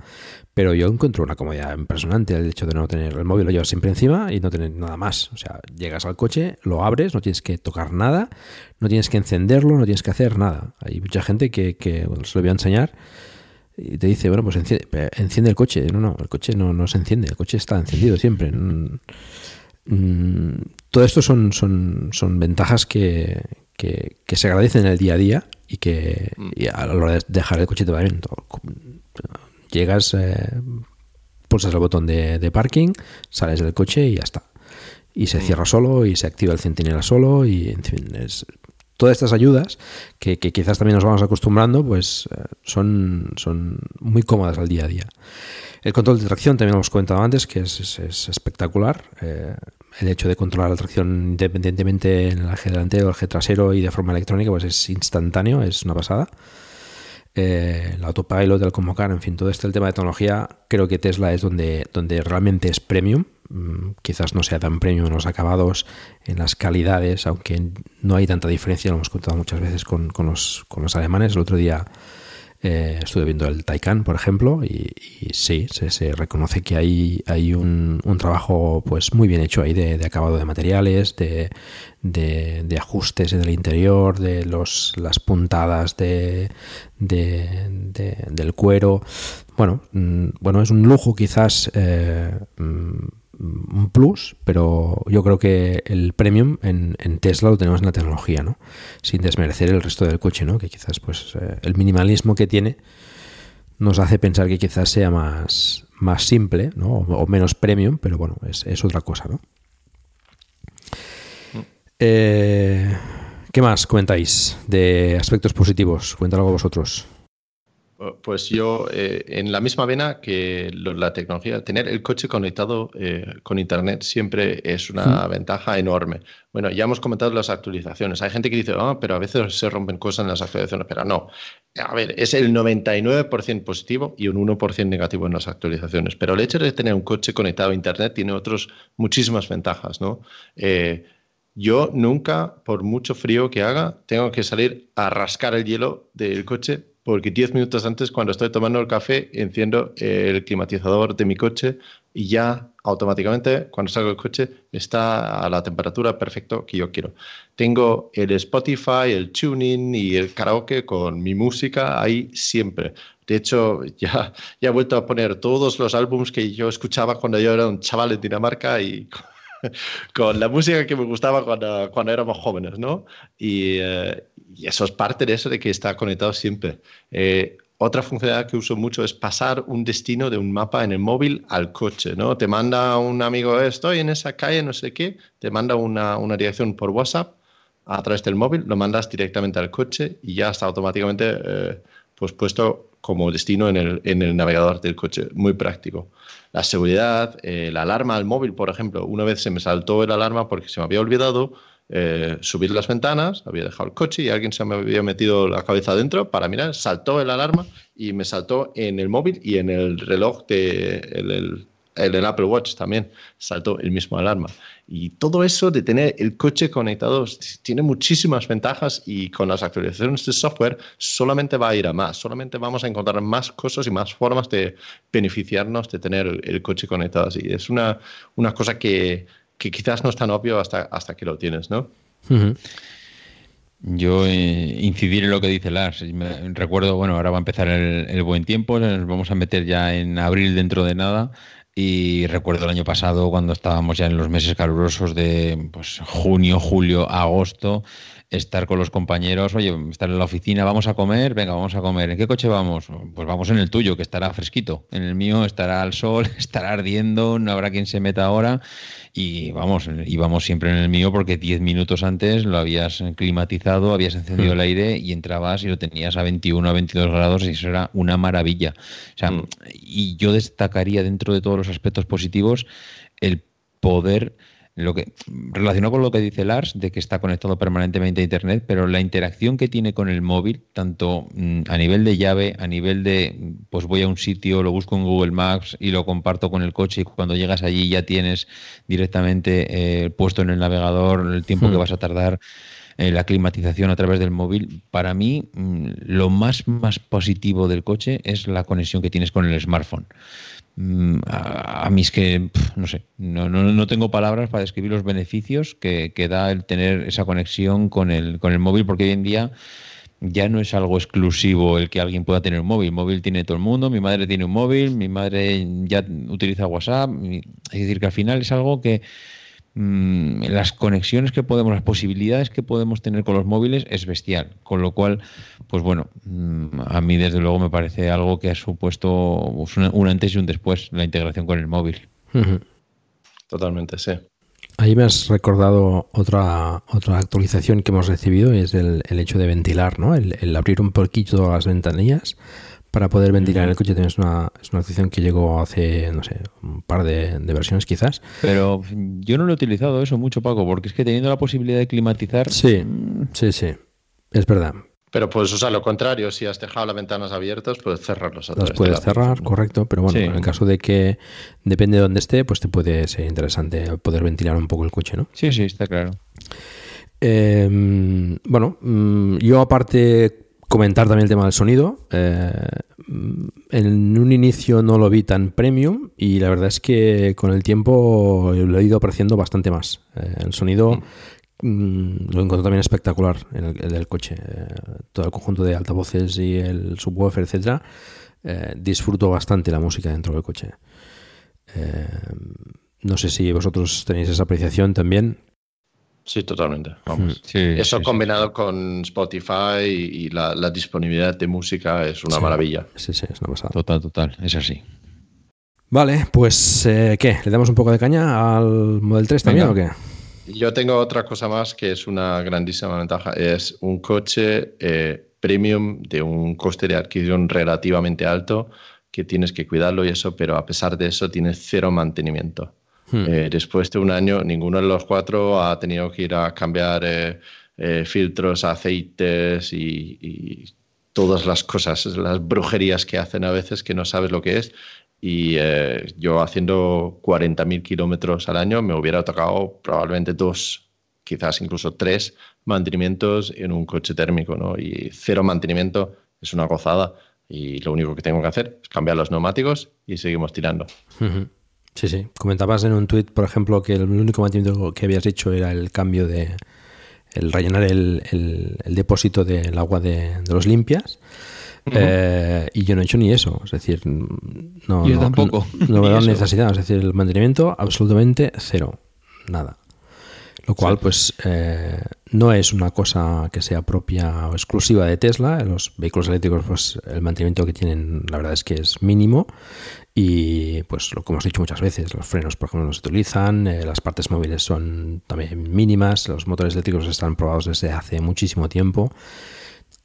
Pero yo encuentro una comodidad impresionante el hecho de no tener el móvil, lo llevas siempre encima y no tener nada más. O sea, llegas al coche, lo abres, no tienes que tocar nada, no tienes que encenderlo, no tienes que hacer nada. Hay mucha gente que, que se lo voy a enseñar y te dice, bueno, pues enciende, enciende, el coche. No, no, el coche no, no se enciende, el coche está encendido siempre. Mm, mm, todo esto son, son, son ventajas que, que, se agradecen en el día a día y que mm. a la hora de dejar el coche también llegas, eh, pulsas el botón de, de, parking, sales del coche y ya está. Y se cierra solo y se activa el centinela solo y en fin, es, todas estas ayudas, que, quizás también nos vamos acostumbrando, pues eh, son, son muy cómodas al día a día. El control de tracción también lo hemos comentado antes, que es, espectacular. Eh, el hecho de controlar la tracción independientemente en el eje delantero, el eje trasero y de forma electrónica, pues es instantáneo, es una pasada. Eh, el autopilot, el convocar, en fin, todo este el tema de tecnología, creo que Tesla es donde, donde realmente es premium. Mm, quizás no sea tan premium en los acabados, en las calidades, aunque no hay tanta diferencia, lo hemos contado muchas veces con, con, los, con los alemanes. El otro día eh, estuve viendo el Taycan, por ejemplo, y, sí, se, reconoce que hay, hay un, un, trabajo pues muy bien hecho ahí de, acabado de materiales, de, de, ajustes en el interior, de los, las puntadas de, del cuero. Bueno, mm, bueno, es un lujo quizás eh, mm, un plus, pero yo creo que el premium en, Tesla lo tenemos en la tecnología, ¿no? Sin desmerecer el resto del coche, ¿no? Que quizás pues eh, el minimalismo que tiene nos hace pensar que quizás sea más, más simple, ¿no? O, menos premium, pero bueno, es, otra cosa, ¿no? Mm. Eh, ¿Qué más comentáis de aspectos positivos? Cuéntalo vosotros. Pues yo, eh, en la misma vena que la tecnología, tener el coche conectado eh, con Internet siempre es una ventaja enorme. Bueno, ya hemos comentado las actualizaciones. Hay gente que dice, ah, pero a veces se rompen cosas en las actualizaciones, pero no. A ver, es el 99% positivo y un 1% negativo en las actualizaciones. Pero el hecho de tener un coche conectado a Internet tiene otros muchísimas ventajas, ¿no? Eh, yo nunca, por mucho frío que haga, tengo que salir a rascar el hielo del coche porque 10 minutos antes, cuando estoy tomando el café, enciendo el climatizador de mi coche y ya automáticamente, cuando salgo del coche, está a la temperatura perfecta que yo quiero. Tengo el Spotify, el tuning y el karaoke con mi música ahí siempre. De hecho, ya, ya he vuelto a poner todos los álbums que yo escuchaba cuando yo era un chaval en Dinamarca y con la música que me gustaba cuando, cuando éramos jóvenes, ¿no? Y, eh, eso es parte de eso de que está conectado siempre. Eh, otra funcionalidad que uso mucho es pasar un destino de un mapa en el móvil al coche, ¿no? Te manda un amigo, estoy en esa calle, no sé qué, te manda una, una dirección por WhatsApp a través del móvil, lo mandas directamente al coche y ya está automáticamente eh, pues puesto como destino en el, en el, navegador del coche. Muy práctico. La seguridad, eh, la alarma al móvil, por ejemplo. Una vez se me saltó el alarma porque se me había olvidado eh, subir las ventanas, había dejado el coche y alguien se me había metido la cabeza adentro para mirar, saltó el alarma y me saltó en el móvil y en el reloj de el, Apple Watch también saltó el mismo alarma. Y todo eso de tener el coche conectado tiene muchísimas ventajas y con las actualizaciones de software solamente va a ir a más, solamente vamos a encontrar más cosas y más formas de beneficiarnos de tener el, el coche conectado así. Es una, una cosa que, que, quizás no es tan obvio hasta, hasta que lo tienes, ¿no? Yo eh, incidir en lo que dice Lars. Recuerdo, bueno, ahora va a empezar el, el, buen tiempo, nos vamos a meter ya en abril dentro de nada. Y recuerdo el año pasado cuando estábamos ya en los meses calurosos de pues, junio, julio, agosto, estar con los compañeros, oye, estar en la oficina, vamos a comer, venga, vamos a comer. ¿En qué coche vamos? Pues vamos en el tuyo, que estará fresquito. En el mío estará al sol, estará ardiendo, no habrá quien se meta ahora. Y vamos, íbamos siempre en el mío porque 10 minutos antes lo habías climatizado, habías encendido mm. el aire y entrabas y lo tenías a 21, a 22 grados y eso era una maravilla. O sea, mm. y yo destacaría dentro de todos los aspectos positivos el poder lo que relacionado con lo que dice Lars de que está conectado permanentemente a internet, pero la interacción que tiene con el móvil, tanto mm, a nivel de llave, a nivel de pues voy a un sitio, lo busco en Google Maps y lo comparto con el coche y cuando llegas allí ya tienes directamente eh, puesto en el navegador el tiempo hmm. que vas a tardar eh, la climatización a través del móvil. Para mí, mm, lo más, más positivo del coche es la conexión que tienes con el smartphone. Mm, a, a, es que, no sé, no, no, no, tengo palabras para describir los beneficios que, que, da el tener esa conexión con el, con el móvil, porque hoy en día ya no es algo exclusivo el que alguien pueda tener un móvil. Móvil tiene todo el mundo, mi madre tiene un móvil, mi madre ya utiliza WhatsApp. Es decir, que al final es algo que mmm, las conexiones que podemos, las posibilidades que podemos tener con los móviles es bestial. Con lo cual, pues bueno, mmm, a mí desde luego me parece algo que ha supuesto pues, un, un antes y un después la integración con el móvil. Totalmente, sí. Ahí me has recordado otra, otra actualización que hemos recibido, es el, el hecho de ventilar, ¿no? El, el, abrir un poquito las ventanillas para poder ventilar el coche. Es una, es una opción que llegó hace, no sé, un par de, de, versiones quizás. Pero yo no lo he utilizado eso mucho, Paco, porque es que teniendo la posibilidad de climatizar... Sí, sí, sí, es verdad. Pero puedes usar lo contrario, si has dejado las ventanas abiertas, puedes cerrarlos. Las puedes cerrar, correcto, pero bueno, sí. en el caso de que depende de dónde esté, pues te puede ser interesante poder ventilar un poco el coche, ¿no? Sí, sí, está claro. Eh, bueno, mm, yo aparte comentar también el tema del sonido. Eh, en un inicio no lo vi tan premium y la verdad es que con el tiempo lo he ido apreciando bastante más. Eh, el sonido... Mm lo encontré también espectacular en el, el del coche. Eh, todo el conjunto de altavoces y el subwoofer, etcétera. Disfruto bastante la música dentro del coche. No sé si vosotros tenéis esa apreciación también. Sí, totalmente. Vamos. Sí, Eso sí, combinado sí. con Spotify y la, la, disponibilidad de música es una maravilla. Sí, sí, es una pasada. Total, total. Es así. Vale, pues eh, ¿qué? ¿Le damos un poco de caña al Model 3 también Venga. o qué? Yo tengo otra cosa más que es una grandísima ventaja. Es un coche eh, premium de un coste de adquisición relativamente alto que tienes que cuidarlo y eso, pero a pesar de eso tienes cero mantenimiento. Hmm. Eh, después de un año, ninguno de los cuatro ha tenido que ir a cambiar eh, eh filtros, aceites y, y, todas las cosas, las brujerías que hacen a veces que no sabes lo que es y yo haciendo 40.000 kilómetros al año me hubiera tocado probablemente dos, quizás incluso tres mantenimientos en un coche térmico, ¿no? Y cero mantenimiento es una gozada y lo único que tengo que hacer es cambiar los neumáticos y seguimos tirando. Sí, sí. Comentabas en un tuit, por ejemplo, que el único mantenimiento que habías hecho era el cambio de el rellenar el, el, el depósito del agua de, de los limpias Eh, y yo no he hecho ni eso, es decir, no, yo no, tampoco. no, veo necesidad, es decir, el mantenimiento absolutamente cero, nada. Lo cual, pues, eh, no es una cosa que sea propia o exclusiva de Tesla. Los vehículos eléctricos, pues, el mantenimiento que tienen, la verdad es que es mínimo. Y, pues, lo que hemos dicho muchas veces, los frenos, por ejemplo, no se utilizan, eh, las partes móviles son también mínimas, los motores eléctricos están probados desde hace muchísimo tiempo.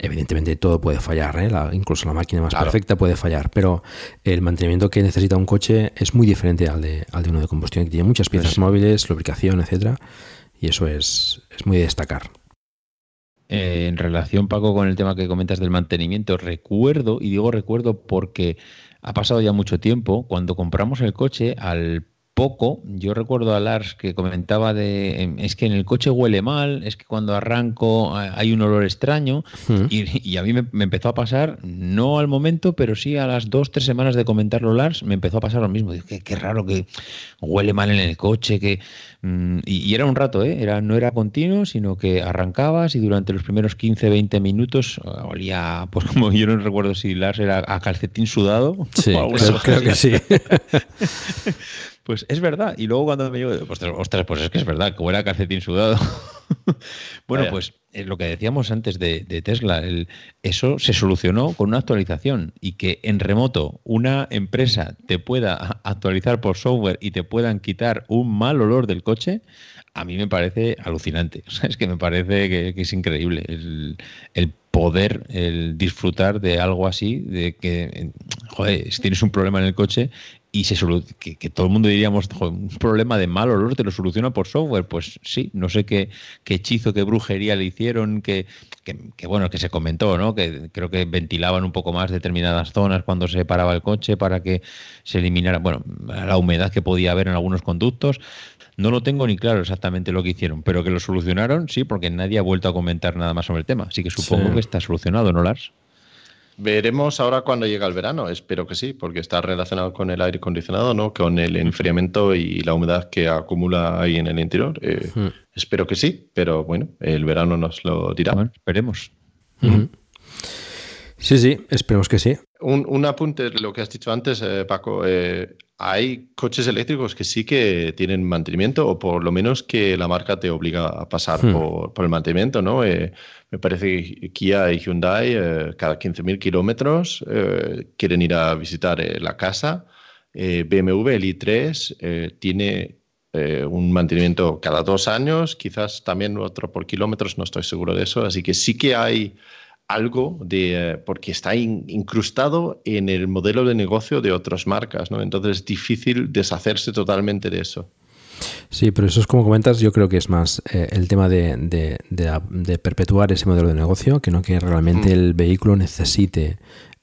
Evidentemente todo puede fallar, ¿eh? la, incluso la máquina más perfecta puede fallar, pero el mantenimiento que necesita un coche es muy diferente al de, al de uno de combustión, que tiene muchas piezas móviles, lubricación, etcétera, y eso es, es muy de destacar. Eh, en relación, Paco, con el tema que comentas del mantenimiento, recuerdo, y digo recuerdo porque ha pasado ya mucho tiempo, cuando compramos el coche, al poco, yo recuerdo a Lars que comentaba de, em, es que en el coche huele mal, es que cuando arranco hay un olor extraño, y, a mí me, empezó a pasar, no al momento, pero sí a las dos, tres semanas de comentarlo Lars, me empezó a pasar lo mismo, Dije, qué, raro que huele mal en el coche, que... Mm, y, era un rato, ¿eh? Era, no era continuo, sino que arrancabas y durante los primeros 15, 20 minutos eh, olía, pues como yo no recuerdo si Lars era a calcetín sudado. Sí, creo que sí. Pues es verdad. Y luego cuando me llego, ostras, pues es que es verdad, que huele a calcetín sudado. bueno, pues es lo que decíamos antes de, Tesla, eso se solucionó con una actualización y que en remoto una empresa te pueda actualizar por software y te puedan quitar un mal olor del coche, a mí me parece alucinante. es que me parece que, es increíble el, el, poder, el disfrutar de algo así, de que, joder, si tienes un problema en el coche y se que, que, todo el mundo diríamos, un problema de mal olor te lo soluciona por software. Pues sí, no sé qué, qué hechizo, qué brujería le hicieron, que, que, bueno, que se comentó, ¿no? Que creo que ventilaban un poco más determinadas zonas cuando se paraba el coche para que se eliminara, bueno, la humedad que podía haber en algunos conductos. No lo tengo ni claro exactamente lo que hicieron, pero que lo solucionaron, sí, porque nadie ha vuelto a comentar nada más sobre el tema. Así que supongo que está solucionado, ¿no, Lars? Veremos ahora cuando llega el verano, espero que sí, porque está relacionado con el aire acondicionado, ¿no? Con el enfriamiento y la humedad que acumula ahí en el interior. Eh, hmm. Espero que sí, pero bueno, el verano nos lo dirá. esperemos. Sí, sí, esperemos que sí. Un, un apunte lo que has dicho antes, eh, Paco. Eh, hay coches eléctricos que sí que tienen mantenimiento o por lo menos que la marca te obliga a pasar hmm. por, por, el mantenimiento, ¿no? Me parece que Kia y Hyundai eh, cada 15.000 kilómetros eh, quieren ir a visitar eh, la casa. BMW, el i3, tiene un mantenimiento cada dos años, quizás también otro por kilómetros, no estoy seguro de eso. Así que sí que hay algo de, porque está incrustado en el modelo de negocio de otras marcas, ¿no? Entonces es difícil deshacerse totalmente de eso. Sí, pero eso es como comentas, yo creo que es más eh, el tema de, de, perpetuar ese modelo de negocio que no que realmente mm. el vehículo necesite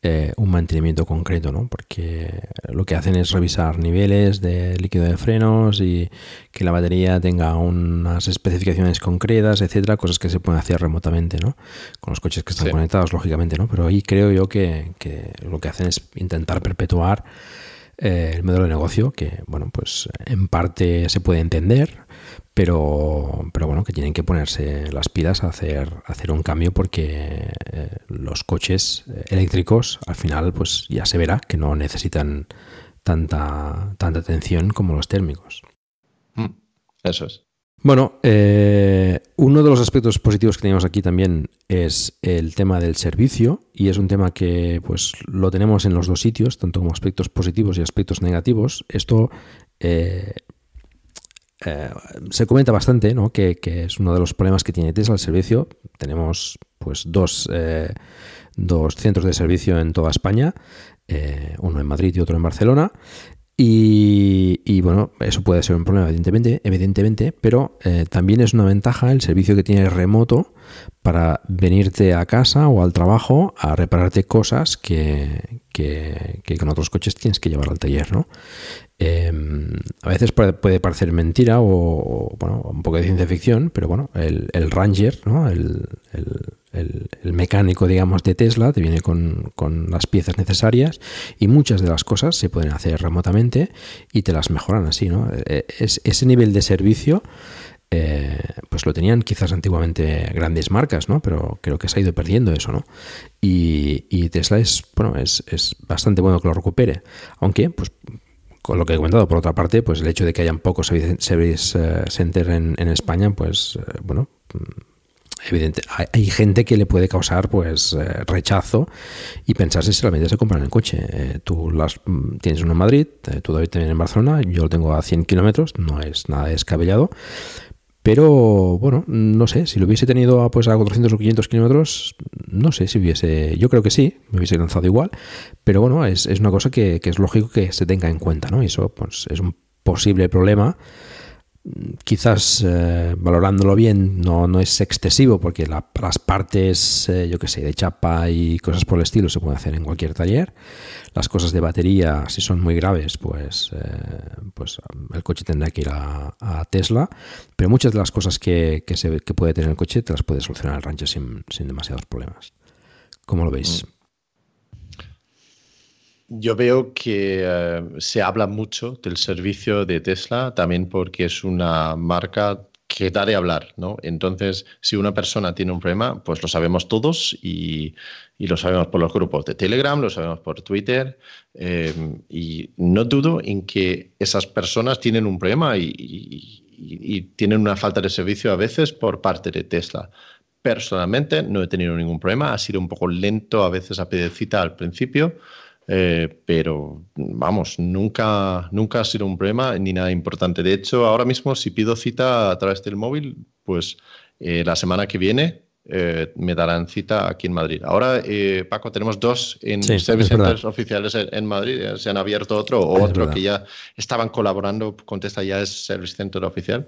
eh, un mantenimiento concreto, ¿no? Porque lo que hacen es revisar niveles de líquido de frenos y que la batería tenga unas especificaciones concretas, etcétera, cosas que se pueden hacer remotamente, ¿no? Con los coches que están conectados, lógicamente, ¿no? Pero ahí creo yo que, que lo que hacen es intentar perpetuar eh, el modelo de negocio, que bueno, pues en parte se puede entender, pero, pero bueno, que tienen que ponerse las pilas a hacer, hacer un cambio porque eh, los coches eléctricos al final pues ya se verá que no necesitan tanta, tanta atención como los térmicos. Mm, eso es. Bueno, eh, uno de los aspectos positivos que tenemos aquí también es el tema del servicio y es un tema que pues lo tenemos en los dos sitios, tanto como aspectos positivos y aspectos negativos. Esto eh, eh, se comenta bastante, ¿no? Que, es uno de los problemas que tiene Tesla el servicio. Tenemos pues dos, dos centros de servicio en toda España, uno en Madrid y otro en Barcelona. Y, bueno, eso puede ser un problema, evidentemente, evidentemente pero eh, también es una ventaja el servicio que tiene remoto para venirte a casa o al trabajo a repararte cosas que, que, que con otros coches tienes que llevar al taller, ¿no? Em, a veces puede, parecer mentira o, bueno, un poco de ciencia ficción, pero bueno, el, Ranger, ¿no? el, mecánico, digamos, de Tesla te viene con, las piezas necesarias y muchas de las cosas se pueden hacer remotamente y te las mejoran así, ¿no? E, es, ese nivel de servicio eh, pues lo tenían quizás antiguamente grandes marcas, ¿no? Pero creo que se ha ido perdiendo eso, ¿no? Y, Tesla es, bueno, es, es, bastante bueno que lo recupere. Aunque, pues, con lo que he comentado, por otra parte, pues el hecho de que hayan pocos service eh, center en, España, pues, eh, bueno, evidente, hay, gente que le puede causar pues eh, rechazo y pensarse si realmente se compran el coche. Eh, tú las, mm, tienes uno en Madrid, tú David también en Barcelona, yo lo tengo a 100 kilómetros, no es nada descabellado. Pero bueno, no sé, si lo hubiese tenido pues, a 400 o 500 kilómetros, no sé si hubiese, yo creo que sí, me hubiese lanzado igual, pero bueno, es, es una cosa que, que, es lógico que se tenga en cuenta, ¿no? Y eso pues, es un posible problema quizás eh, valorándolo bien no, no es excesivo porque las partes, eh, yo que sé, de chapa y cosas por el estilo se pueden hacer en cualquier taller. Las cosas de batería, si son muy graves, pues, eh, pues el coche tendrá que ir a, Tesla. Pero muchas de las cosas que, que, se, que puede tener el coche te las puede solucionar el rancho sin, sin demasiados problemas. ¿Cómo lo veis? Mm. Yo veo que eh, se habla mucho del servicio de Tesla también porque es una marca que da de hablar, ¿no? Entonces, si una persona tiene un problema, pues lo sabemos todos y, lo sabemos por los grupos de Telegram, lo sabemos por Twitter em, y no dudo en que esas personas tienen un problema y, y tienen una falta de servicio a veces por parte de Tesla. Personalmente no he tenido ningún problema, ha sido un poco lento a veces a pedir cita al principio, eh, pero vamos, nunca, nunca ha sido un problema ni nada importante. De hecho, ahora mismo si pido cita a través del móvil, pues eh, la semana que viene eh, me darán cita aquí en Madrid. Ahora, Paco, tenemos dos en service centers oficiales en, Madrid. Se han abierto otro o otro que ya estaban colaborando. Contesta ya es service center oficial.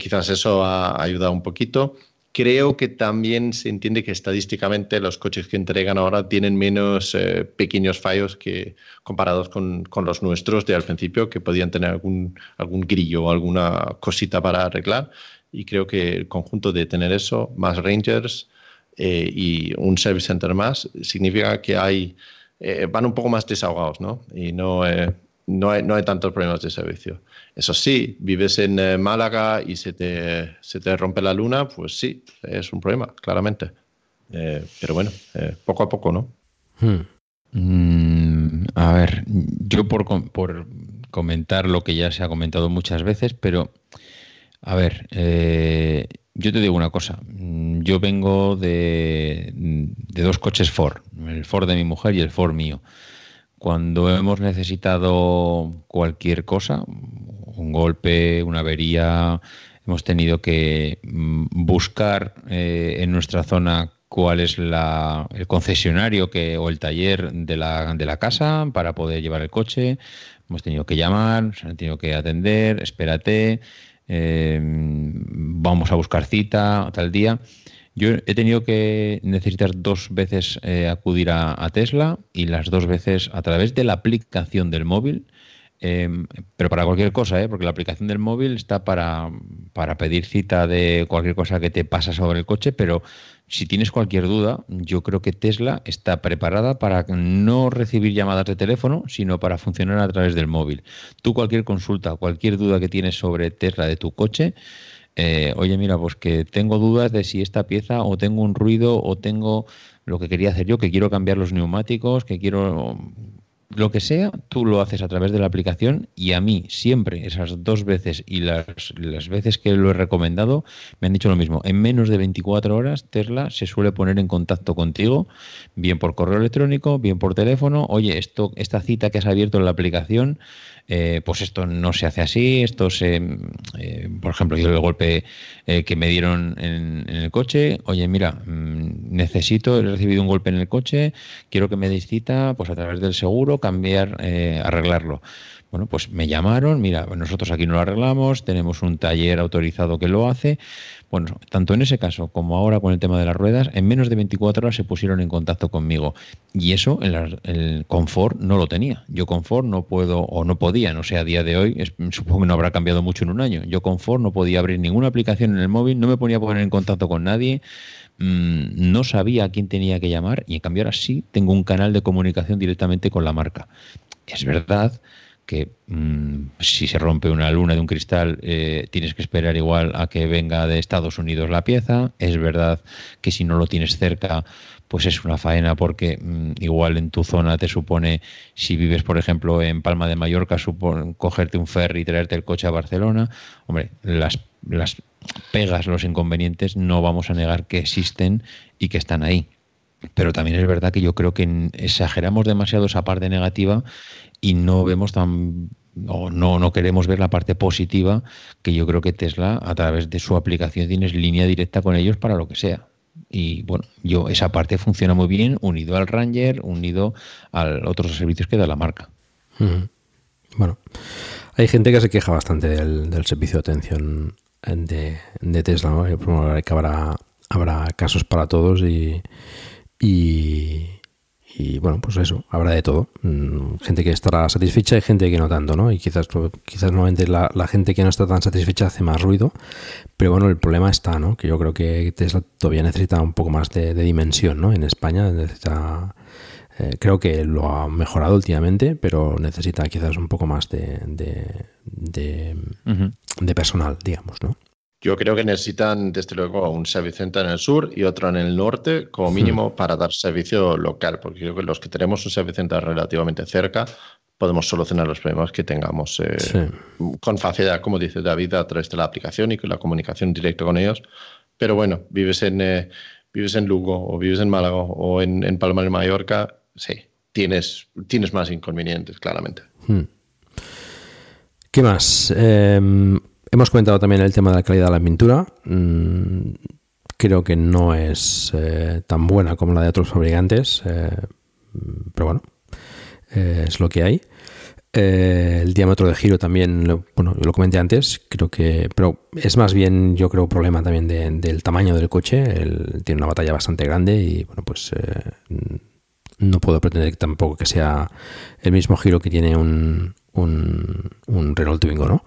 quizás eso ha ayudado un poquito. Creo que también se entiende que estadísticamente los coches que entregan ahora tienen menos eh, pequeños fallos que comparados con, con, los nuestros de al principio, que podían tener algún, algún grillo o alguna cosita para arreglar. Y creo que el conjunto de tener eso, más Rangers eh, y un Service Center más, significa que hay, eh, van un poco más desahogados, ¿no? Y no, no hay, no hay tantos problemas de servicio. Eso sí, vives en eh, Málaga y se te, se te rompe la luna, pues sí, es un problema, claramente. Eh, pero bueno, eh, poco a poco, ¿no? Hmm. Mm, a ver, yo por, por, comentar lo que ya se ha comentado muchas veces, pero a ver, yo te digo una cosa. Yo vengo de, de dos coches Ford, el Ford de mi mujer y el Ford mío. Cuando hemos necesitado cualquier cosa, un golpe, una avería, hemos tenido que mm, buscar eh, en nuestra zona cuál es la, el concesionario que, o el taller de la, de la casa para poder llevar el coche. Hemos tenido que llamar, han tenido que atender, espérate, eh, vamos a buscar cita tal día. Yo he tenido que necesitar dos veces eh, acudir a, Tesla y las dos veces a través de la aplicación del móvil, em, pero para cualquier cosa, ¿eh? porque la aplicación del móvil está para, para pedir cita de cualquier cosa que te pasa sobre el coche, pero si tienes cualquier duda, yo creo que Tesla está preparada para no recibir llamadas de teléfono, sino para funcionar a través del móvil. Tú cualquier consulta, cualquier duda que tienes sobre Tesla de tu coche, eh, oye, mira, pues que tengo dudas de si esta pieza o tengo un ruido o tengo lo que quería hacer yo, que quiero cambiar los neumáticos, que quiero lo que sea, tú lo haces a través de la aplicación y a mí siempre, esas dos veces y las, las, veces que lo he recomendado, me han dicho lo mismo. En menos de 24 horas, Tesla se suele poner en contacto contigo, bien por correo electrónico, bien por teléfono. Oye, esto, esta cita que has abierto en la aplicación, eh, pues esto no se hace así, esto se, eh, por ejemplo, yo el golpe eh, que me dieron en, el coche, oye, mira, mm, necesito, he recibido un golpe en el coche, quiero que me des pues a través del seguro, cambiar, arreglarlo. Bueno, pues me llamaron, mira, nosotros aquí no lo arreglamos, tenemos un taller autorizado que lo hace, bueno, tanto en ese caso como ahora con el tema de las ruedas, en menos de 24 horas se pusieron en contacto conmigo. Y eso el, confort no lo tenía. Yo confort no puedo o no podía, no sé, a día de hoy, supongo que no habrá cambiado mucho en un año. Yo confort no podía abrir ninguna aplicación en el móvil, no me ponía a poner en contacto con nadie, mm, no sabía a quién tenía que llamar y en cambio ahora sí tengo un canal de comunicación directamente con la marca. Es verdad que mm, si se rompe una luna de un cristal eh, tienes que esperar igual a que venga de Estados Unidos la pieza. Es verdad que si no lo tienes cerca, pues es una faena porque mm, igual en tu zona te supone, si vives por ejemplo en Palma de Mallorca, cogerte un ferry y traerte el coche a Barcelona. Hombre, las, las pegas, los inconvenientes, no vamos a negar que existen y que están ahí. Pero también es verdad que yo creo que exageramos demasiado esa parte negativa y no vemos tan no, no queremos ver la parte positiva que yo creo que Tesla a través de su aplicación tienes línea directa con ellos para lo que sea. Y bueno, yo esa parte funciona muy bien unido al Ranger, unido a otros servicios que da la marca. Bueno, hay gente que se queja bastante del, servicio de atención de, de Tesla, ¿no? que habrá, habrá casos para todos y, y bueno, pues eso, habrá de todo. Mm, gente que estará satisfecha y gente que no tanto, ¿no? Y quizás, quizás normalmente la, gente que no está tan satisfecha hace más ruido, pero bueno, el problema está, ¿no? Que yo creo que Tesla todavía necesita un poco más de, dimensión, ¿no? En España necesita... Eh, creo que lo ha mejorado últimamente, pero necesita quizás un poco más de, de, de personal, digamos, ¿no? Yo creo que necesitan, desde luego, un servicio center en el sur y otro en el norte, como mínimo, para dar servicio local, porque creo que los que tenemos un servicio center relativamente cerca podemos solucionar los problemas que tengamos eh, con facilidad, como dice David, a través de la aplicación y con la comunicación directa con ellos. Pero bueno, vives en, eh, vives en Lugo o vives en Málaga o en, Palma de Mallorca, sí, tienes, tienes más inconvenientes, claramente. Hmm. ¿Qué más? Em, Hemos comentado también el tema de la calidad de la pintura. Mm, creo que no es eh, tan buena como la de otros fabricantes, eh, pero bueno, eh, es lo que hay. el diámetro de giro también, lo, bueno, lo comenté antes, creo que, pero es más bien, yo creo, problema también del tamaño del coche. tiene una batalla bastante grande y, bueno, pues no puedo pretender tampoco que sea el mismo giro que tiene un, un, un Renault Twingo, ¿no?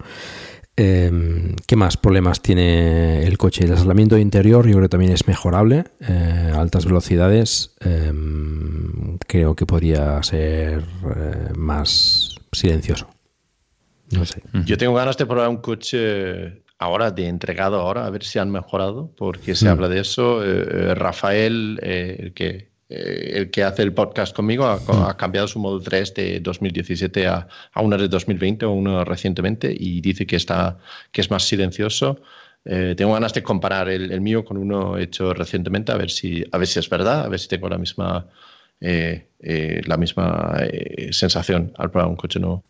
Em, ¿Qué más problemas tiene el coche? El aislamiento interior yo creo que también es mejorable. Eh, altas velocidades em, creo que podría ser eh, más silencioso. No sé. Yo tengo ganas de probar un coche ahora, de entregado ahora, a ver si han mejorado, porque se mm. habla de eso. Eh, Rafael, el que eh, el que hace el podcast conmigo ha, cambiado su Model 3 de 2017 a, a una de 2020 o uno recientemente y dice que, está, que es más silencioso. Eh, tengo ganas de comparar el, mío con uno hecho recientemente a ver si, a ver si es verdad, a ver si tengo la misma, eh, la misma sensación al probar un coche nuevo.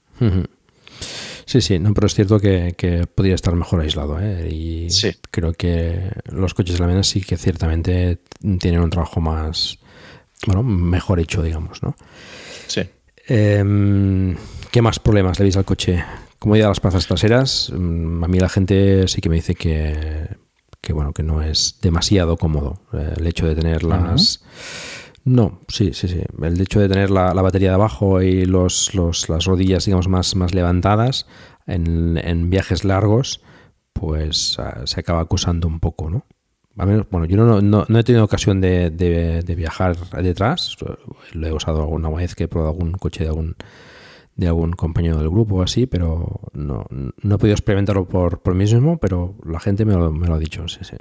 Sí, sí, no, pero es cierto que, que podría estar mejor aislado. Y creo que los coches de la mena sí que ciertamente tienen un trabajo más, bueno, mejor hecho, digamos, ¿no? Sí. Em, ¿Qué más problemas le veis al coche? Como a las plazas traseras, mm, a mí la gente sí que me dice que, que bueno, que no es demasiado cómodo eh, el hecho de tener las... No, sí, sí, sí. El hecho de tener la, batería de abajo y los, los, las rodillas, digamos, más, más levantadas en, en viajes largos, pues ah, se acaba acusando un poco, ¿no? Bueno, yo no, no, he tenido ocasión de, de, viajar detrás. Lo he usado alguna vez que he probado algún coche de algún de algún compañero del grupo o así, pero no, no he podido experimentarlo por, por mí mismo, pero la gente me lo, me lo ha dicho, sí, sí.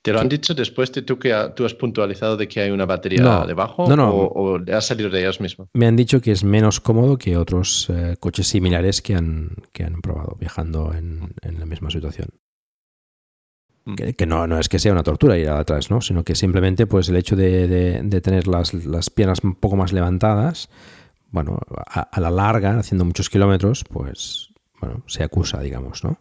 ¿Te lo han dicho después de tú que tú has puntualizado de que hay una batería debajo no, no. O, o, has salido de ellos mismos? Me han dicho que es menos cómodo que otros eh, coches similares que han, que han probado viajando en, en la misma situación. Mm. Que, no, no es que sea una tortura ir atrás, ¿no? Sino que simplemente pues el hecho de, tener las, las, piernas un poco más levantadas, bueno, a, la larga, haciendo muchos kilómetros, pues, bueno, se acusa, digamos, ¿no?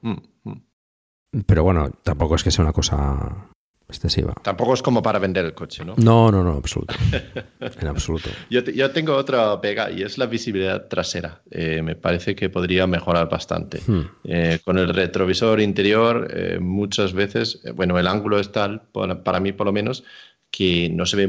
Mm, mm. Pero bueno, tampoco es que sea una cosa excesiva. Tampoco es como para vender el coche, ¿no? No, no, no, absoluto. en absoluto. Yo, yo, tengo otra pega y es la visibilidad trasera. Eh, me parece que podría mejorar bastante. Hmm. Eh, con el retrovisor interior, eh, muchas veces, bueno, el ángulo es tal, para mí por lo menos, que no se ve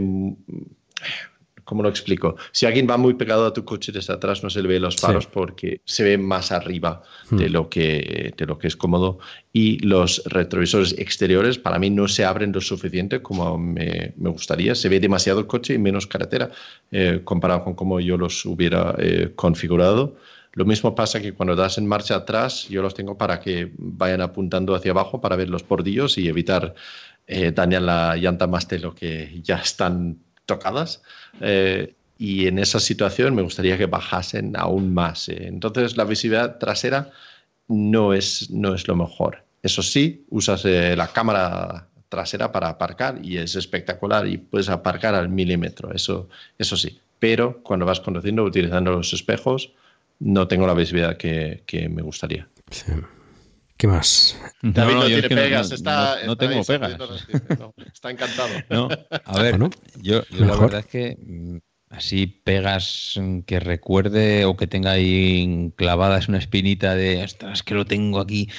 ¿cómo lo explico? Si alguien va muy pegado a tu coche desde atrás, no se le ve los faros porque se ve más arriba de, lo que, de lo que es cómodo. Y los retrovisores exteriores, para mí, no se abren lo suficiente como me, me gustaría. Se ve demasiado el coche y menos carretera eh, comparado con cómo yo los hubiera eh, configurado. Lo mismo pasa que cuando das en marcha atrás, yo los tengo para que vayan apuntando hacia abajo para ver los bordillos y evitar eh, dañar la llanta más de lo que ya están tocadas. Eh, y en esa situación me gustaría que bajasen aún más. Eh. Entonces la visibilidad trasera no es, no es lo mejor. Eso sí, usas la cámara trasera para aparcar y es espectacular y puedes aparcar al milímetro, eso, eso sí. Pero cuando vas conduciendo utilizando los espejos, no tengo la visibilidad que, me gustaría. ¿Qué más? David no, tiene pegas, está, no, tengo pegas. está encantado. a ver, yo, la verdad es que mm, así pegas que recuerde o que tenga ahí clavadas una espinita de, es que lo tengo aquí.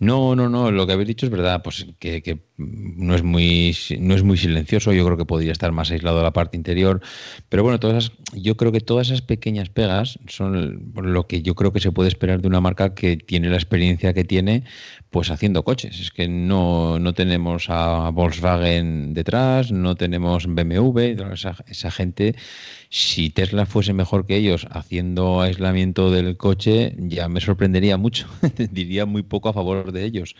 No, no, no, lo que habéis dicho es verdad, pues que, no, es muy, no es muy silencioso, yo creo que podría estar más aislado la parte interior, pero bueno, todas yo creo que todas esas pequeñas pegas son lo que yo creo que se puede esperar de una marca que tiene la experiencia que tiene, pues haciendo coches. Es que no, no tenemos a Volkswagen detrás, no tenemos BMW, esa, esa gente si Tesla fuese mejor que ellos haciendo aislamiento del coche, ya me sorprendería mucho. Diría muy poco a favor de ellos.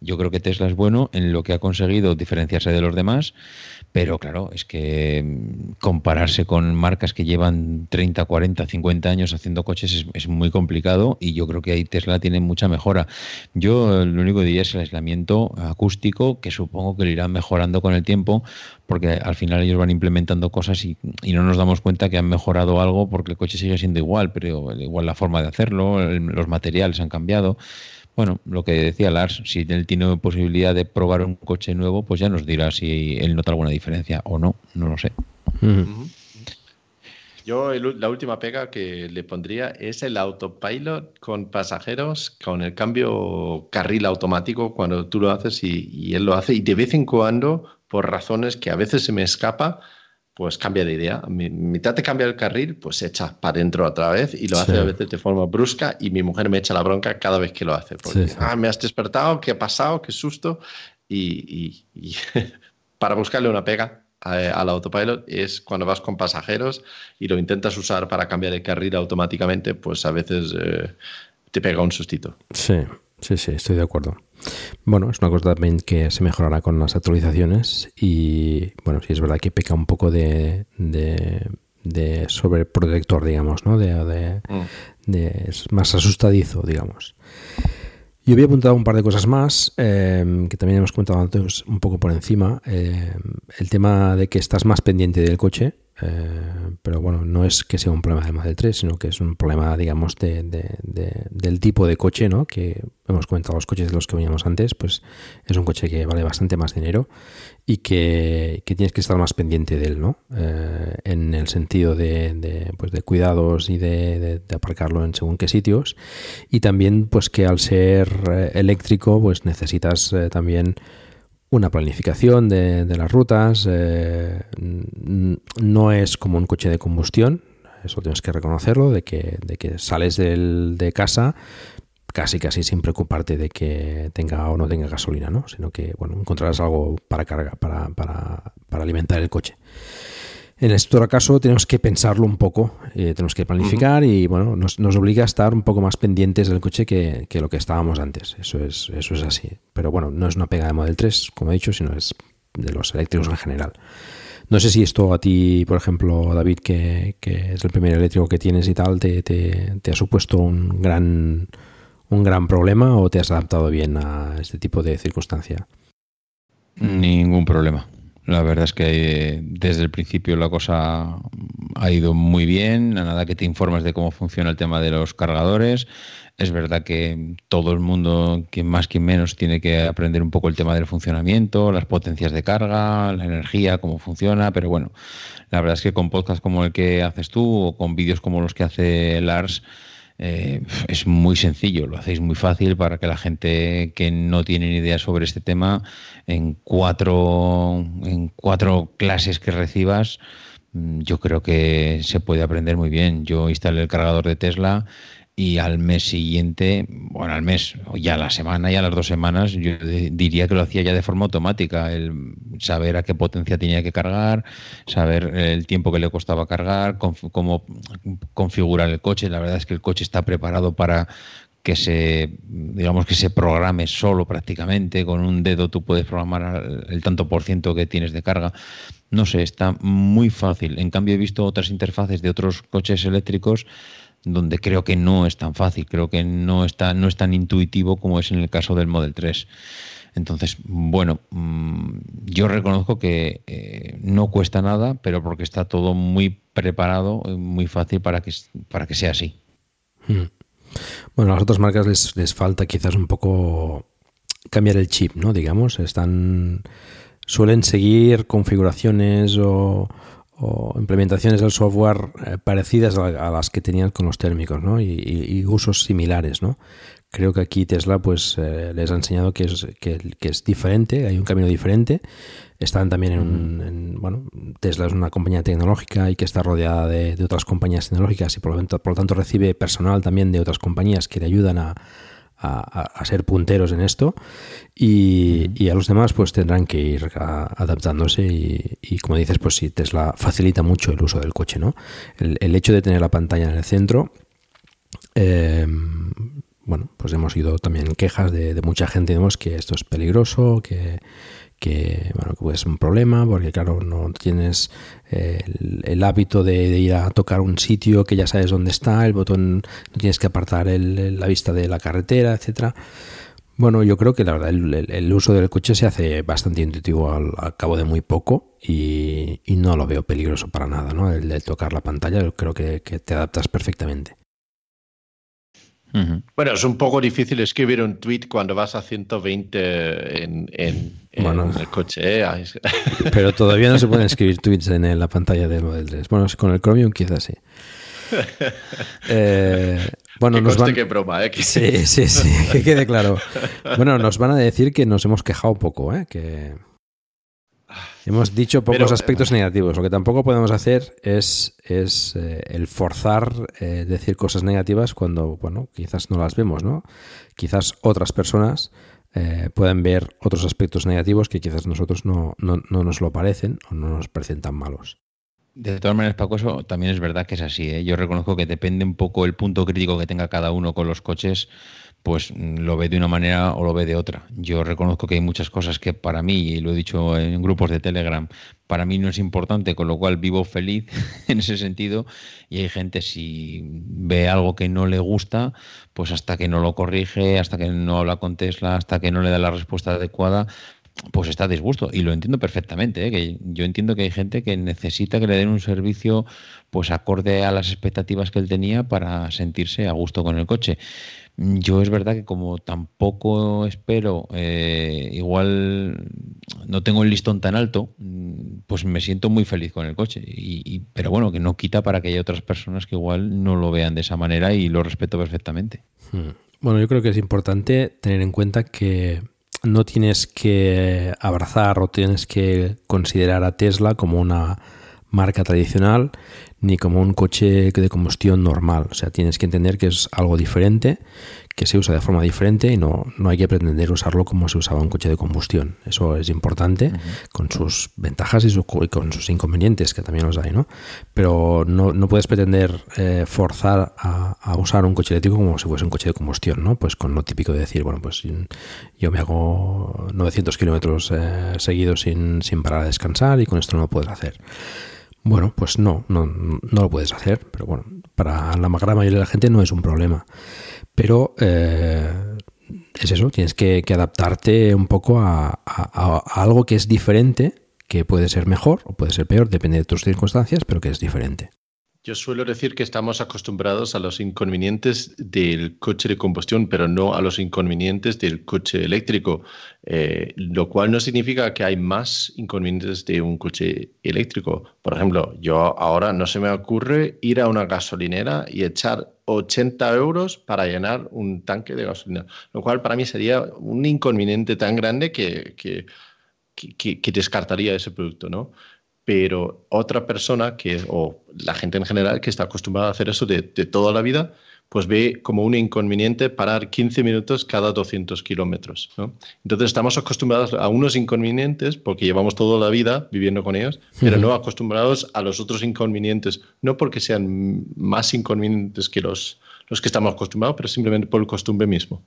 Yo creo que Tesla es bueno en lo que ha conseguido diferenciarse de los demás, pero claro, es que mm, compararse con marcas que llevan 30, 40, 50 años haciendo coches es, muy complicado y yo creo que ahí Tesla tiene mucha mejora. Yo lo único que diría es el aislamiento acústico, que supongo que lo irán mejorando con el tiempo, porque al final ellos van implementando cosas y, no nos damos cuenta que han mejorado algo porque el coche sigue siendo igual, pero igual la forma de hacerlo, los materiales han cambiado. Bueno, lo que decía Lars, si él tiene posibilidad de probar un coche nuevo, pues ya nos dirá si él nota alguna diferencia o no, no lo sé. Yo la última pega que le pondría es el autopilot con pasajeros, con el cambio carril automático cuando tú lo haces y, y él lo hace y de vez en cuando, por razones que a veces se me escapa, pues cambia de idea. Mi, mitad de cambia el carril, pues se echa para adentro otra vez y lo hace a veces de forma brusca y mi mujer me echa la bronca cada vez que lo hace. Porque, ah, me has despertado, ¿qué ha pasado? ¿Qué susto? Y, para buscarle una pega al autopilot es cuando vas con pasajeros y lo intentas usar para cambiar el carril automáticamente, pues a veces eh, te pega un sustito. Sí, sí, sí, estoy de acuerdo. Bueno, es una cosa también que se mejorará con las actualizaciones y bueno, sí es verdad que peca un poco de, de, de sobreprotector, digamos, ¿no? De, de, mm. es más asustadizo, digamos. Yo había apuntado un par de cosas más eh, que también hemos comentado antes un poco por encima. Eh, el tema de que estás más pendiente del coche eh, pero bueno, no es que sea un problema de Model 3, sino que es un problema, digamos, de, del tipo de coche, ¿no? Que hemos comentado los coches de los que veníamos antes, pues es un coche que vale bastante más dinero y que, tienes que estar más pendiente de él, ¿no? Eh, en el sentido de, pues de cuidados y de, aparcarlo en según qué sitios. Y también, pues que al ser eh, eléctrico, pues necesitas también una planificación de, las rutas. Eh, no es como un coche de combustión, eso tienes que reconocerlo, de que, de que sales de casa casi casi sin preocuparte de que tenga o no tenga gasolina, ¿no? sino que bueno, encontrarás algo para carga, para, para, para alimentar el coche. En este otro caso tenemos que pensarlo un poco, eh, tenemos que planificar y bueno, nos, obliga a estar un poco más pendientes del coche que, lo que estábamos antes. Eso es, eso es así. Pero bueno, no es una pega de Model 3, como he dicho, sino es de los eléctricos en general. No sé si esto a ti, por ejemplo, David, que, es el primer eléctrico que tienes y tal, te, te, ha supuesto un gran, un gran problema o te has adaptado bien a este tipo de circunstancia. Ningún problema. La verdad es que eh, desde el principio la cosa ha ido muy bien, a nada que te informes de cómo funciona el tema de los cargadores. Es verdad que todo el mundo, quien más, quien menos, tiene que aprender un poco el tema del funcionamiento, las potencias de carga, la energía, cómo funciona, pero bueno, la verdad es que con podcasts como el que haces tú o con vídeos como los que hace Lars, eh, es muy sencillo, lo hacéis muy fácil para que la gente que no tiene ni idea sobre este tema, en cuatro, en cuatro clases que recibas, mm, yo creo que se puede aprender muy bien. Yo instalé el cargador de Tesla y al mes siguiente, bueno, al mes, o ya la semana, ya las dos semanas, yo diría que lo hacía ya de forma automática, el saber a qué potencia tenía que cargar, saber el tiempo que le costaba cargar, cómo configurar el coche. La verdad es que el coche está preparado para que se digamos que se programe solo prácticamente. Con un dedo tú puedes programar el tanto por ciento que tienes de carga. No sé está muy fácil. En cambio he visto otras interfaces de otros coches eléctricos donde creo que no es tan fácil, creo que no, está, no es tan intuitivo como es en el caso del Model 3. Entonces, bueno, mm, yo reconozco que eh, no cuesta nada, pero porque está todo muy preparado, muy fácil para que, para que sea así. Hmm. Bueno, a las otras marcas les, les falta quizás un poco cambiar el chip, ¿no? Digamos, están suelen seguir configuraciones o, o implementaciones del software eh, parecidas a, las que tenían con los térmicos ¿no? y, usos similares. ¿no? Creo que aquí Tesla pues, eh, les ha enseñado que es, que, es diferente, hay un camino diferente. Están también en, bueno, Tesla es una compañía tecnológica y que está rodeada de, otras compañías tecnológicas y por lo, tanto, por lo tanto recibe personal también de otras compañías que le ayudan a, a, ser punteros en esto y, a los demás pues tendrán que ir adaptándose y, como dices pues sí, Tesla facilita mucho el uso del coche, ¿no? El, hecho de tener la pantalla en el centro eh, bueno, pues hemos oído también quejas de, de mucha gente digamos, que esto es peligroso, que, que bueno que es un problema porque claro no tienes eh, el, hábito de, ir a tocar un sitio que ya sabes dónde está el botón no tienes que apartar la vista de la carretera etcétera. Bueno yo creo que la verdad el, uso del coche se hace bastante intuitivo al, cabo de muy poco y, no lo veo peligroso para nada no el, de tocar la pantalla creo que te adaptas perfectamente bueno, es un poco difícil escribir un tweet cuando vas a 120 en, el coche. ¿eh? Pero todavía no se pueden escribir tweets en la pantalla del Model 3. Bueno, con el Chromium quizás sí. Eh, bueno, que nos van... que broma, ¿eh? Sí, sí, sí, que quede claro. Bueno, nos van a decir que nos hemos quejado un poco, ¿eh? Que Hemos dicho pocos aspectos negativos. Lo que tampoco podemos hacer es, es eh, el forzar eh, decir cosas negativas cuando, bueno, quizás no las vemos, ¿no? Quizás otras personas eh, pueden ver otros aspectos negativos que quizás nosotros no, no, no, nos lo parecen o no nos parecen tan malos. De todas maneras, Paco, eso también es verdad que es así. Yo reconozco que depende un poco el punto crítico que tenga cada uno con los coches pues mm, lo ve de una manera o lo ve de otra. Yo reconozco que hay muchas cosas que para mí, y lo he dicho en grupos de Telegram, para mí no es importante, con lo cual vivo feliz en ese sentido. Y hay gente, si ve algo que no le gusta, pues hasta que no lo corrige, hasta que no habla con Tesla, hasta que no le da la respuesta adecuada, pues está a disgusto. Y lo entiendo perfectamente. ¿eh? Que yo entiendo que hay gente que necesita que le den un servicio pues acorde a las expectativas que él tenía para sentirse a gusto con el coche. Yo es verdad que como tampoco espero, eh, igual no tengo el listón tan alto, mm, pues me siento muy feliz con el coche. Y, pero bueno, que no quita para que haya otras personas que igual no lo vean de esa manera y lo respeto perfectamente. Hmm. Bueno, yo creo que es importante tener en cuenta que no tienes que abrazar o tienes que considerar a Tesla como una marca tradicional ni como un coche de combustión normal. O sea, tienes que entender que es algo diferente, que se usa de forma diferente y no, no hay que pretender usarlo como se usaba un coche de combustión. Eso es importante, con sus ventajas y, con sus inconvenientes, que también los hay, ¿no? Pero no, no puedes pretender eh, forzar a, usar un coche eléctrico como si fuese un coche de combustión, ¿no? Pues con lo típico de decir, bueno, pues yo me hago 900 kilómetros eh, seguidos sin, sin parar a descansar y con esto no lo puedes hacer. Bueno, pues no, no, no lo puedes hacer, pero bueno, para la gran mayoría de la gente no es un problema. Pero eh, es eso, tienes que, adaptarte un poco a, algo que es diferente, que puede ser mejor o puede ser peor, depende de tus circunstancias, pero que es diferente. Yo suelo decir que estamos acostumbrados a los inconvenientes del coche de combustión, pero no a los inconvenientes del coche eléctrico, eh, lo cual no significa que hay más inconvenientes de un coche eléctrico. Por ejemplo, yo ahora no se me ocurre ir a una gasolinera y echar 80 euros para llenar un tanque de gasolina, lo cual para mí sería un inconveniente tan grande que, que, que descartaría ese producto, ¿no? Pero otra persona que, o la gente en general que está acostumbrada a hacer eso de, de toda la vida, pues ve como un inconveniente parar 15 minutos cada 200 kilómetros. ¿no? Entonces estamos acostumbrados a unos inconvenientes porque llevamos toda la vida viviendo con ellos, pero no acostumbrados a los otros inconvenientes, no porque sean más inconvenientes que los, los que estamos acostumbrados, pero simplemente por el costumbre mismo.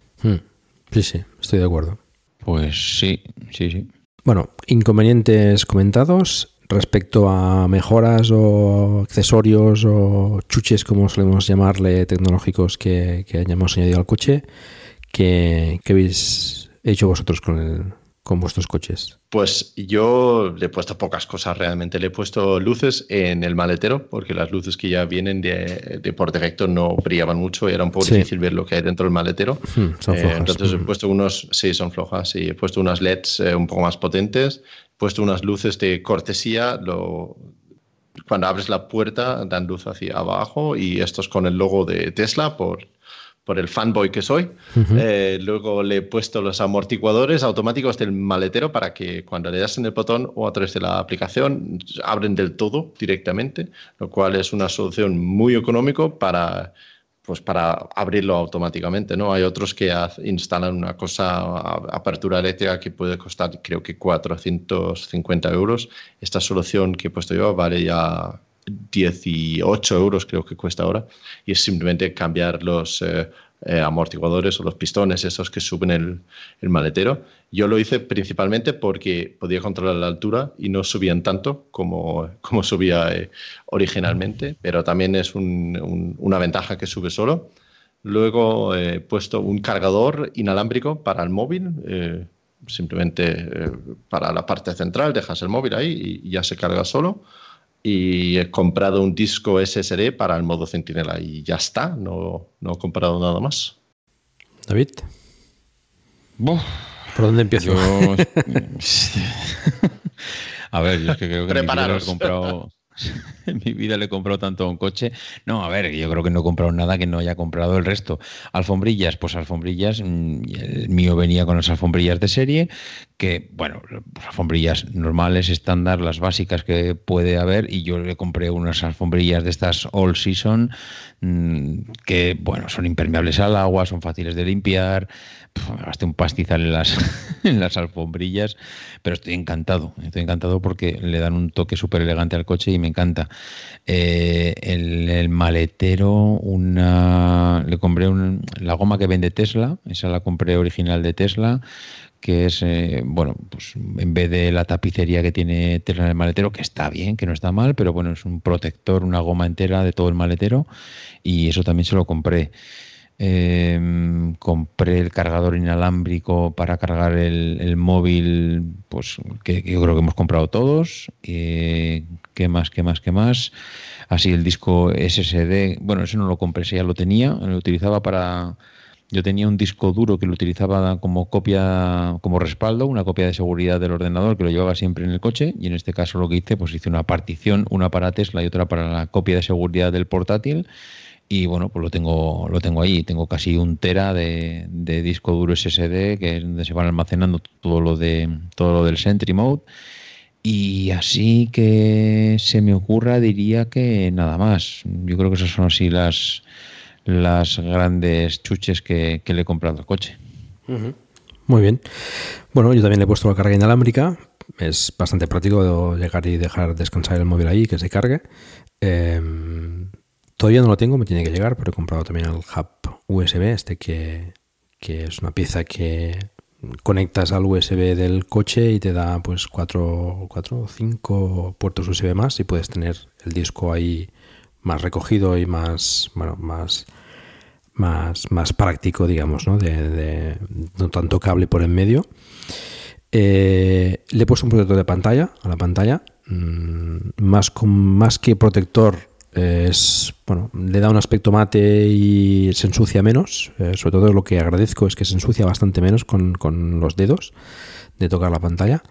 Sí, sí, estoy de acuerdo. Pues sí, sí, sí. Bueno, inconvenientes comentados. Respecto a mejoras o accesorios o chuches, como solemos llamarle, tecnológicos que, que hayamos añadido al coche, ¿qué, qué habéis hecho vosotros con, el, con vuestros coches? Pues yo le he puesto pocas cosas realmente. Le he puesto luces en el maletero, porque las luces que ya vienen de, de por defecto no brillaban mucho y era un poco Sí. difícil ver lo que hay dentro del maletero. Hmm, son Eh, flojas. entonces he Mm. puesto unos, sí, son flojas, sí, he puesto unas LEDs eh, un poco más potentes, he puesto unas luces de cortesía, lo, cuando abres la puerta dan luz hacia abajo y estos con el logo de Tesla por, por el fanboy que soy. Ujú. Eh, luego le he puesto los amortiguadores automáticos del maletero para que cuando le das en el botón o a través de la aplicación abren del todo directamente, lo cual es una solución muy económico para pues para abrirlo automáticamente, ¿no? Hay otros que instalan una cosa, apertura eléctrica que puede costar creo que 450 euros. Esta solución que he puesto yo vale ya 18 euros creo que cuesta ahora y es simplemente cambiar los eh, eh, amortiguadores o los pistones esos que suben el, maletero. Yo lo hice principalmente porque podía controlar la altura y no subían tanto como, como subía eh, originalmente, pero también es un- un- una ventaja que sube solo. Luego he puesto un cargador inalámbrico para el móvil, simplemente para la parte central, dejas el móvil ahí y ya se carga solo. Y he comprado un disco SSD para el modo centinela y ya está, no, no he comprado nada más. David. Buf. ¿Por dónde empiezo? Yo- A ver, yo es que creo que le he Prepararos. comprado. En mi vida le he comprado tanto a un coche. No, a ver, yo creo que no he comprado nada que no haya comprado el resto. Alfombrillas, pues alfombrillas. mm, El mío venía con las alfombrillas de serie, que, bueno, pues alfombrillas normales, estándar, las básicas que puede haber. Y yo le compré unas alfombrillas de estas All Season, mm, que, bueno, son impermeables al agua, son fáciles de limpiar. Me gasté un pastizal en las, en las alfombrillas, pero estoy encantado. Estoy encantado porque le dan un toque súper elegante al coche y me encanta. Eh, el, el maletero, una, le compré un- la goma que vende Tesla, esa la compré original de Tesla que es, eh, bueno, pues en vez de la tapicería que tiene Tesla en el maletero, que está bien, que no está mal, pero bueno, es un protector, una goma entera de todo el maletero y eso también se lo compré. Eh, compré el cargador inalámbrico para cargar el, móvil, pues que, que yo creo que hemos comprado todos. Eh, ¿Qué más? ¿Qué más? ¿Qué más? Así el disco SSD, bueno, eso no lo compré, ese ya lo tenía, lo utilizaba para... Yo tenía un disco duro que lo utilizaba como copia, como respaldo, una copia de seguridad del ordenador que lo llevaba siempre en el coche y en este caso lo que hice, pues hice una partición, una para Tesla y otra para la copia de seguridad del portátil y bueno, pues lo tengo, lo tengo ahí. Tengo casi un tera de, de disco duro SSD que es donde se van almacenando todo lo de todo lo del Sentry Mode. Y así que se me ocurra, diría que nada más. Yo creo que esas son así las las grandes chuches que, que le he comprado al coche. Muy bien. Bueno, yo también le he puesto la carga inalámbrica. Es bastante práctico llegar y dejar descansar el móvil ahí, que se cargue. Eh, todavía no lo tengo, me tiene que llegar, pero he comprado también el hub USB, este que, que es una pieza que conectas al USB del coche y te da pues cuatro, cuatro o cinco puertos USB más y puedes tener el disco ahí más recogido y más, bueno, más, más, más práctico, digamos, ¿no? De, no tanto cable por en medio. Eh, le he puesto un protector de pantalla a la pantalla. Mm, más, con, más que protector, es, bueno, le da un aspecto mate y se ensucia menos. Eh, sobre todo lo que agradezco es que se ensucia bastante menos con, con los dedos de tocar la pantalla.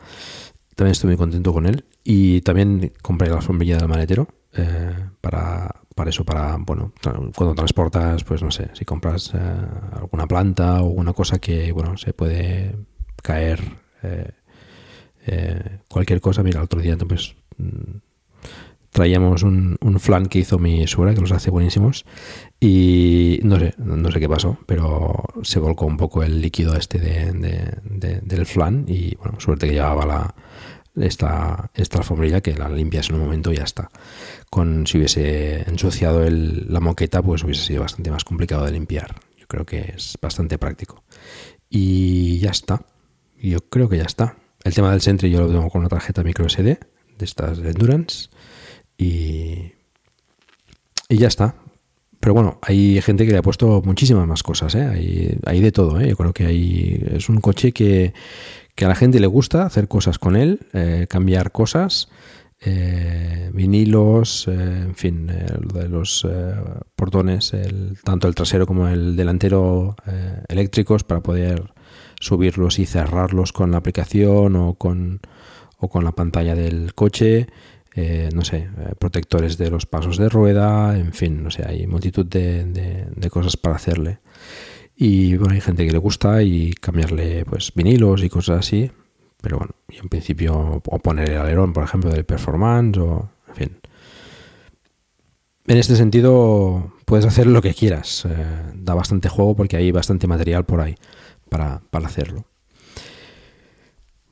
También estoy muy contento con él. Y también compré la alfombrilla del maletero eh, para, para eso, para, bueno, cuando transportas, pues no sé, si compras eh, alguna planta o una cosa que, bueno, se puede caer cualquier cosa. Mira, el otro día pues, mm, traíamos un, flan que hizo mi suegra, que los hace buenísimos, y no sé, no sé qué pasó, pero se volcó un poco el líquido este de, del flan y bueno, suerte que llevaba la, esta, esta alfombrilla que la limpias en un momento y ya está. Con, si hubiese ensuciado el, la moqueta, pues hubiese sido bastante más complicado de limpiar. Yo creo que es bastante práctico. Y ya está. Yo creo que ya está. El tema del Sentry yo lo tengo con una tarjeta micro SD de estas de Endurance y, y ya está. Pero bueno, hay gente que le ha puesto muchísimas más cosas, ¿eh? hay, de todo. ¿eh? Yo creo que hay, es un coche que, a la gente le gusta hacer cosas con él, eh, cambiar cosas, eh, vinilos, en fin, de los portones, el, tanto el trasero como el delantero eléctricos para poder subirlos y cerrarlos con la aplicación o con, o con la pantalla del coche. Eh, no sé, eh, protectores de los pasos de rueda, en fin, no sé, hay multitud de, cosas para hacerle. Y bueno, hay gente que le gusta y cambiarle pues vinilos y cosas así, pero bueno, y en principio, o poner el alerón, por ejemplo, del performance, o en fin. En este sentido, puedes hacer lo que quieras. Eh, da bastante juego porque hay bastante material por ahí para, para hacerlo.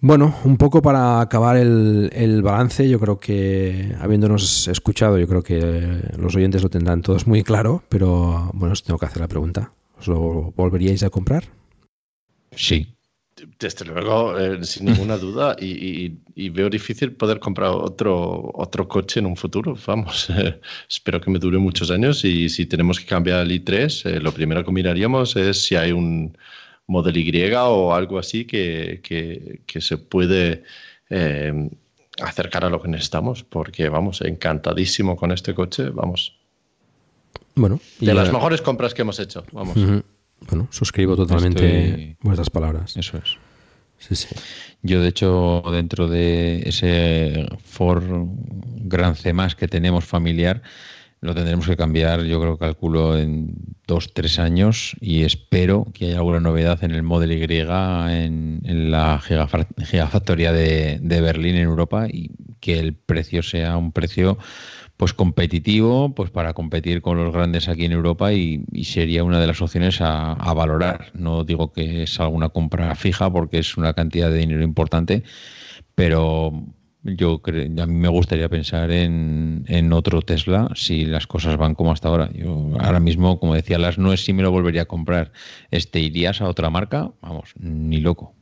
Bueno, un poco para acabar el, balance, yo creo que habiéndonos escuchado, yo creo que los oyentes lo tendrán todos muy claro, pero bueno, os tengo que hacer la pregunta. ¿Os lo volveríais a comprar? Sí. Desde luego, eh, sin ninguna duda, y, veo difícil poder comprar otro, otro coche en un futuro. Vamos, espero que me dure muchos años y si tenemos que cambiar el i3, eh, lo primero que miraríamos es si hay un, Model Y o algo así que, se puede eh, acercar a lo que necesitamos, porque vamos, encantadísimo con este coche, vamos. Bueno, de las mejores compras que hemos hecho, vamos. Bueno, suscribo totalmente vuestras palabras. Eso es. Sí, sí. Yo, de hecho, dentro de ese Ford Gran C que tenemos familiar, lo tendremos que cambiar, yo creo, calculo, en dos, tres años y espero que haya alguna novedad en el Model Y en, la gigafactoría de, Berlín en Europa y que el precio sea un precio pues competitivo pues para competir con los grandes aquí en Europa y, sería una de las opciones a, a, valorar. No digo que es alguna compra fija porque es una cantidad de dinero importante, pero yo a mí me gustaría pensar en, en, otro Tesla si las cosas van como hasta ahora. Yo ahora mismo, como decía Las, no es si me lo volvería a comprar. Este irías a otra marca, vamos, ni loco.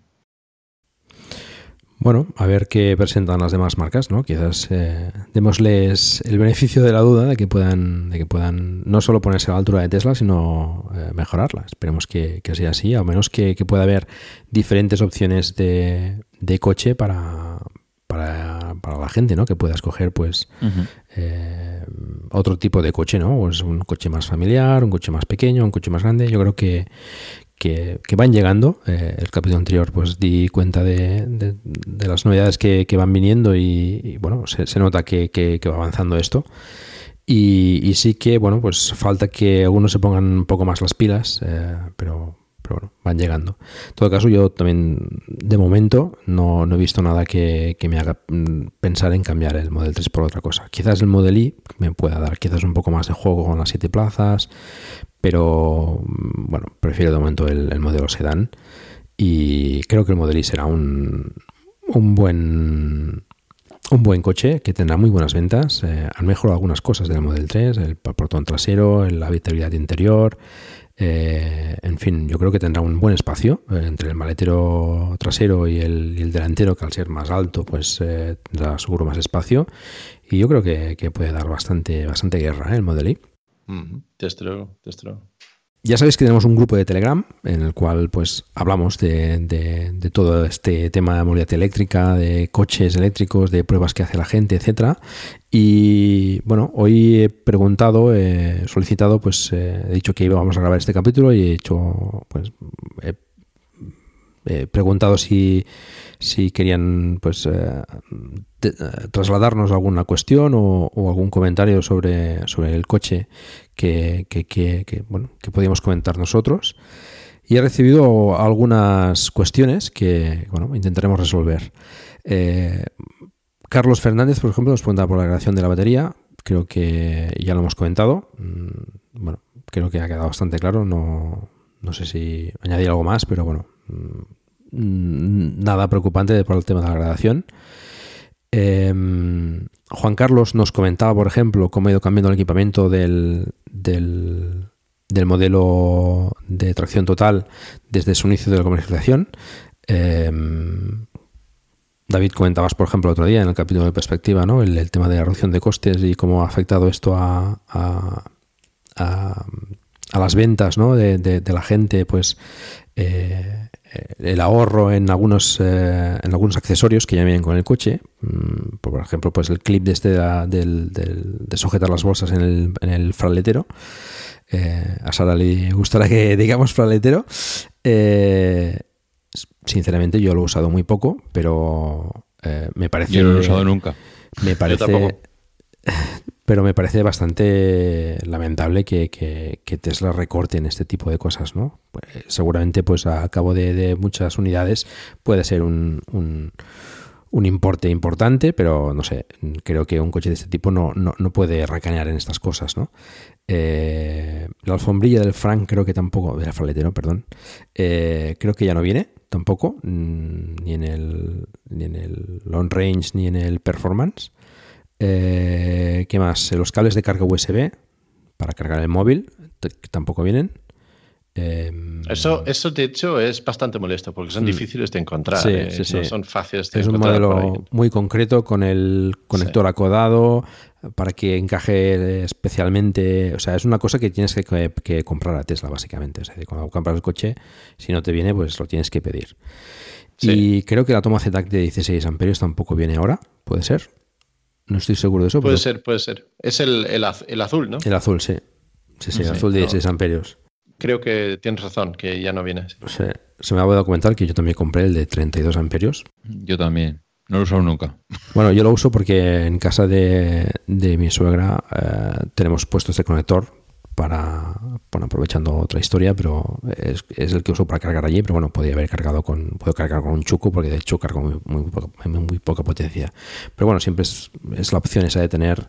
Bueno, a ver qué presentan las demás marcas, ¿no? Quizás eh, démosles el beneficio de la duda de que puedan, de que puedan no solo ponerse a la altura de Tesla, sino eh, mejorarla. Esperemos que, sea así, al menos que, que, pueda haber diferentes opciones de, de coche para, para, para, la gente, ¿no? Que pueda escoger, pues, eh, otro tipo de coche, ¿no? Pues un coche más familiar, un coche más pequeño, un coche más grande. Yo creo que, que, van llegando. Eh, el capítulo anterior, pues, di cuenta de, de, las novedades que, que, van viniendo y, bueno, se, se nota que, que, va avanzando esto. Y, y, sí que, bueno, pues falta que algunos se pongan un poco más las pilas, eh, pero pero bueno, van llegando. En todo caso, yo también, de momento, no, he visto nada que, me haga mm, pensar en cambiar el Model 3 por otra cosa. Quizás el Model I me pueda dar quizás un poco más de juego con las siete plazas, pero mm, bueno, prefiero de momento el, modelo sedán y creo que el Model I será un, un buen un buen coche que tendrá muy buenas ventas. Eh, han mejorado algunas cosas del Model 3, el portón trasero, la habitabilidad interior, eh, en fin, yo creo que tendrá un buen espacio eh, entre el maletero trasero y el, delantero, que al ser más alto, pues eh, tendrá seguro más espacio. Y yo creo que, puede dar bastante, bastante guerra el Model I. Ya sabéis que tenemos un grupo de Telegram en el cual pues hablamos de, todo este tema de movilidad eléctrica, de coches eléctricos, de pruebas que hace la gente, etcétera. Y bueno, hoy he preguntado, he solicitado, pues eh, he dicho que íbamos a grabar este capítulo y he hecho, pues he, preguntado si, si querían pues eh, eh, trasladarnos alguna cuestión o, algún comentario sobre, sobre el coche que, que, bueno, que podíamos comentar nosotros. Y he recibido algunas cuestiones que bueno, intentaremos resolver. Carlos Fernández, por ejemplo, nos pregunta por la grabación de la batería. Creo que ya lo hemos comentado. Mm, bueno, creo que ha quedado bastante claro. No, no sé si añadir algo más, pero bueno, mm, nada preocupante por el tema de la gradación. Em, Juan Carlos nos comentaba, por ejemplo, cómo ha ido cambiando el equipamiento del, del, modelo de tracción total desde su inicio de la comercialización. Em, David, comentabas, por ejemplo, el otro día en el capítulo de perspectiva, ¿no? el, tema de la reducción de costes y cómo ha afectado esto a, a, las ventas ¿no? de, la gente, pues eh, el ahorro en algunos eh, en algunos accesorios que ya vienen con el coche mm, por ejemplo pues el clip de este de sujetar las bolsas en el, en el fraletero eh, a Sara le gustará que digamos fraletero eh, sinceramente yo lo he usado muy poco pero me parece yo no lo he usado nunca me parece pero me parece bastante lamentable que, Tesla recorte en este tipo de cosas, ¿no? Pues, seguramente, pues a cabo de, muchas unidades puede ser un, un, importe importante, pero no sé, creo que un coche de este tipo no, no, puede recañar en estas cosas, ¿no? Eh, la alfombrilla del Frank creo que tampoco, del fraletero, perdón, eh, creo que ya no viene tampoco, mm, ni en el, ni en el long range ni en el performance. Eh, ¿Qué más? Los cables de carga USB para cargar el móvil tampoco vienen. Em, eso, eso de hecho es bastante molesto porque son mm. difíciles de encontrar. Sí, eh, sí, son fáciles de Es un modelo muy concreto con el conector acodado para que encaje especialmente. O sea, es una cosa que tienes que, comprar a Tesla básicamente. O sea, cuando compras el coche, si no te viene, pues lo tienes que pedir. Y creo que la toma ZTAC de 16 amperios tampoco viene ahora, puede ser. No estoy seguro de eso. Puede ser, puede ser. Es el, el, azul, ¿no? El azul, sí. Sí, sí, el azul de 16 amperios. Creo que tienes razón, que ya no viene. Sí. Se me ha a comentar que yo también compré el de 32 amperios. Yo también. No lo he usado nunca. Bueno, yo lo uso porque en casa de, de mi suegra eh, tenemos puesto este conector para, bueno, aprovechando otra historia, pero es, el que uso para cargar allí, pero bueno, podría haber cargado con, puedo cargar con un chuco porque de hecho cargo muy, muy, poca, potencia. Pero bueno, siempre es, la opción esa de tener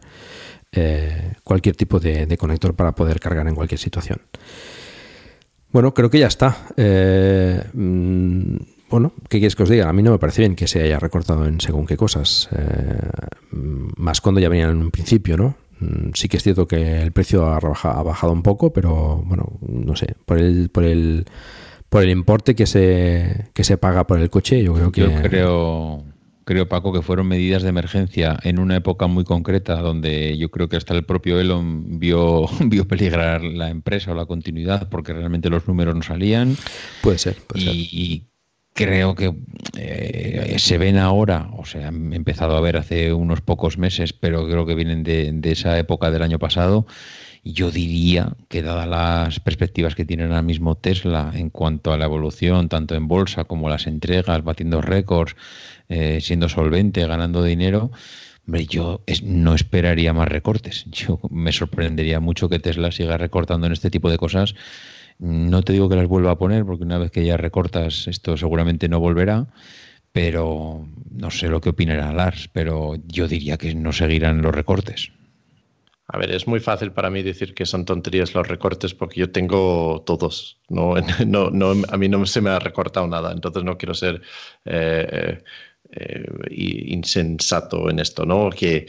eh, cualquier tipo de, conector para poder cargar en cualquier situación. Bueno, creo que ya está. Eh, mm, bueno, ¿qué quieres que os diga? A mí no me parece bien que se haya recortado en según qué cosas. Eh, más cuando ya venían en un principio, ¿no? Mm, sí que es cierto que el precio ha, bajado un poco, pero bueno, no sé, por el, por el, por el importe que se, que se paga por el coche, yo creo que... Yo creo, creo, Paco, que fueron medidas de emergencia en una época muy concreta donde yo creo que hasta el propio Elon vio, vio peligrar la empresa o la continuidad porque realmente los números no salían. Puede ser, puede y, creo que eh, se ven ahora, o sea, han empezado a ver hace unos pocos meses, pero creo que vienen de, esa época del año pasado. Yo diría que dadas las perspectivas que tiene ahora mismo Tesla en cuanto a la evolución, tanto en bolsa como las entregas, batiendo récords, eh, siendo solvente, ganando dinero, hombre, yo no esperaría más recortes. Yo me sorprendería mucho que Tesla siga recortando en este tipo de cosas no te digo que las vuelva a poner, porque una vez que ya recortas, esto seguramente no volverá. Pero no sé lo que opinará Lars, pero yo diría que no seguirán los recortes. A ver, es muy fácil para mí decir que son tonterías los recortes porque yo tengo todos. No, no, no a mí no se me ha recortado nada, entonces no quiero ser eh, eh, insensato en esto, ¿no? Que,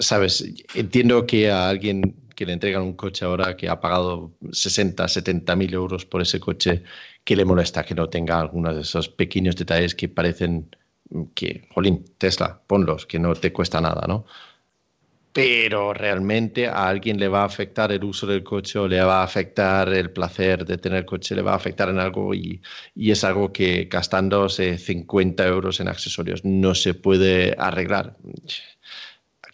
sabes, entiendo que a alguien que le entregan un coche ahora que ha pagado 60, 70 mil euros por ese coche, que le molesta que no tenga algunos de esos pequeños detalles que parecen que, jolín, Tesla, ponlos, que no te cuesta nada, ¿no? Pero realmente a alguien le va a afectar el uso del coche o le va a afectar el placer de tener coche, le va a afectar en algo y, y es algo que gastándose 50 euros en accesorios no se puede arreglar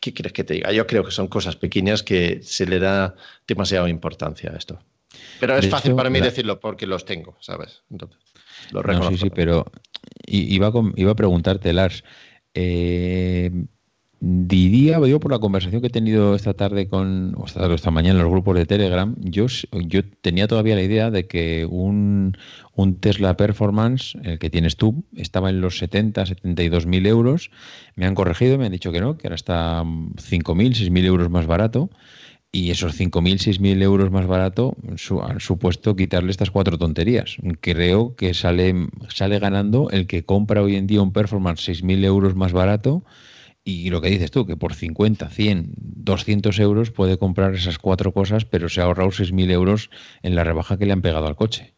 ¿qué quieres que te diga? Yo creo que son cosas pequeñas que se le da demasiada importancia a esto. Pero es fácil para mí decirlo porque los tengo, ¿sabes? Entonces, lo sí, sí, pero iba, iba a preguntarte, Lars, eh, Diría, digo por la conversación que he tenido esta tarde con, o esta, esta mañana en los grupos de Telegram, yo, yo tenía todavía la idea de que un, Tesla Performance, el que tienes tú, estaba en los 70, 72 mil euros. Me han corregido, me han dicho que no, que ahora está 5 mil, 6 mil euros más barato. Y esos 5.000, 6.000 euros más barato han supuesto quitarle estas cuatro tonterías. Creo que sale, sale ganando el que compra hoy en día un Performance 6.000 euros más barato y lo que dices tú, que por 50, 100, 200 euros puede comprar esas cuatro cosas, pero se ha ahorrado 6.000 euros en la rebaja que le han pegado al coche.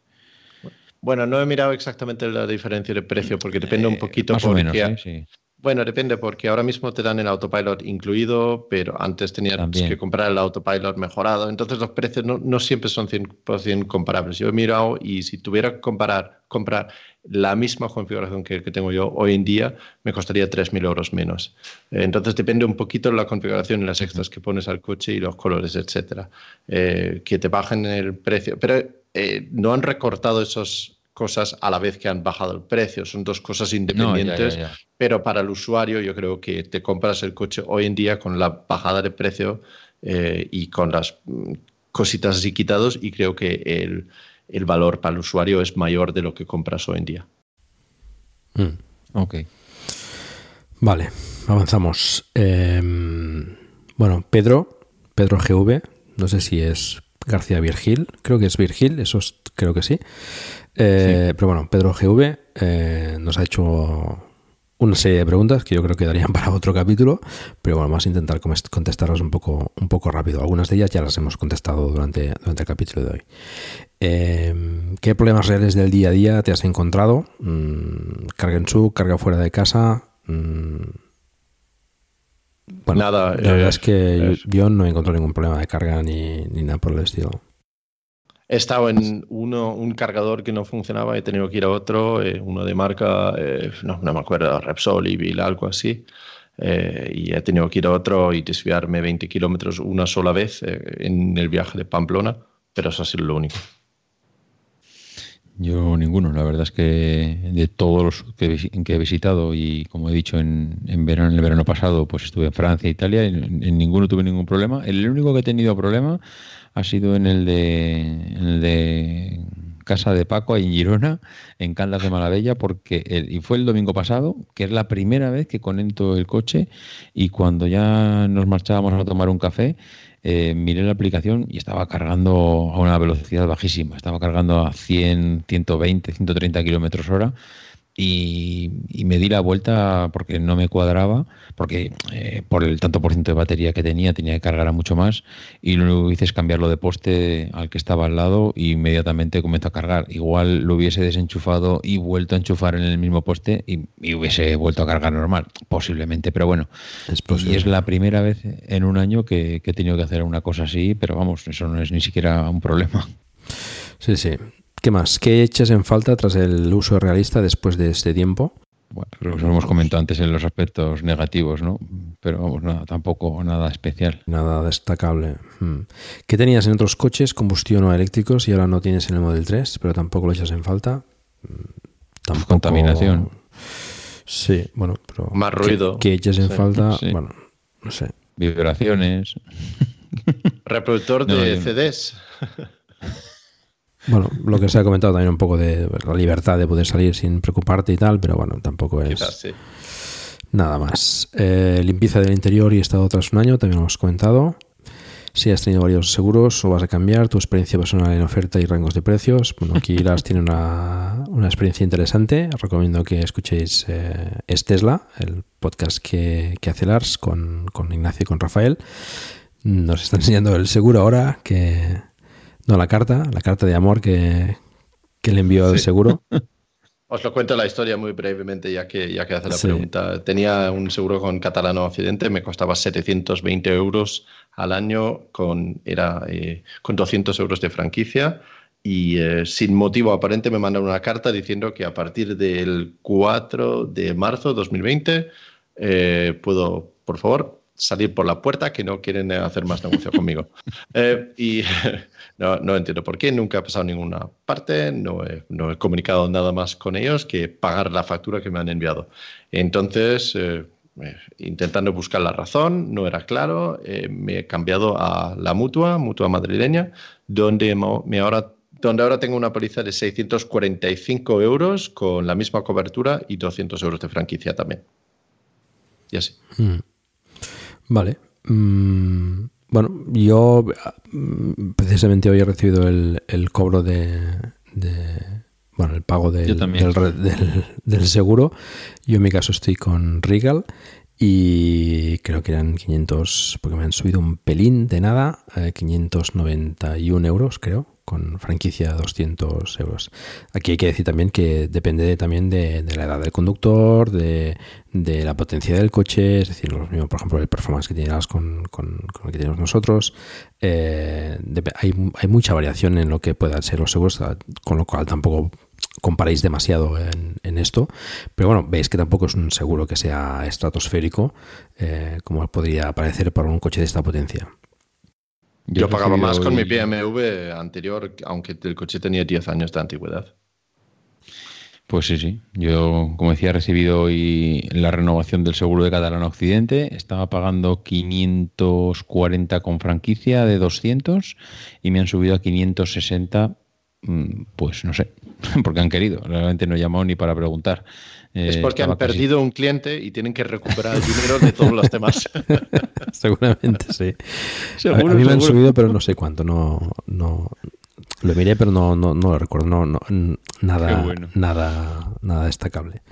Bueno, no he mirado exactamente la diferencia de precio porque depende un eh, poquito. más o menos, sí. Bueno, depende, porque ahora mismo te dan el autopilot incluido, pero antes tenías que comprar el autopilot mejorado. Entonces los precios no, siempre son 100% comparables. Yo he mirado y si tuviera que comparar, comprar la misma configuración que, tengo yo hoy en día, me costaría 3.000 euros menos. Eh, entonces depende un poquito de la configuración y las extras que pones al coche y los colores, etcétera. Eh, que te bajen el precio. Pero eh, no han recortado esos cosas a la vez que han bajado el precio. Son dos cosas independientes, pero para el usuario yo creo que te compras el coche hoy en día con la bajada de precio eh, y con las mm, cositas así quitados y creo que el, el, valor para el usuario es mayor de lo que compras hoy en día. Mm. Ok. Vale, avanzamos. Em, bueno, Pedro, Pedro GV, no sé si es García Virgil, creo que es Virgil, eso creo que sí. Eh, pero bueno, Pedro GV eh, nos ha hecho una serie de preguntas que yo creo que darían para otro capítulo, pero bueno, vamos a intentar contestarlas un poco, un poco rápido. Algunas de ellas ya las hemos contestado durante, durante el capítulo de hoy. Em, ¿Qué problemas reales del día a día te has encontrado? Mm, carga en su, carga fuera de casa. Mm, bueno, nada. La verdad es que yo, no he encontrado ningún problema de carga ni, ni nada por el estilo. He estado en uno, un cargador que no funcionaba, he tenido que ir a otro, eh, uno de marca, eh, no, me acuerdo, Repsol, Ibil, algo así. Eh, y he tenido que ir a otro y desviarme 20 kilómetros una sola vez en el viaje de Pamplona, pero eso ha sido lo único. Yo ninguno, la verdad es que de todos los que, he visitado y como he dicho en, en, verano, en el verano pasado, pues estuve en Francia, Italia, en, en ninguno tuve ningún problema. El único que he tenido problema ha sido en el de, en el de Casa de Paco, en Girona, en Caldas de Malavella, porque y fue el domingo pasado, que es la primera vez que conecto el coche y cuando ya nos marchábamos a tomar un café, eh, miré la aplicación y estaba cargando a una velocidad bajísima, estaba cargando a 100, 120, 130 kilómetros hora y, me di la vuelta porque no me cuadraba, porque eh, por el tanto por ciento de batería que tenía tenía que cargar a mucho más y lo único que hice es cambiarlo de poste al que estaba al lado y inmediatamente comenzó a cargar. Igual lo hubiese desenchufado y vuelto a enchufar en el mismo poste y, hubiese vuelto a cargar normal, posiblemente, pero bueno. Es y es la primera vez en un año que, que he tenido que hacer una cosa así, pero vamos, eso no es ni siquiera un problema. Sí, sí. ¿Qué más? ¿Qué echas en falta tras el uso realista después de este tiempo? Bueno, lo hemos comentado antes en los aspectos negativos, ¿no? Pero vamos, nada, tampoco nada especial. Nada destacable. Hmm. ¿Qué tenías en otros coches, combustión o eléctricos, y ahora no tienes en el Model 3, pero tampoco lo echas en falta? Hmm, tampoco... Contaminación. Sí, bueno, pero... Más ruido. ¿Qué, echas en falta? Bueno, no sé. Vibraciones. Reproductor de CDs. Bueno, lo que se ha comentado también un poco de la libertad de poder salir sin preocuparte y tal, pero bueno, tampoco es nada más. Eh, limpieza del interior y estado tras un año, también lo hemos comentado. Si has tenido varios seguros o vas a cambiar, tu experiencia personal en oferta y rangos de precios. Bueno, aquí Las tiene una, una, experiencia interesante. Os recomiendo que escuchéis eh, Es Tesla, el podcast que, que hace Lars con, con Ignacio y con Rafael. Nos está enseñando el seguro ahora que no, la carta, la carta de amor que, le envió al seguro. Os lo cuento la historia muy brevemente, ya que, ya que hace la pregunta. Tenía un seguro con Catalano Occidente, me costaba 720 euros al año, con, era, eh, con 200 euros de franquicia. Y eh, sin motivo aparente me mandaron una carta diciendo que a partir del 4 de marzo de 2020 eh, puedo, por favor, salir por la puerta que no quieren hacer más negocio conmigo. Eh, y no, no, entiendo por qué, nunca ha pasado ninguna parte, no he, no he, comunicado nada más con ellos que pagar la factura que me han enviado. Entonces, eh, eh, intentando buscar la razón, no era claro, eh, me he cambiado a la mutua, mutua madrileña, donde, me ahora, donde ahora tengo una póliza de 645 euros con la misma cobertura y 200 euros de franquicia también. Y así. Mm. Vale. Mm, bueno, yo mm, precisamente hoy he recibido el, cobro de, bueno, el pago del, del, seguro. Yo en mi caso estoy con Regal y creo que eran 500, porque me han subido un pelín de nada, 591 eh, euros creo, con franquicia 200 euros. Aquí hay que decir también que depende también de, la edad del conductor, de, la potencia del coche, es decir, por ejemplo, el performance que tienes con, con, el que tenemos nosotros. Eh, hay, mucha variación en lo que puedan ser los seguros, con lo cual tampoco comparéis demasiado en, esto, pero bueno, veis que tampoco es un seguro que sea estratosférico, eh, como podría parecer para un coche de esta potencia. Yo, pagaba más con mi BMW anterior, aunque el coche tenía 10 años de antigüedad. Pues sí, sí. Yo, como decía, he recibido hoy la renovación del seguro de Catalán Occidente. Estaba pagando 540 con franquicia de 200 y me han subido a 560 Mm, pues no sé, porque han querido. Realmente no he llamado ni para preguntar. Es eh, porque han perdido un cliente y tienen que recuperar el dinero de todos los demás. Seguramente sí. a, mí me han subido, pero no sé cuánto. No, no lo miré, pero no, no, lo recuerdo. No, no nada, nada, nada destacable.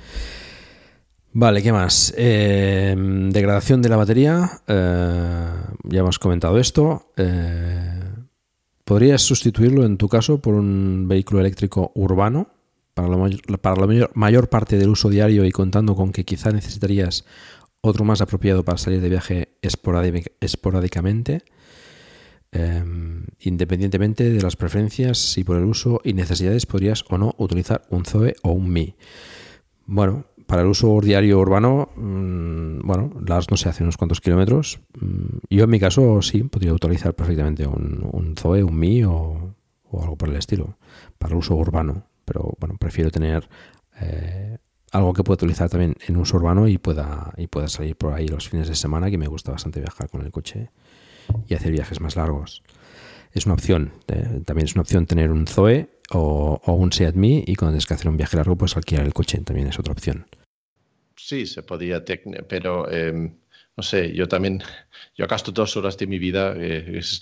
Vale, ¿qué más? Eh, degradación de la batería. Eh, ya hemos comentado esto. ¿Podrías sustituirlo en tu caso por un vehículo eléctrico urbano para la, mayor, parte del uso diario y contando con que quizá necesitarías otro más apropiado para salir de viaje esporádicamente? Em, independientemente de las preferencias y por el uso y necesidades, podrías o no utilizar un Zoe o un Mi. Bueno, para el uso diario urbano, mm, bueno, las no sé, hace unos cuantos kilómetros. Mm, yo en mi caso sí, podría utilizar perfectamente un, Zoe, un Mi o, algo por el estilo, para el uso urbano. Pero bueno, prefiero tener eh, algo que pueda utilizar también en uso urbano y pueda, y pueda salir por ahí los fines de semana, que me gusta bastante viajar con el coche y hacer viajes más largos. Es una opción, también es una opción tener un Zoe o, un Seat y cuando tienes que hacer un viaje largo, pues alquilar el coche también es otra opción. Sí, se podía, pero em, no sé, yo también, yo gasto dos horas de mi vida, eh, es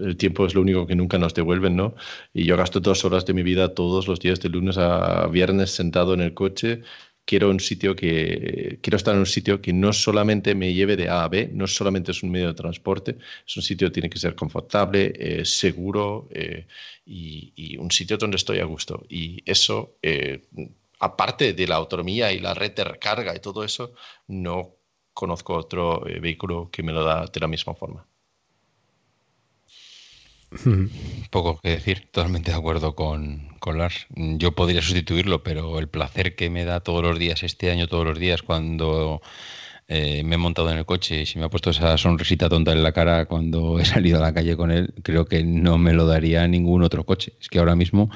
el tiempo es lo único que nunca nos devuelven, ¿no? Y yo gasto dos horas de mi vida todos los días de lunes a viernes sentado en el coche. Quiero un sitio que quiero estar en un sitio que no solamente me lleve de A a B, no solamente es un medio de transporte, es un sitio que tiene que ser confortable, eh, seguro eh, y, un sitio donde estoy a gusto. Y eso aparte de la autonomía y la red de recarga y todo eso, no conozco otro eh, vehículo que me lo da de la misma forma. Poco que decir, totalmente de acuerdo con, con, Lars. Yo podría sustituirlo, pero el placer que me da todos los días, este año todos los días, cuando eh, me he montado en el coche y si me ha puesto esa sonrisita tonta en la cara cuando he salido a la calle con él, creo que no me lo daría ningún otro coche. Es que ahora mismo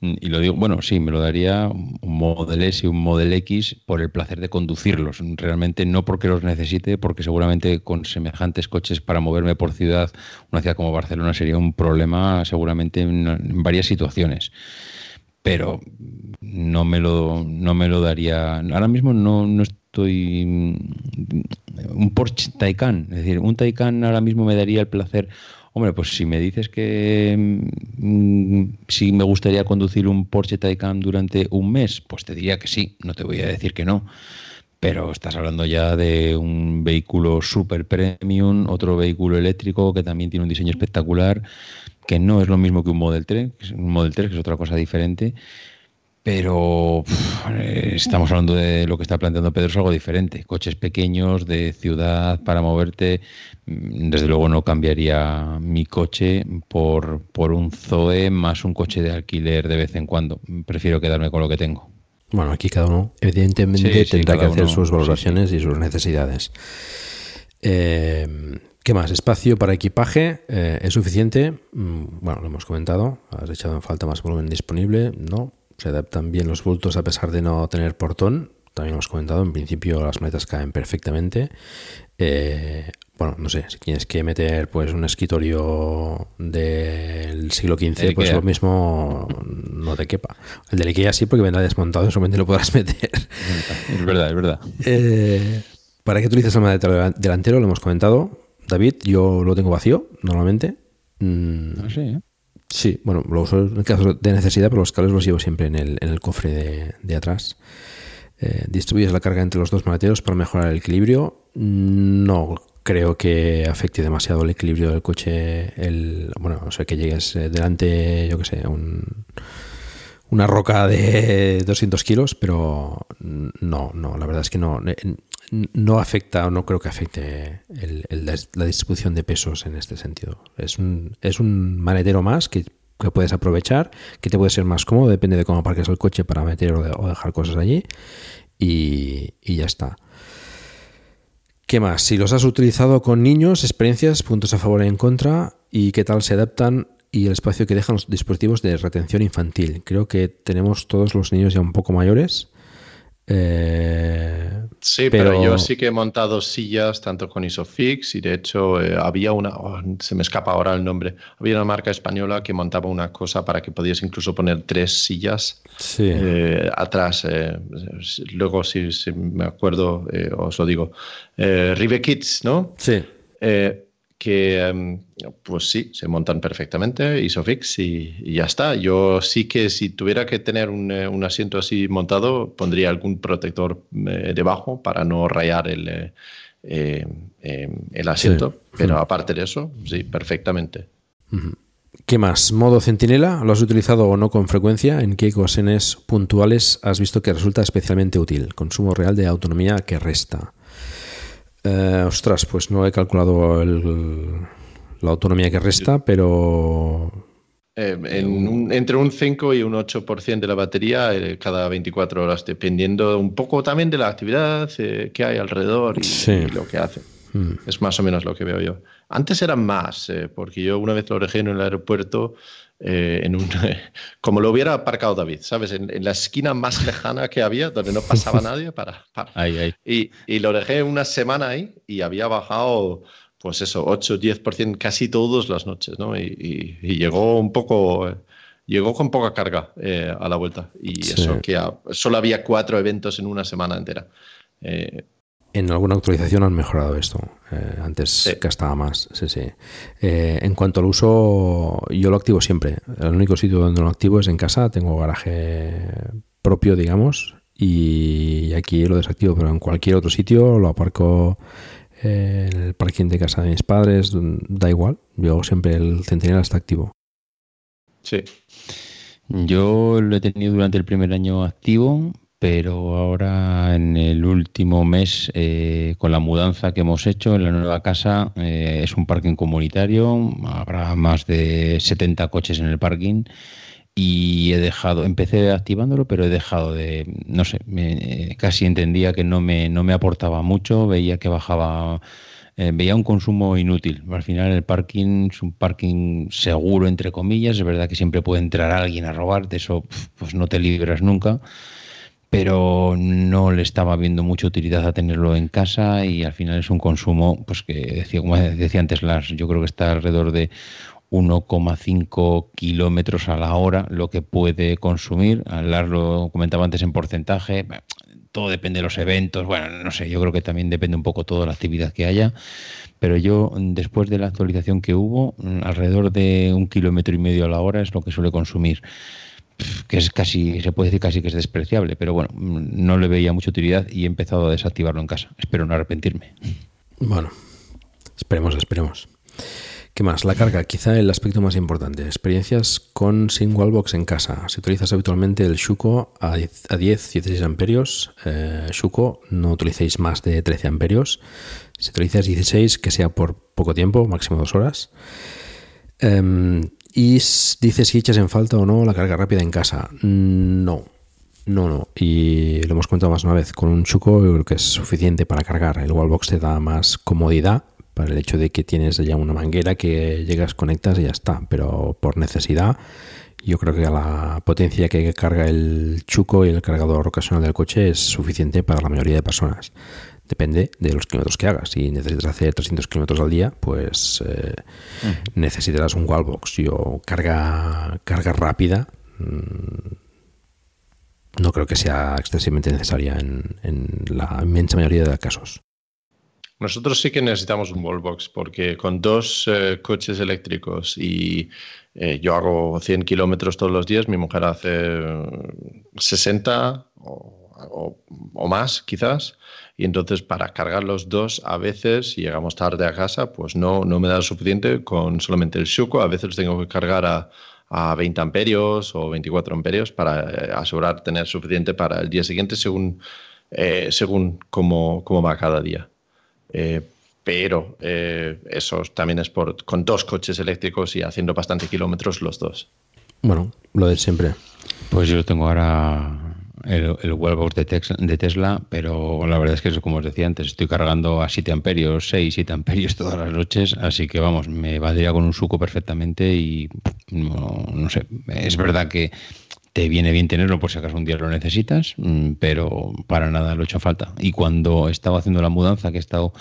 y lo digo, bueno, sí, me lo daría un Model S y un Model X por el placer de conducirlos. Realmente no porque los necesite, porque seguramente con semejantes coches para moverme por ciudad, una ciudad como Barcelona sería un problema seguramente en, varias situaciones. Pero no me lo, no me lo daría. Ahora mismo no, no estoy. Mm, un Porsche Taycan, es decir, un Taycan ahora mismo me daría el placer Hombre, pues si me dices que mm, si me gustaría conducir un Porsche Taycan durante un mes, pues te diría que sí, no te voy a decir que no. Pero estás hablando ya de un vehículo super premium, otro vehículo eléctrico que también tiene un diseño espectacular, que no es lo mismo que un Model 3, un Model 3 que es otra cosa diferente pero eh, estamos hablando de lo que está planteando Pedro, es algo diferente. Coches pequeños de ciudad para moverte. Mm, desde luego no cambiaría mi coche por, por un Zoe más un coche de alquiler de vez en cuando. Prefiero quedarme con lo que tengo. Bueno, aquí cada uno evidentemente tendrá que hacer sus valoraciones y sus necesidades. Eh, ¿Qué más? Espacio para equipaje eh, es suficiente. Mm, bueno, lo hemos comentado. Has echado en falta más volumen disponible. No, se adaptan bien los bultos a pesar de no tener portón. también hemos comentado, en principio las maletas caen perfectamente. Eh, bueno, no sé, si tienes que meter pues un escritorio del siglo XV, pues lo mismo no te quepa. El del Ikea sí, porque vendrá desmontado, solamente lo podrás meter. Es verdad, es verdad. Eh, ¿Para qué utilizas el maletero delantero? Lo hemos comentado. David, yo lo tengo vacío, normalmente. Mm, Ah, sí, ¿eh? Sí, bueno, lo uso en caso de necesidad, pero los cables los llevo siempre en el, en el cofre de, de atrás. Eh, ¿Distribuyes la carga entre los dos maleteros para mejorar el equilibrio? No creo que afecte demasiado el equilibrio del coche. El, bueno, o sea, que llegues eh, delante, yo que sé, un, una roca de 200 kilos, pero no, no, la verdad es que no. No afecta o no creo que afecte el- la distribución de pesos en este sentido. Es un, es un maletero más que, que puedes aprovechar, que te puede ser más cómodo, depende de cómo aparques el coche para meter o, de- o dejar cosas allí. Y, y ya está. ¿Qué más? Si los has utilizado con niños, experiencias, puntos a favor y en contra, y qué tal se adaptan y el espacio que dejan los dispositivos de retención infantil. Creo que tenemos todos los niños ya un poco mayores. Eh, Sí, pero, yo sí que he montado sillas tanto con Isofix y de hecho eh, había una, oh, se me escapa ahora el nombre, había una marca española que montaba una cosa para que podías incluso poner tres sillas Sí. eh, atrás. eh, luego, si, si me acuerdo, os lo digo. Rive Kids, ¿no? Sí. Eh, que em, pues sí, se montan perfectamente, Isofix y, y ya está. Yo sí que si tuviera que tener un, eh, un asiento así montado, pondría algún protector eh, debajo para no rayar el, eh, eh, eh, el asiento. Sí. Pero aparte de eso, sí, perfectamente. ¿Qué más? ¿Modo centinela? ¿Lo has utilizado o no con frecuencia? ¿En qué ocasiones puntuales has visto que resulta especialmente útil? Consumo real de autonomía que resta. Eh, ostras, pues no he calculado el- la autonomía que resta, pero Eh, en un- entre un 5 y un 8% de la batería eh, cada 24 horas, dependiendo un poco también de la actividad eh, que hay alrededor y, Sí. y lo que hace. Mm. Es más o menos lo que veo yo. Antes eran más, eh, porque yo una vez lo dejé en el aeropuerto, eh, en un, como lo hubiera aparcado David, ¿sabes? En, en la esquina más lejana que había, donde no pasaba nadie, para, para. Ahí, ahí. Y, y lo dejé una semana ahí y había bajado, pues eso, 8, 10% casi todas las noches, ¿no? Y, y- y llegó un poco, eh, llegó con poca carga eh, a la vuelta. Y Sí. eso que a- solo había cuatro eventos en una semana entera. Eh, en alguna actualización han mejorado esto. Eh, antes gastaba más, sí, sí. Eh, en cuanto al uso, yo lo activo siempre. El único sitio donde lo activo es en casa. Tengo garaje propio, digamos, y aquí lo desactivo, pero en cualquier otro sitio lo aparco en el parking de casa de mis padres, da igual. Yo siempre el centinela está activo. Sí. Yo lo he tenido durante el primer año activo, pero ahora en el último mes, eh, con la mudanza que hemos hecho en la nueva casa, eh, es un parking comunitario, habrá más de 70 coches en el parking y he dejado, empecé activándolo, pero he dejado de, no sé, me- casi entendía que no me, no me aportaba mucho, veía que bajaba, eh, veía un consumo inútil. Al final el parking es un parking seguro, entre comillas, es verdad que siempre puede entrar alguien a robar, de eso pues no te libras nunca, pero no le estaba viendo mucha utilidad a tenerlo en casa y al final es un consumo, pues que decía, como decía antes Lars, yo creo que está alrededor de 1,5 kilómetros a la hora lo que puede consumir. Lars lo comentaba antes en porcentaje. Todo depende de los eventos. Bueno, no sé, yo creo que también depende un poco todo de la actividad que haya. Pero yo, después de la actualización que hubo, alrededor de un kilómetro y medio a la hora es lo que suele consumir que es casi, se puede decir casi que es despreciable, pero bueno, no le veía mucha utilidad y he empezado a desactivarlo en casa. Espero no arrepentirme. Bueno, esperemos, esperemos. ¿Qué más? La carga, quizá el aspecto más importante. Experiencias con Single Box en casa. Si utilizas habitualmente el Shuko a 10, a 10 16 amperios, eh, Shuko no utilicéis más de 13 amperios. Si utilizas 16, que sea por poco tiempo, máximo dos horas. Em, y dices si echas en falta o no la carga rápida en casa. No, no, no. Y lo hemos comentado más una vez. Con un Chuco yo creo que es suficiente para cargar. El Wallbox te da más comodidad para el hecho de que tienes ya una manguera que llegas, conectas y ya está. Pero por necesidad Yo creo que la potencia que carga el chuco y el cargador ocasional del coche es suficiente para la mayoría de personas. Depende de los kilómetros que hagas. Si necesitas hacer 300 kilómetros al día, pues eh, necesitarás un wallbox. Yo carga, carga rápida mm, no creo que sea excesivamente necesaria en, en la inmensa mayoría de los casos. Nosotros sí que necesitamos un wallbox porque con dos eh, coches eléctricos y eh, yo hago 100 kilómetros todos los días, mi mujer hace 60 o, o, más quizás, y entonces para cargar los dos a veces, si llegamos tarde a casa, pues no, no me da suficiente con solamente el Shuko, a veces tengo que cargar a, a 20 amperios o 24 amperios para eh, asegurar tener suficiente para el día siguiente según, según cómo, cómo va cada día. Eh, pero eh, eso también es por, con dos coches eléctricos y haciendo bastante kilómetros los dos. Bueno, lo de siempre. Pues yo tengo ahora el, el wallbox de, Tesla, pero la verdad es que, como os decía antes, estoy cargando a 7 amperios, 6, 7 amperios todas las noches, así que vamos, me valdría con un suco perfectamente y no sé, es verdad que te viene bien tenerlo por si acaso un día lo necesitas, mm, pero para nada lo he hecho falta. Y cuando estaba haciendo la mudanza, que he estado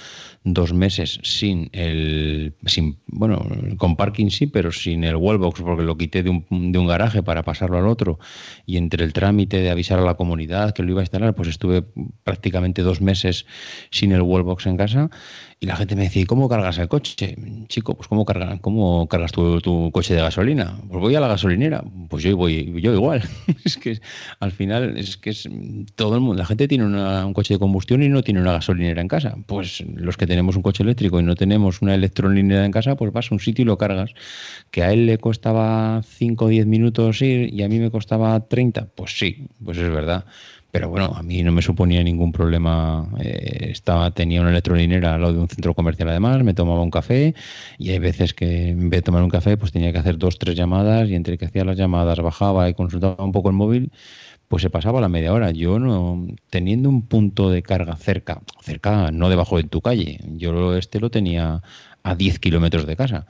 dos meses sin el, sin, bueno, con parking sí, pero sin el wallbox porque lo quité de un, de un garaje para pasarlo al otro y entre el trámite de avisar a la comunidad que lo iba a instalar, pues estuve prácticamente dos meses sin el wallbox en casa y la gente me decía, ¿cómo cargas el coche? Chico, pues ¿cómo, cargas, cómo cargas tu, coche de gasolina? Pues voy a la gasolinera. Pues yo voy, yo igual. es que al final es que es todo el mundo, la gente tiene un coche de combustión y no tiene una gasolinera en casa. Pues los que tenemos un coche eléctrico y no tenemos una electrolinera en casa, pues vas a un sitio y lo cargas. Que a él le costaba 5 o 10 minutos ir y a mí me costaba 30. Pues sí, pues es verdad pero bueno, a mí no me suponía ningún problema. Eh, estaba, tenía una electrolinera al lado de un centro comercial además, me tomaba un café y hay veces que en vez de tomar un café pues tenía que hacer dos, tres llamadas y entre que hacía las llamadas bajaba y consultaba un poco el móvil, pues se pasaba la media hora. Yo no, teniendo un punto de carga cerca, cerca no debajo de tu calle, yo este lo tenía a 10 kilómetros de casa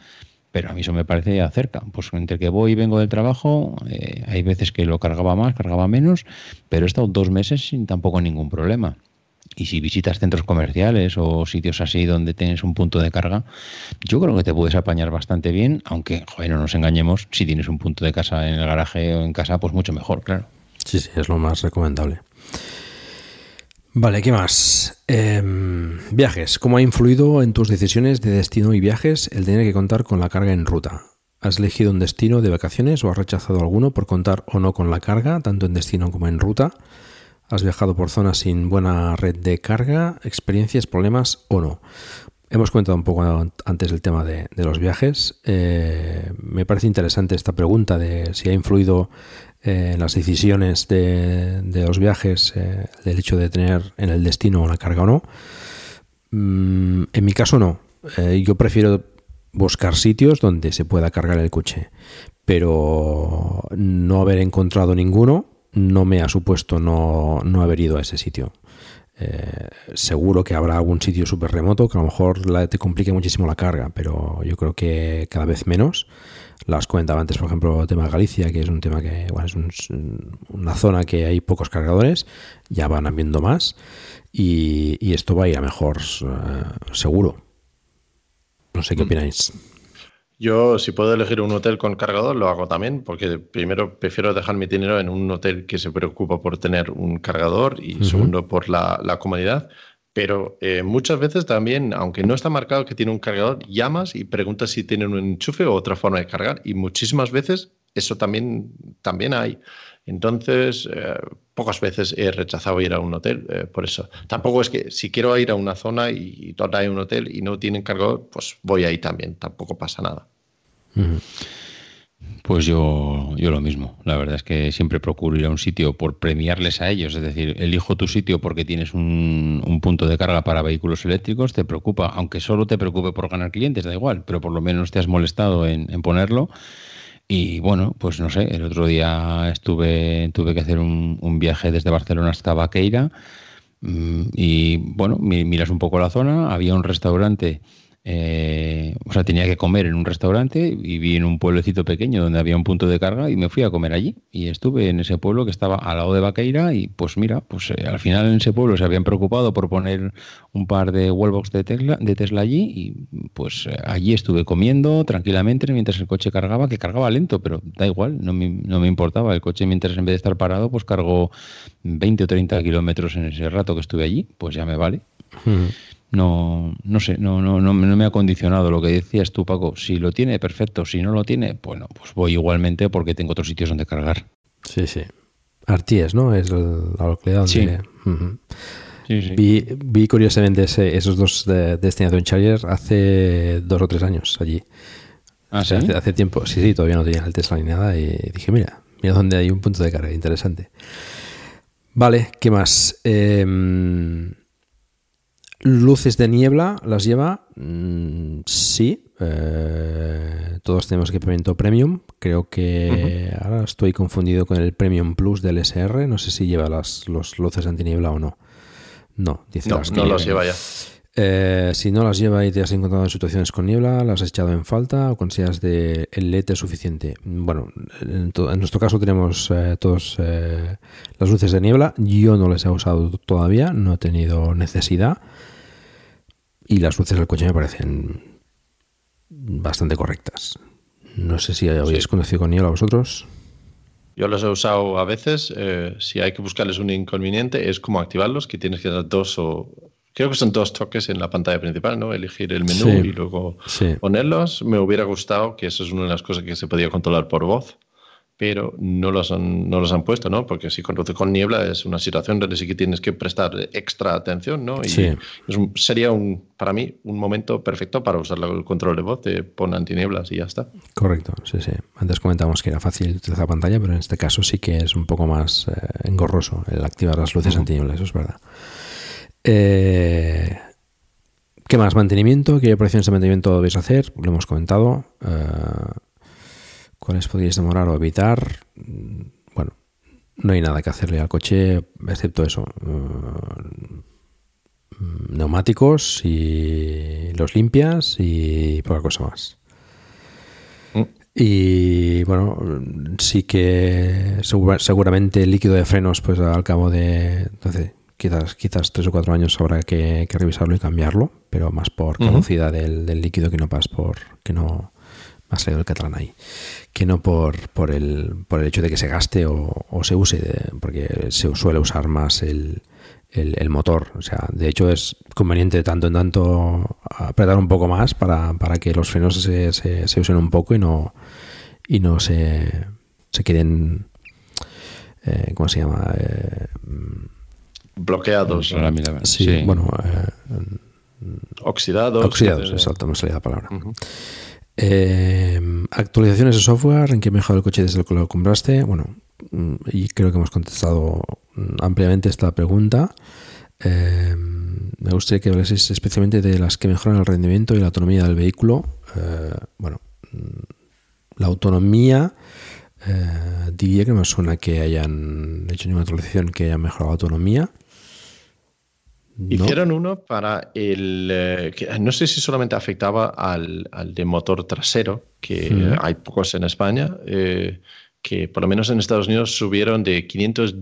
pero a mí eso me parece ya cerca. Pues entre que voy y vengo del trabajo, eh, hay veces que lo cargaba más, cargaba menos, pero he estado dos meses sin tampoco ningún problema. Y si visitas centros comerciales o sitios así donde tienes un punto de carga, yo creo que te puedes apañar bastante bien, aunque, joder, no nos engañemos, si tienes un punto de casa en el garaje o en casa, pues mucho mejor, claro. Sí, sí, es lo más recomendable. Vale, ¿qué más? Em, viajes. ¿Cómo ha influido en tus decisiones de destino y viajes el tener que contar con la carga en ruta? ¿Has elegido un destino de vacaciones o has rechazado alguno por contar o no con la carga, tanto en destino como en ruta? ¿Has viajado por zonas sin buena red de carga? ¿Experiencias, problemas o no? Hemos comentado un poco antes el tema de, los viajes. Eh, me parece interesante esta pregunta de si ha influido eh, las decisiones de, los viajes, eh, del hecho de tener en el destino una carga o no. Mm, en mi caso no. Eh, yo prefiero buscar sitios donde se pueda cargar el coche, pero no haber encontrado ninguno no me ha supuesto no, no haber ido a ese sitio. seguro que habrá algún sitio súper remoto que a lo mejor te complique muchísimo la carga, pero yo creo que cada vez menos. Las comentaba antes, por ejemplo, el tema de Galicia, que es un tema que bueno, es una zona que hay pocos cargadores, ya van habiendo más y, esto va a ir a mejor eh, seguro. No sé qué mm. opináis. Yo, si puedo elegir un hotel con cargador, lo hago también, porque primero prefiero dejar mi dinero en un hotel que se preocupa por tener un cargador y segundo por la, la comodidad. Pero eh, muchas veces también, aunque no está marcado que tiene un cargador, llamas y preguntas si tienen un enchufe o otra forma de cargar. Y muchísimas veces eso también, también hay. Entonces, eh, pocas veces he rechazado ir a un hotel eh, por eso. Tampoco es que si quiero ir a una zona y, y hay un hotel y no tienen cargador, pues voy ahí también. Tampoco pasa nada. Pues yo, yo lo mismo. La verdad es que siempre procuro a un sitio por premiarles a ellos. Es decir, elijo tu sitio porque tienes un, punto de carga para vehículos eléctricos, te preocupa, aunque solo te preocupe por ganar clientes, da igual, pero por lo menos te has molestado en, ponerlo. Y bueno, pues no sé, el otro día estuve, tuve que hacer un, un viaje desde Barcelona hasta Vaqueira. Mm, y bueno, miras un poco la zona, había un restaurante eh, o sea, tenía que comer en un restaurante y vi en un pueblecito pequeño donde había un punto de carga y me fui a comer allí. Y estuve en ese pueblo que estaba al lado de Vaqueira y pues mira, pues eh, al final en ese pueblo se habían preocupado por poner un par de wallbox de Tesla, de Tesla allí y pues eh, allí estuve comiendo tranquilamente mientras el coche cargaba, que cargaba lento, pero da igual, no me, no me importaba. El coche mientras en vez de estar parado pues cargó 20 o 30 kilómetros en ese rato que estuve allí, pues ya me vale no, no sé, no, no, no, me ha condicionado lo que decías tú, Paco. Si lo tiene, perfecto. Si no lo tiene, bueno, pues voy igualmente porque tengo otros sitios donde cargar. Sí, sí. Arties, ¿no? Es la localidad donde... Sí. Vi, vi, curiosamente esos dos de Destination Charger hace dos o tres años allí. ¿Ah, ¿sí? hace, tiempo, sí, sí, todavía no tenía el Tesla ni nada y dije, mira, mira dónde hay un punto de carga, interesante. Vale, ¿qué más? Eh, Luces de niebla las lleva, mm, sí. Eh, todos tenemos equipamiento premium. Creo que ahora estoy confundido con el Premium Plus del SR. No sé si lleva las los luces antiniebla o no. No, dice no, no las lleva ya. Eh, si no las lleva y te has encontrado en situaciones con niebla, las has echado en falta o consideras de el LED es suficiente. Bueno, en, nuestro caso tenemos eh, todos las luces de niebla. Yo no las he usado todavía, no he tenido necesidad. Y las luces del coche me parecen bastante correctas. No sé si habéis conocido con a vosotros. Yo los he usado a veces. Eh, si hay que buscarles un inconveniente, es como activarlos, que tienes que dar dos o. Creo que son dos toques en la pantalla principal, ¿no? Elegir el menú y luego ponerlos. Me hubiera gustado, que eso es una de las cosas que se podía controlar por voz pero no los han, no los han puesto, ¿no? Porque si conduce con niebla es una situación donde sí que tienes que prestar extra atención, ¿no? Y sería un, para mí un momento perfecto para usar el control de voz, de pon antinieblas y ya está. Correcto, sí, sí. Antes comentábamos que era fácil utilizar la pantalla, pero en este caso sí que es un poco más eh, engorroso el activar las luces antinieblas, eso es verdad. Eh, ¿Qué más? Mantenimiento. ¿Qué operaciones de mantenimiento debéis hacer? Lo hemos comentado. Eh, ¿Cuáles podríais demorar o evitar? Bueno, no hay nada que hacerle al coche excepto eso. Mm, neumáticos y los limpias y poca cosa más. Mm. Y bueno, sí que seguramente el líquido de frenos, pues al cabo de entonces, quizás, quizás tres o cuatro años habrá que, revisarlo y cambiarlo, pero más por caducidad del, del, líquido que no pas por que no más leído el catalán ahí, que no por, por, el, por el hecho de que se gaste o, se use, porque se suele usar más el, el, motor. O sea, de hecho es conveniente de tanto en tanto apretar un poco más para, para que los frenos se, se, usen un poco y no, y no se, se queden, eh, ¿cómo se llama? Eh, Bloqueados. Sí, bueno. Eh, oxidados. Oxidados, exacto, me salía la palabra. Eh, actualizaciones de software, en qué mejora el coche desde que lo compraste. Bueno, mm, y creo que hemos contestado mm, ampliamente esta pregunta. Eh, me gustaría que hablaseis especialmente de las que mejoran el rendimiento y la autonomía del vehículo. Eh, bueno, mm, la autonomía diría que no me suena que hayan hecho ninguna actualización que haya mejorado la autonomía. Hicieron uno para el. Eh, no sé si solamente afectaba al, de motor trasero, que hay pocos en España, eh, que por lo menos en Estados Unidos subieron de 500,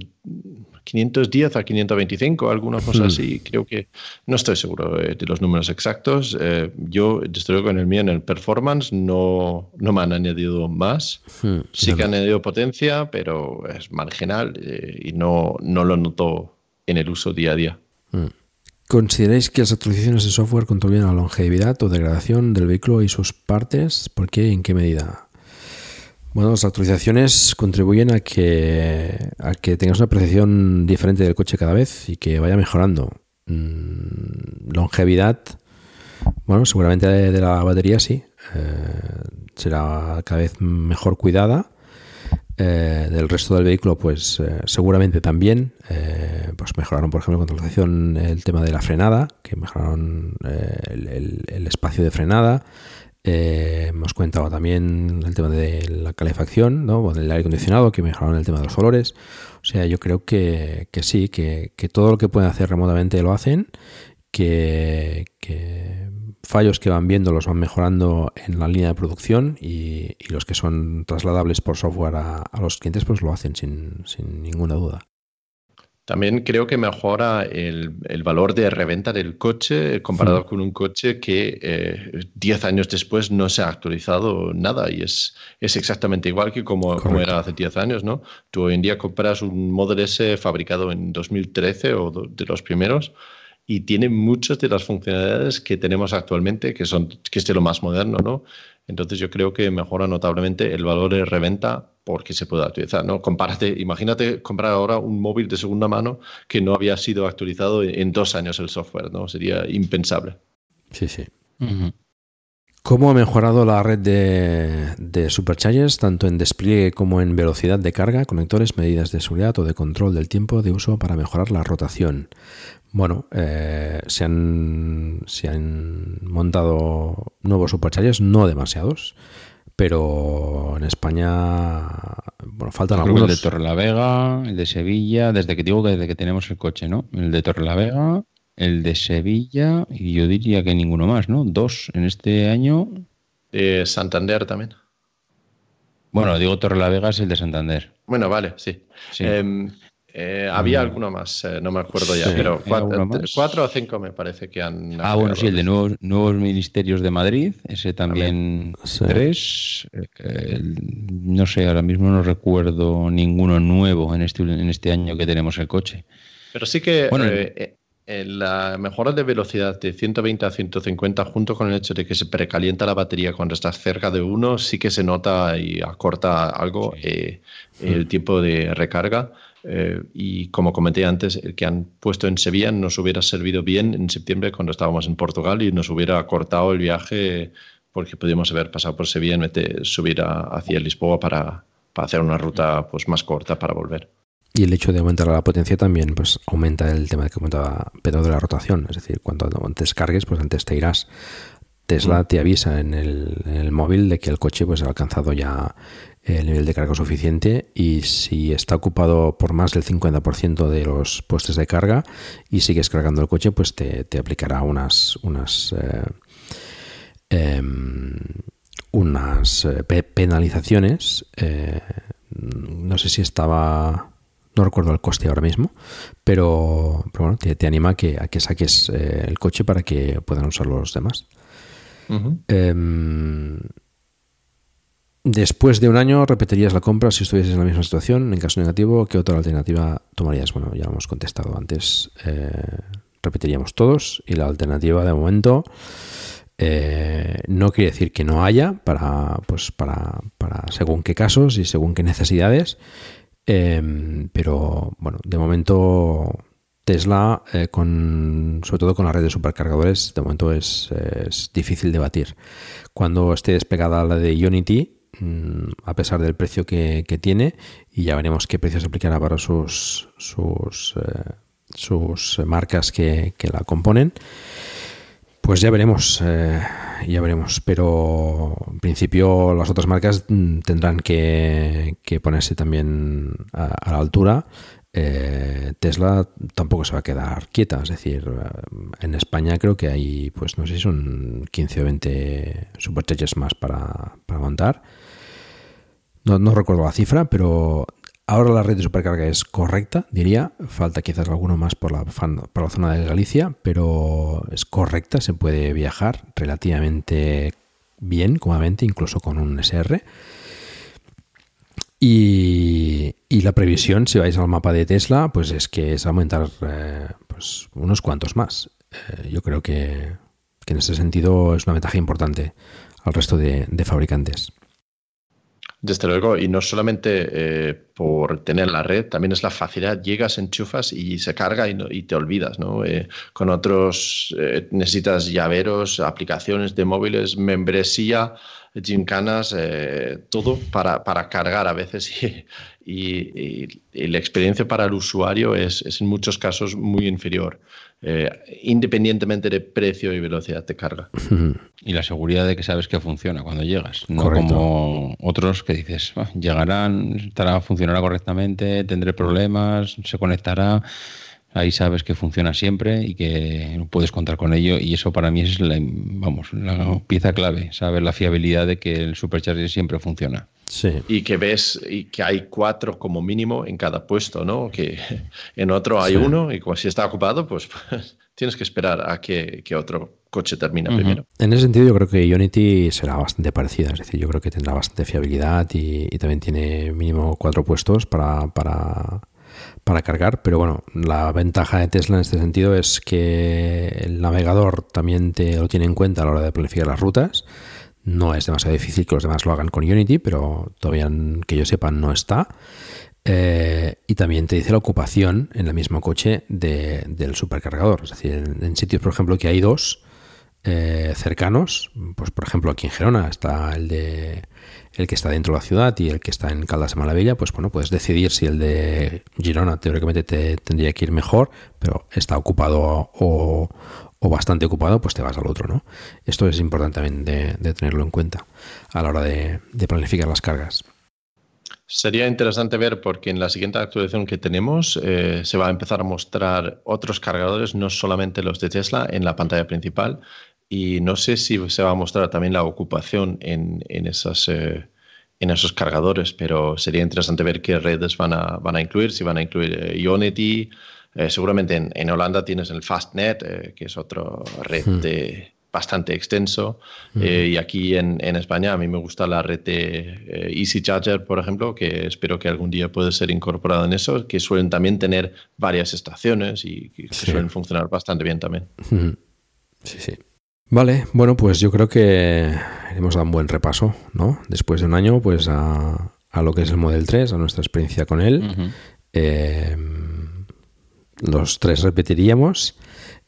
510 a 525, alguna cosa así. Creo que. No estoy seguro eh, de los números exactos. yo, desde luego, en el mío, en el performance, no, no me han añadido más. Sí que han añadido potencia, pero es marginal y no, no lo noto en el uso día a día. ¿Consideráis que las actualizaciones de software contribuyen a la longevidad o degradación del vehículo y sus partes? ¿Por qué y en qué medida? Bueno, las actualizaciones contribuyen a que, a que tengas una percepción diferente del coche cada vez y que vaya mejorando. Mm, longevidad, bueno, seguramente de, la batería sí. Eh, será cada vez mejor cuidada eh, del resto del vehículo, pues eh, seguramente también eh, pues mejoraron, por ejemplo, con actualización el tema de la frenada, que mejoraron el, espacio de frenada. hemos comentado también el tema de la calefacción, ¿no? del aire acondicionado, que mejoraron el tema de los olores. O sea, yo creo que, sí, que, todo lo que pueden hacer remotamente lo hacen, que, fallos que van viendo los van mejorando en la línea de producción y, y los que son trasladables por software a, a, los clientes pues lo hacen sin, sin ninguna duda. También creo que mejora el, el, valor de reventa del coche comparado sí. con un coche que 10 eh, años después no se ha actualizado nada y es, es exactamente igual que como, como era hace 10 años. ¿no? Tú hoy en día compras un Model S fabricado en 2013 o de los primeros y tiene muchas de las funcionalidades que tenemos actualmente, que, son, que es de lo más moderno. ¿no? Entonces yo creo que mejora notablemente el valor de reventa porque se puede actualizar, ¿no? Compárate, imagínate comprar ahora un móvil de segunda mano que no había sido actualizado en dos años el software, ¿no? Sería impensable. Sí, sí. Uh -huh. ¿Cómo ha mejorado la red de, de Superchargers, tanto en despliegue como en velocidad de carga, conectores, medidas de seguridad o de control del tiempo de uso para mejorar la rotación? Bueno, eh, se, han, se han montado nuevos Superchargers, no demasiados, pero en España bueno, faltan Creo algunos. El de Torrelavega, el de Sevilla, desde que digo que desde que tenemos el coche, ¿no? El de Torrelavega, el de Sevilla y yo diría que ninguno más, ¿no? Dos en este año. De Santander también. Bueno, digo Torrelavega es el de Santander. Bueno, vale, sí. sí. Eh, eh, había mm. alguno más, eh, no me acuerdo ya, sí, pero cuatro, cuatro, o cinco me parece que han. Ah, bueno, sí, el de nuevos, nuevos ministerios de Madrid, ese también, sí. tres. Eh, no sé, ahora mismo no recuerdo ninguno nuevo en este, en este año que tenemos el coche. Pero sí que bueno, eh, la mejora de velocidad de 120 a 150, junto con el hecho de que se precalienta la batería cuando estás cerca de uno, sí que se nota y acorta algo sí. el tiempo de recarga. Eh, y como comenté antes, el que han puesto en Sevilla nos hubiera servido bien en septiembre cuando estábamos en Portugal y nos hubiera cortado el viaje porque podíamos haber pasado por Sevilla en vez de subir a, hacia Lisboa para, para, hacer una ruta pues, más corta para volver. Y el hecho de aumentar la potencia también pues aumenta el tema que comentaba Pedro de la rotación. Es decir, cuando antes cargues, pues antes te irás. Tesla te avisa en el, en el móvil de que el coche pues, ha alcanzado ya el nivel de carga suficiente y si está ocupado por más del 50% de los puestos de carga y sigues cargando el coche, pues te, te aplicará unas unas eh, eh, unas penalizaciones. Eh, no sé si estaba no recuerdo el coste ahora mismo, pero, pero bueno, te, te, anima a que, a que saques el coche para que puedan usarlo los demás. Uh -huh. Después de un año repetirías la compra si estuvieses en la misma situación. En caso negativo, ¿qué otra alternativa tomarías? Bueno, ya lo hemos contestado antes. Eh, repetiríamos todos y la alternativa de momento eh, no quiere decir que no haya para, pues para, para según qué casos y según qué necesidades. Eh, pero bueno, de momento Tesla, eh, con, sobre todo con la red de supercargadores, de momento es, es difícil de batir. Cuando esté despegada la de Unity, a pesar del precio que, tiene y ya veremos qué precio se aplicará para sus sus, eh, sus marcas que, que, la componen pues ya veremos eh, ya veremos pero en principio las otras marcas tendrán que, que ponerse también a, la altura eh, Tesla tampoco se va a quedar quieta, es decir, en España creo que hay, pues no sé si son 15 o 20 superchargers más para, para montar. No, no, recuerdo la cifra, pero ahora la red de supercarga es correcta, diría. Falta quizás alguno más por la, zona de Galicia, pero es correcta, se puede viajar relativamente bien, cómodamente, incluso con un SR. Y, la previsión, si vais al mapa de Tesla, pues es que es aumentar eh, pues unos cuantos más. Eh, yo creo que, en ese sentido es una ventaja importante al resto de fabricantes. Desde luego, y no solamente eh, por tener la red, también es la facilidad. Llegas, enchufas y se carga y, te olvidas. ¿no? Eh, con otros eh, necesitas llaveros, aplicaciones de móviles, membresía, gimcanas, todo para, para, cargar a veces. Y, y, y, la experiencia para el usuario es, es en muchos casos muy inferior. Eh, independientemente de precio y velocidad de carga. Y la seguridad de que sabes que funciona cuando llegas, no Correcto. como otros que dices, ah, llegarán, estará, funcionará correctamente, tendré problemas, se conectará. Ahí sabes que funciona siempre y que puedes contar con ello y eso para mí es la, vamos, la pieza clave, saber la fiabilidad de que el Supercharger siempre funciona. Sí. Y que ves y que hay cuatro como mínimo en cada puesto, ¿no? Que en otro hay uno y como si está ocupado, pues, pues tienes que esperar a que, otro coche termine primero. En ese sentido, yo creo que Unity será bastante parecida, es decir, yo creo que tendrá bastante fiabilidad y, también tiene mínimo cuatro puestos para, para, para cargar, pero bueno, la ventaja de Tesla en este sentido es que el navegador también te lo tiene en cuenta a la hora de planificar las rutas. No es demasiado difícil que los demás lo hagan con Unity, pero todavía que yo sepa no está. Eh, y también te dice la ocupación en el mismo coche del supercargador. Es decir, en, sitios, por ejemplo, que hay dos eh, cercanos, pues por ejemplo aquí en Gerona está el de el que está dentro de la ciudad y el que está en Caldas de Malavella, pues bueno, puedes decidir si el de Girona teóricamente te tendría que ir mejor, pero está ocupado o, bastante ocupado, pues te vas al otro, ¿no? Esto es importante también de, tenerlo en cuenta a la hora de planificar las cargas. Sería interesante ver porque en la siguiente actualización que tenemos eh, se va a empezar a mostrar otros cargadores, no solamente los de Tesla, en la pantalla principal. Y no sé si se va a mostrar también la ocupación en, en, esas, eh, en esos cargadores, pero sería interesante ver qué redes van a, van a incluir, si van a incluir eh, Unity. seguramente en, en, Holanda tienes el Fastnet, que es otra red hmm. de bastante extenso. Eh, y aquí en, España a mí me gusta la red de eh, Easy Charger, por ejemplo, que espero que algún día pueda ser incorporado en eso, que suelen también tener varias estaciones y que, suelen funcionar bastante bien también. Sí, sí. Vale, bueno, pues yo creo que hemos dado un buen repaso, ¿no? Después de un año, pues a, lo que es el Model 3, a nuestra experiencia con él. Eh, los tres repetiríamos.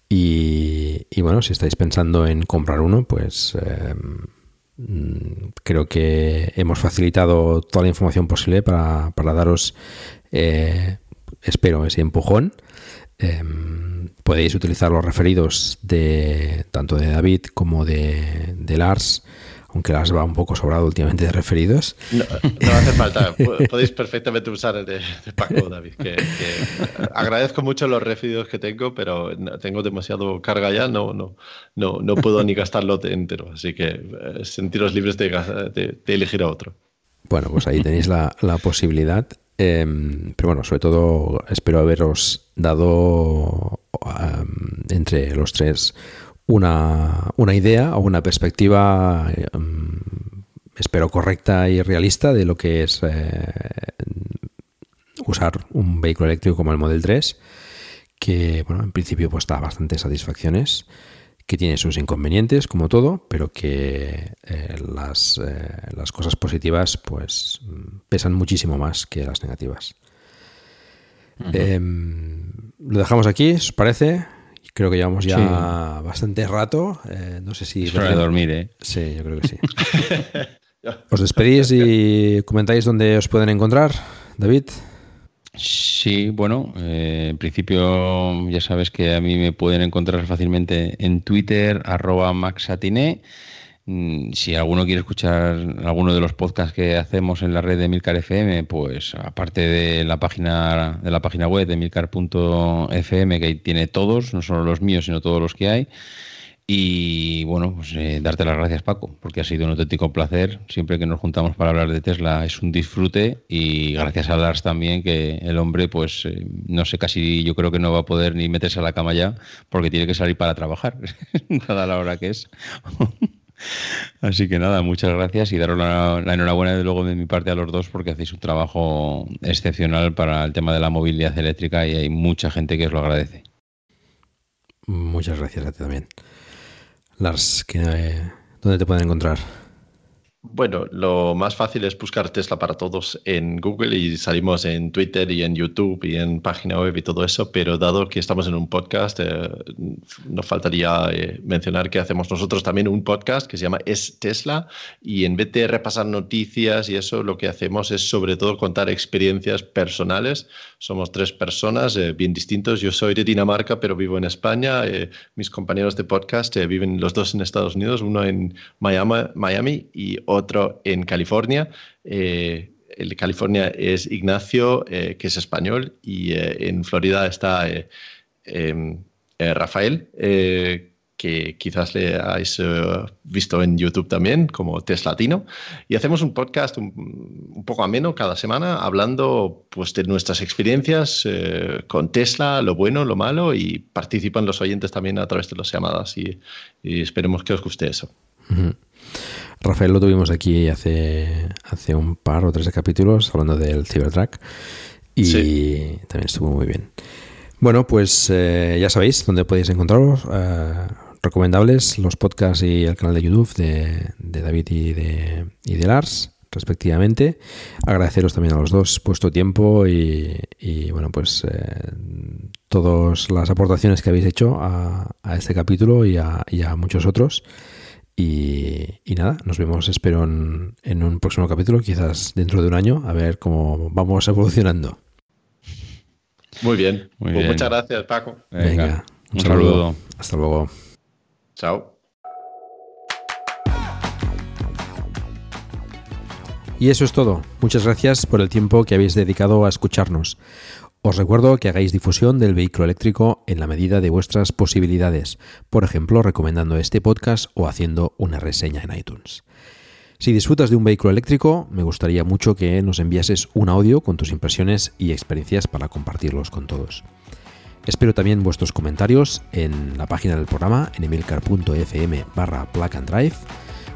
Y, bueno, si estáis pensando en comprar uno, pues em, creo que hemos facilitado toda la información posible para, daros, eh, espero, ese empujón. Em, podéis utilizar los referidos de tanto de David como de, de Lars aunque las va un poco sobrado últimamente de referidos. No, hace falta, podéis perfectamente usar el de, Paco, David. Que, agradezco mucho los referidos que tengo, pero tengo demasiado carga ya, no, no, no, no puedo ni gastarlo entero, así que eh, sentiros libres de, elegir a otro. Bueno, pues ahí tenéis la, posibilidad. Em, pero bueno, sobre todo espero haberos dado entre los tres una, una idea o una perspectiva, em, espero correcta y realista de lo que es eh, usar un vehículo eléctrico como el Model 3, que bueno, en principio pues da bastantes satisfacciones, que tiene sus inconvenientes como todo, pero que eh, las, eh, las, cosas positivas pues pesan muchísimo más que las negativas. Em, lo dejamos aquí, ¿os parece? Creo que llevamos ya bastante rato. Eh, no sé si. Es hora de dormir, ¿eh? Sí, yo creo que sí. ¿Os despedís y comentáis dónde os pueden encontrar, David? Sí, bueno, eh, en principio ya sabes que a mí me pueden encontrar fácilmente en Twitter, arroba maxatiné. Mm, si alguno quiere escuchar alguno de los podcasts que hacemos en la red de Milcar FM, pues aparte de la página de la página web de milcar.fm que tiene todos, no solo los míos, sino todos los que hay. Y bueno, pues eh, darte las gracias Paco, porque ha sido un auténtico placer. Siempre que nos juntamos para hablar de Tesla es un disfrute y gracias a Lars también, que el hombre pues eh, no sé, casi yo creo que no va a poder ni meterse a la cama ya porque tiene que salir para trabajar, dada la hora que es. Así que nada, muchas gracias y daros la, enhorabuena de luego de mi parte a los dos porque hacéis un trabajo excepcional para el tema de la movilidad eléctrica y hay mucha gente que os lo agradece. Muchas gracias a ti también. Lars, ¿dónde te pueden encontrar? Bueno, lo más fácil es buscar Tesla para todos en Google y salimos en Twitter y en YouTube y en página web y todo eso, pero dado que estamos en un podcast, eh, nos faltaría eh, mencionar que hacemos nosotros también un podcast que se llama Es Tesla y en vez de repasar noticias y eso, lo que hacemos es sobre todo contar experiencias personales. Somos tres personas eh, bien distintos. Yo soy de Dinamarca, pero vivo en España. mis compañeros de podcast viven los dos en Estados Unidos, uno en Miami, Miami y otro en California. Eh, el de California es Ignacio, eh, que es español, y eh, en Florida está em, Rafael, que quizás le hayáis visto en YouTube también, como Teslatino. Y hacemos un podcast un, poco ameno cada semana, hablando pues, de nuestras experiencias con Tesla, lo bueno, lo malo, y participan los oyentes también a través de las llamadas. Y, esperemos que os guste eso. Rafael lo tuvimos aquí hace, hace un par o tres de capítulos hablando del Cybertruck y también estuvo muy bien. Bueno, pues eh, ya sabéis dónde podéis encontrarlos. Eh, recomendables los podcasts y el canal de YouTube de, David y de, y de, Lars, respectivamente. Agradeceros también a los dos vuestro tiempo y, bueno, pues eh, todas las aportaciones que habéis hecho a, este capítulo y a, y a muchos otros. Y, nada, nos vemos, espero, en, un próximo capítulo, quizás dentro de un año, a ver cómo vamos evolucionando. Muy bien. Pues muchas gracias, Paco. Venga, un, saludo. Hasta luego. Chao. Y eso es todo. Muchas gracias por el tiempo que habéis dedicado a escucharnos. Os recuerdo que hagáis difusión del vehículo eléctrico en la medida de vuestras posibilidades, por ejemplo recomendando este podcast o haciendo una reseña en iTunes. Si disfrutas de un vehículo eléctrico, me gustaría mucho que nos enviases un audio con tus impresiones y experiencias para compartirlos con todos. Espero también vuestros comentarios en la página del programa en emilcar.fm barra plug and drive,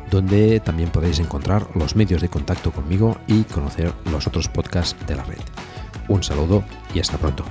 donde también podéis encontrar los medios de contacto conmigo y conocer los otros podcasts de la red. Un saludo y hasta pronto.